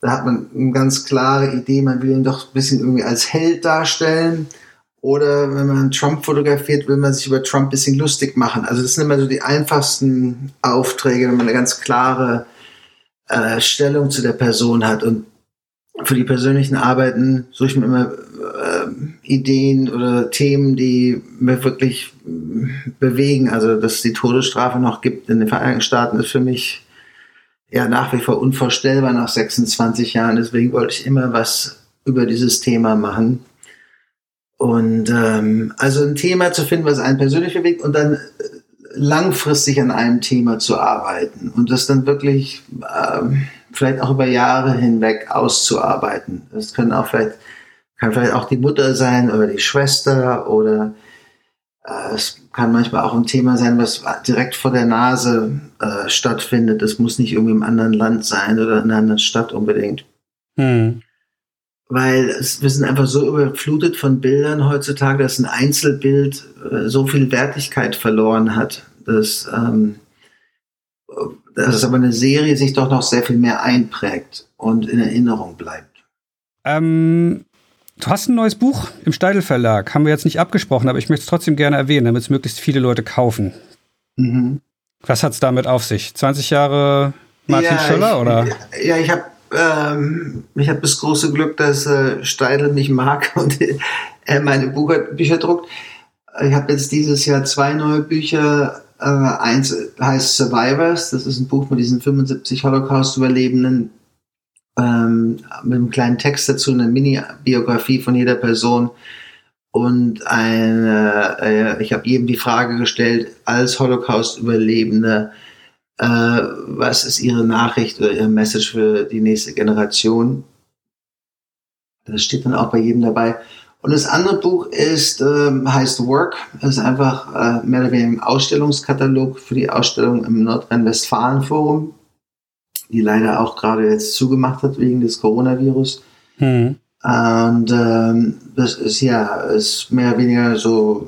da hat man eine ganz klare Idee, man will ihn doch ein bisschen irgendwie als Held darstellen. Oder wenn man Trump fotografiert, will man sich über Trump ein bisschen lustig machen. Also das sind immer so die einfachsten Aufträge, wenn man eine ganz klare äh, Stellung zu der Person hat. Und für die persönlichen Arbeiten suche ich mir immer äh, Ideen oder Themen, die mir wirklich äh, bewegen. Also dass es die Todesstrafe noch gibt in den Vereinigten Staaten, ist für mich ja nach wie vor unvorstellbar nach 26 Jahren. Deswegen wollte ich immer was über dieses Thema machen. Und ähm, also ein Thema zu finden, was einen persönlich bewegt und dann äh, langfristig an einem Thema zu arbeiten und das dann wirklich ähm, vielleicht auch über Jahre hinweg auszuarbeiten. Das können auch vielleicht kann vielleicht auch die Mutter sein oder die Schwester oder äh, es kann manchmal auch ein Thema sein, was direkt vor der Nase äh, stattfindet. Das muss nicht irgendwie im anderen Land sein oder in einer anderen Stadt unbedingt. Hm weil es, wir sind einfach so überflutet von Bildern heutzutage, dass ein Einzelbild äh, so viel Wertigkeit verloren hat, dass, ähm, dass aber eine Serie sich doch noch sehr viel mehr einprägt und in Erinnerung bleibt. Ähm, du hast ein neues Buch im Steidel Verlag, haben wir jetzt nicht abgesprochen, aber ich möchte es trotzdem gerne erwähnen, damit es möglichst viele Leute kaufen. Mhm. Was hat es damit auf sich? 20 Jahre Martin ja, Schöller, ich, oder? Ja, ich habe ähm, ich habe das große Glück, dass äh, Steidl mich mag und er meine Bücher, Bücher druckt. Ich habe jetzt dieses Jahr zwei neue Bücher. Äh, eins heißt Survivors. Das ist ein Buch mit diesen 75 Holocaust-Überlebenden ähm, mit einem kleinen Text dazu, eine Mini-Biografie von jeder Person. und eine, äh, ich habe jedem die Frage gestellt, als Holocaust-Überlebende, äh, was ist Ihre Nachricht oder Ihre Message für die nächste Generation? Das steht dann auch bei jedem dabei. Und das andere Buch ist, ähm, heißt Work. Das ist einfach äh, mehr oder weniger ein Ausstellungskatalog für die Ausstellung im Nordrhein-Westfalen-Forum, die leider auch gerade jetzt zugemacht hat wegen des Coronavirus. Mhm. Und ähm, das ist ja, ist mehr oder weniger so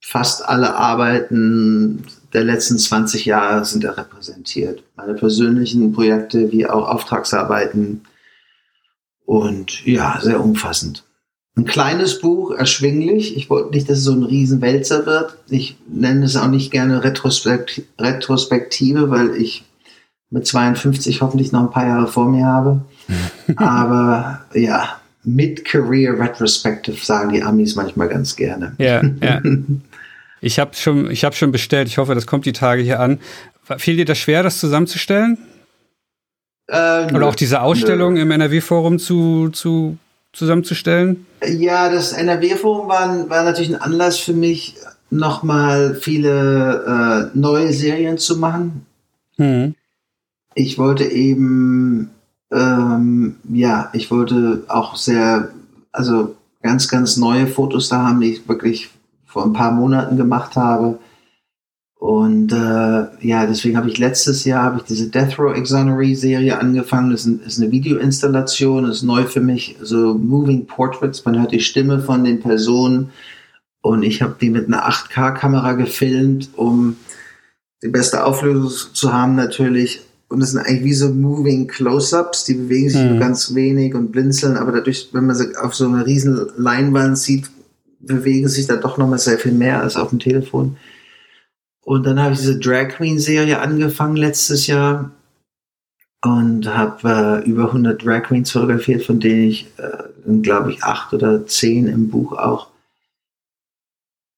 fast alle Arbeiten der letzten 20 Jahre sind da repräsentiert. Meine persönlichen Projekte wie auch Auftragsarbeiten und ja, sehr umfassend. Ein kleines Buch, erschwinglich. Ich wollte nicht, dass es so ein Riesenwälzer wird. Ich nenne es auch nicht gerne Retrospektive, weil ich mit 52 hoffentlich noch ein paar Jahre vor mir habe. Aber ja, Mid-Career Retrospective sagen die Amis manchmal ganz gerne. Ja, ja. Ich habe schon, ich hab schon bestellt. Ich hoffe, das kommt die Tage hier an. Fiel dir das schwer, das zusammenzustellen? Äh, Oder auch diese Ausstellung nö. im NRW-Forum zu, zu, zusammenzustellen? Ja, das NRW-Forum war, war natürlich ein Anlass für mich, nochmal viele äh, neue Serien zu machen. Mhm. Ich wollte eben ähm, ja, ich wollte auch sehr, also ganz, ganz neue Fotos da haben, die ich wirklich vor ein paar Monaten gemacht habe. Und äh, ja, deswegen habe ich letztes Jahr habe ich diese Death Row Exoneree Serie angefangen. Das ist, ein, ist eine Videoinstallation, das ist neu für mich, so Moving Portraits. Man hört die Stimme von den Personen und ich habe die mit einer 8K-Kamera gefilmt, um die beste Auflösung zu haben natürlich. Und das sind eigentlich wie so moving Close-ups, die bewegen sich mhm. nur ganz wenig und blinzeln, aber dadurch, wenn man sie auf so einer riesen Leinwand sieht, bewegen sich da doch nochmal sehr viel mehr als auf dem Telefon. Und dann habe ich diese Drag Queen Serie angefangen letztes Jahr und habe äh, über 100 Drag Queens fotografiert, von denen ich, äh, glaube ich, acht oder zehn im Buch auch.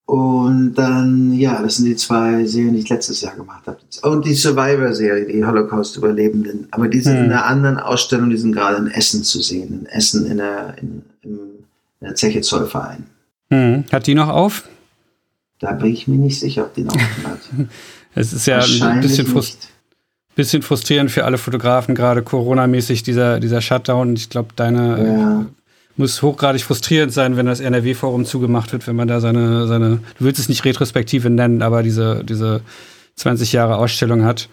Und dann, ja, das sind die zwei Serien, die ich letztes Jahr gemacht habe. Und die Survivor-Serie, die Holocaust-Überlebenden. Aber die sind hm. in einer anderen Ausstellung, die sind gerade in Essen zu sehen. In Essen in der, in, in der Zeche Zollverein. Hm. Hat die noch auf? Da bin ich mir nicht sicher, ob die noch hat. es ist ja ein bisschen, frust bisschen frustrierend für alle Fotografen, gerade Corona-mäßig, dieser, dieser Shutdown. Ich glaube, deine ja muss hochgradig frustrierend sein, wenn das NRW-Forum zugemacht wird, wenn man da seine, seine, du willst es nicht Retrospektive nennen, aber diese, diese 20 Jahre Ausstellung hat.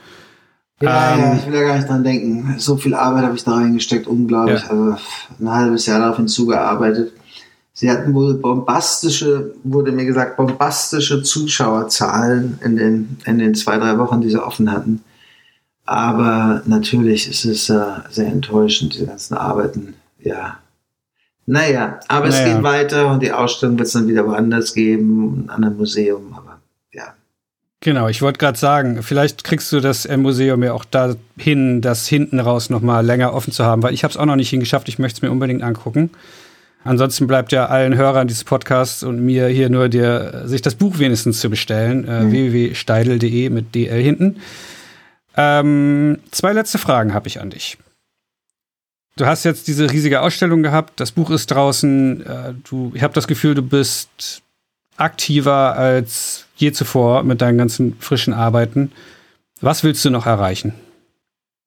Ja, ähm, ja, ich will ja gar nicht dran denken. So viel Arbeit habe ich da reingesteckt, unglaublich. Ja. Also ein halbes Jahr darauf hinzugearbeitet. Sie hatten wohl bombastische, wurde mir gesagt, bombastische Zuschauerzahlen in den, in den zwei, drei Wochen, die sie offen hatten. Aber natürlich ist es äh, sehr enttäuschend, diese ganzen Arbeiten. Ja, naja, aber naja. es geht weiter und die Ausstellung wird es dann wieder woanders geben, an einem Museum, aber ja. Genau, ich wollte gerade sagen, vielleicht kriegst du das Museum ja auch dahin, das hinten raus nochmal länger offen zu haben, weil ich habe es auch noch nicht hingeschafft, ich möchte es mir unbedingt angucken. Ansonsten bleibt ja allen Hörern dieses Podcasts und mir hier nur dir, sich das Buch wenigstens zu bestellen, äh, mhm. www.steidel.de mit DL hinten. Ähm, zwei letzte Fragen habe ich an dich. Du hast jetzt diese riesige Ausstellung gehabt, das Buch ist draußen. Äh, du, ich habe das Gefühl, du bist aktiver als je zuvor mit deinen ganzen frischen Arbeiten. Was willst du noch erreichen?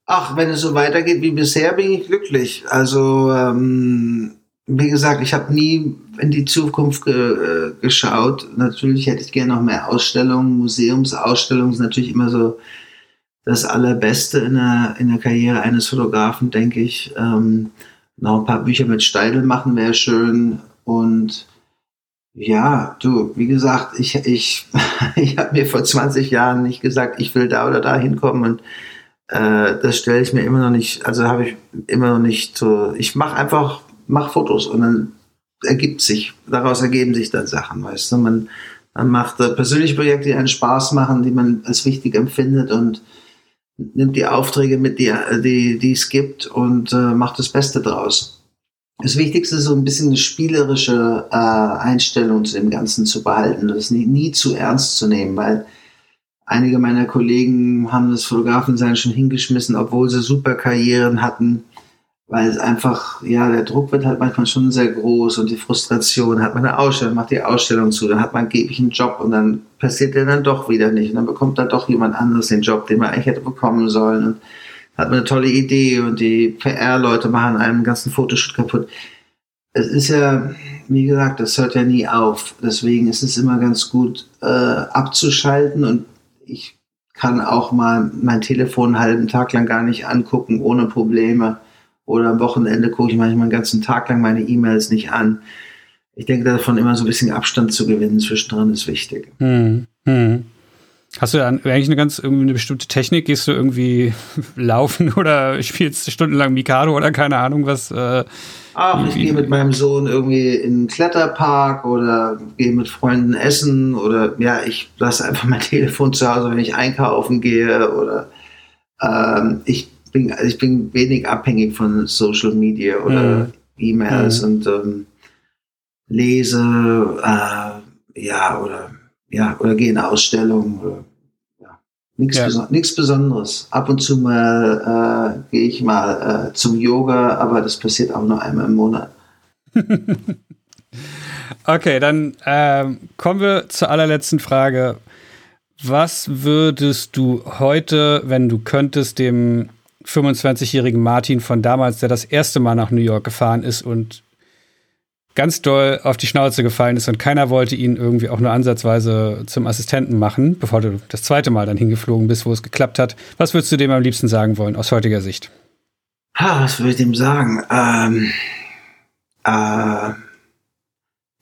Ach, wenn es so weitergeht wie bisher, bin ich glücklich. Also, ähm, wie gesagt, ich habe nie in die Zukunft ge äh, geschaut. Natürlich hätte ich gerne noch mehr Ausstellungen, Museumsausstellungen sind natürlich immer so das Allerbeste in der, in der Karriere eines Fotografen, denke ich. Ähm, noch ein paar Bücher mit Steidel machen wäre schön. Und ja, du, wie gesagt, ich, ich, ich habe mir vor 20 Jahren nicht gesagt, ich will da oder da hinkommen. Und äh, das stelle ich mir immer noch nicht, also habe ich immer noch nicht so. Ich mache einfach, mache Fotos und dann ergibt sich, daraus ergeben sich dann Sachen, weißt du. Man, man macht äh, persönliche Projekte, die einen Spaß machen, die man als wichtig empfindet und nimmt die Aufträge mit, die, die, die es gibt und äh, macht das Beste draus. Das Wichtigste ist so ein bisschen eine spielerische äh, Einstellung zu dem Ganzen zu behalten, das nie, nie zu ernst zu nehmen, weil einige meiner Kollegen haben das Fotografensein schon hingeschmissen, obwohl sie super Karrieren hatten. Weil es einfach, ja, der Druck wird halt manchmal schon sehr groß und die Frustration, hat man eine Ausstellung, macht die Ausstellung zu, dann hat man angeblich einen Job und dann passiert der dann doch wieder nicht und dann bekommt dann doch jemand anderes den Job, den man eigentlich hätte bekommen sollen und hat man eine tolle Idee und die PR-Leute machen einem ganzen Fotoshoot kaputt. Es ist ja, wie gesagt, das hört ja nie auf. Deswegen ist es immer ganz gut äh, abzuschalten und ich kann auch mal mein Telefon einen halben Tag lang gar nicht angucken, ohne Probleme oder am Wochenende gucke ich manchmal einen ganzen Tag lang meine E-Mails nicht an. Ich denke, davon immer so ein bisschen Abstand zu gewinnen zwischendrin ist wichtig. Hm, hm. Hast du dann eigentlich eine ganz irgendwie eine bestimmte Technik? Gehst du irgendwie laufen oder spielst stundenlang Mikado oder keine Ahnung was? Äh, Ach, ich gehe mit meinem Sohn irgendwie in einen Kletterpark oder gehe mit Freunden essen oder ja, ich lasse einfach mein Telefon zu Hause, wenn ich einkaufen gehe oder ähm, ich bin, also ich bin wenig abhängig von Social Media oder mhm. E-Mails mhm. und ähm, lese, äh, ja, oder, ja, oder gehe in Ausstellungen oder, nichts ja. Beson Besonderes. Ab und zu mal äh, gehe ich mal äh, zum Yoga, aber das passiert auch nur einmal im Monat. okay, dann ähm, kommen wir zur allerletzten Frage. Was würdest du heute, wenn du könntest, dem 25-jährigen Martin von damals, der das erste Mal nach New York gefahren ist und ganz doll auf die Schnauze gefallen ist und keiner wollte ihn irgendwie auch nur ansatzweise zum Assistenten machen, bevor du das zweite Mal dann hingeflogen bist, wo es geklappt hat. Was würdest du dem am liebsten sagen wollen, aus heutiger Sicht? Ha, was würde ich dem sagen? Ähm, äh,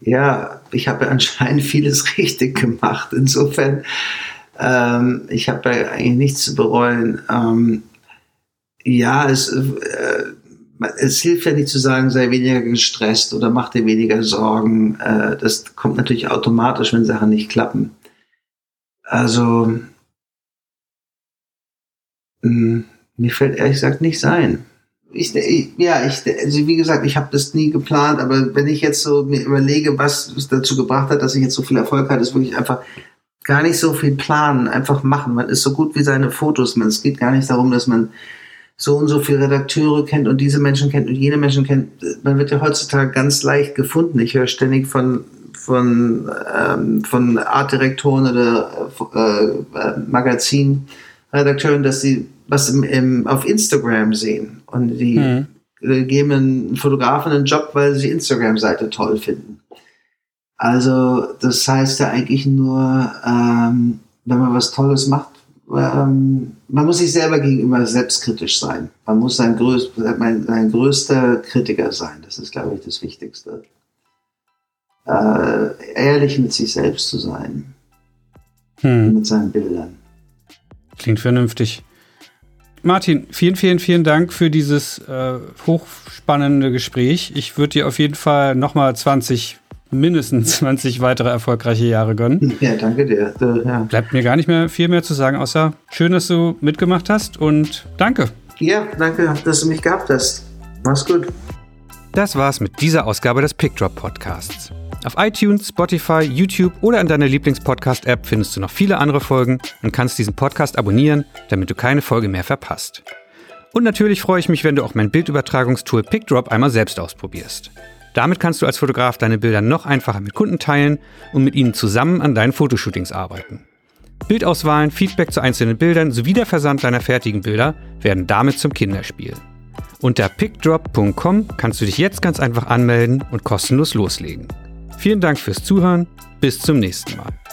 ja, ich habe anscheinend vieles richtig gemacht. Insofern, ähm, ich habe eigentlich nichts zu bereuen. Ähm, ja, es, äh, es hilft ja nicht zu sagen, sei weniger gestresst oder mach dir weniger Sorgen. Äh, das kommt natürlich automatisch, wenn Sachen nicht klappen. Also, mh, hm, mir fällt ehrlich gesagt nicht sein. Ich, ich, ja, ich, also wie gesagt, ich habe das nie geplant, aber wenn ich jetzt so mir überlege, was dazu gebracht hat, dass ich jetzt so viel Erfolg hatte, ist wirklich einfach gar nicht so viel planen, einfach machen. Man ist so gut wie seine Fotos. Man, es geht gar nicht darum, dass man so und so viele Redakteure kennt und diese Menschen kennt und jene Menschen kennt. Man wird ja heutzutage ganz leicht gefunden. Ich höre ständig von von ähm, von Artdirektoren oder äh, äh, Magazinredakteuren, dass sie was im, im, auf Instagram sehen und die mhm. geben einen Fotografen einen Job, weil sie Instagram-Seite toll finden. Also das heißt ja eigentlich nur, ähm, wenn man was Tolles macht, ähm, man muss sich selber gegenüber selbstkritisch sein. Man muss sein, größ, sein größter Kritiker sein. Das ist, glaube ich, das Wichtigste. Äh, ehrlich mit sich selbst zu sein. Hm. Mit seinen Bildern. Klingt vernünftig. Martin, vielen, vielen, vielen Dank für dieses äh, hochspannende Gespräch. Ich würde dir auf jeden Fall nochmal 20 mindestens 20 weitere erfolgreiche Jahre gönnen. Ja, danke dir. Ja. Bleibt mir gar nicht mehr viel mehr zu sagen, außer schön, dass du mitgemacht hast und danke. Ja, danke, dass du mich gehabt hast. Mach's gut. Das war's mit dieser Ausgabe des Pickdrop Podcasts. Auf iTunes, Spotify, YouTube oder in deiner Lieblingspodcast-App findest du noch viele andere Folgen und kannst diesen Podcast abonnieren, damit du keine Folge mehr verpasst. Und natürlich freue ich mich, wenn du auch mein Bildübertragungstool PickDrop einmal selbst ausprobierst. Damit kannst du als Fotograf deine Bilder noch einfacher mit Kunden teilen und mit ihnen zusammen an deinen Fotoshootings arbeiten. Bildauswahlen, Feedback zu einzelnen Bildern sowie der Versand deiner fertigen Bilder werden damit zum Kinderspiel. Unter pickdrop.com kannst du dich jetzt ganz einfach anmelden und kostenlos loslegen. Vielen Dank fürs Zuhören, bis zum nächsten Mal.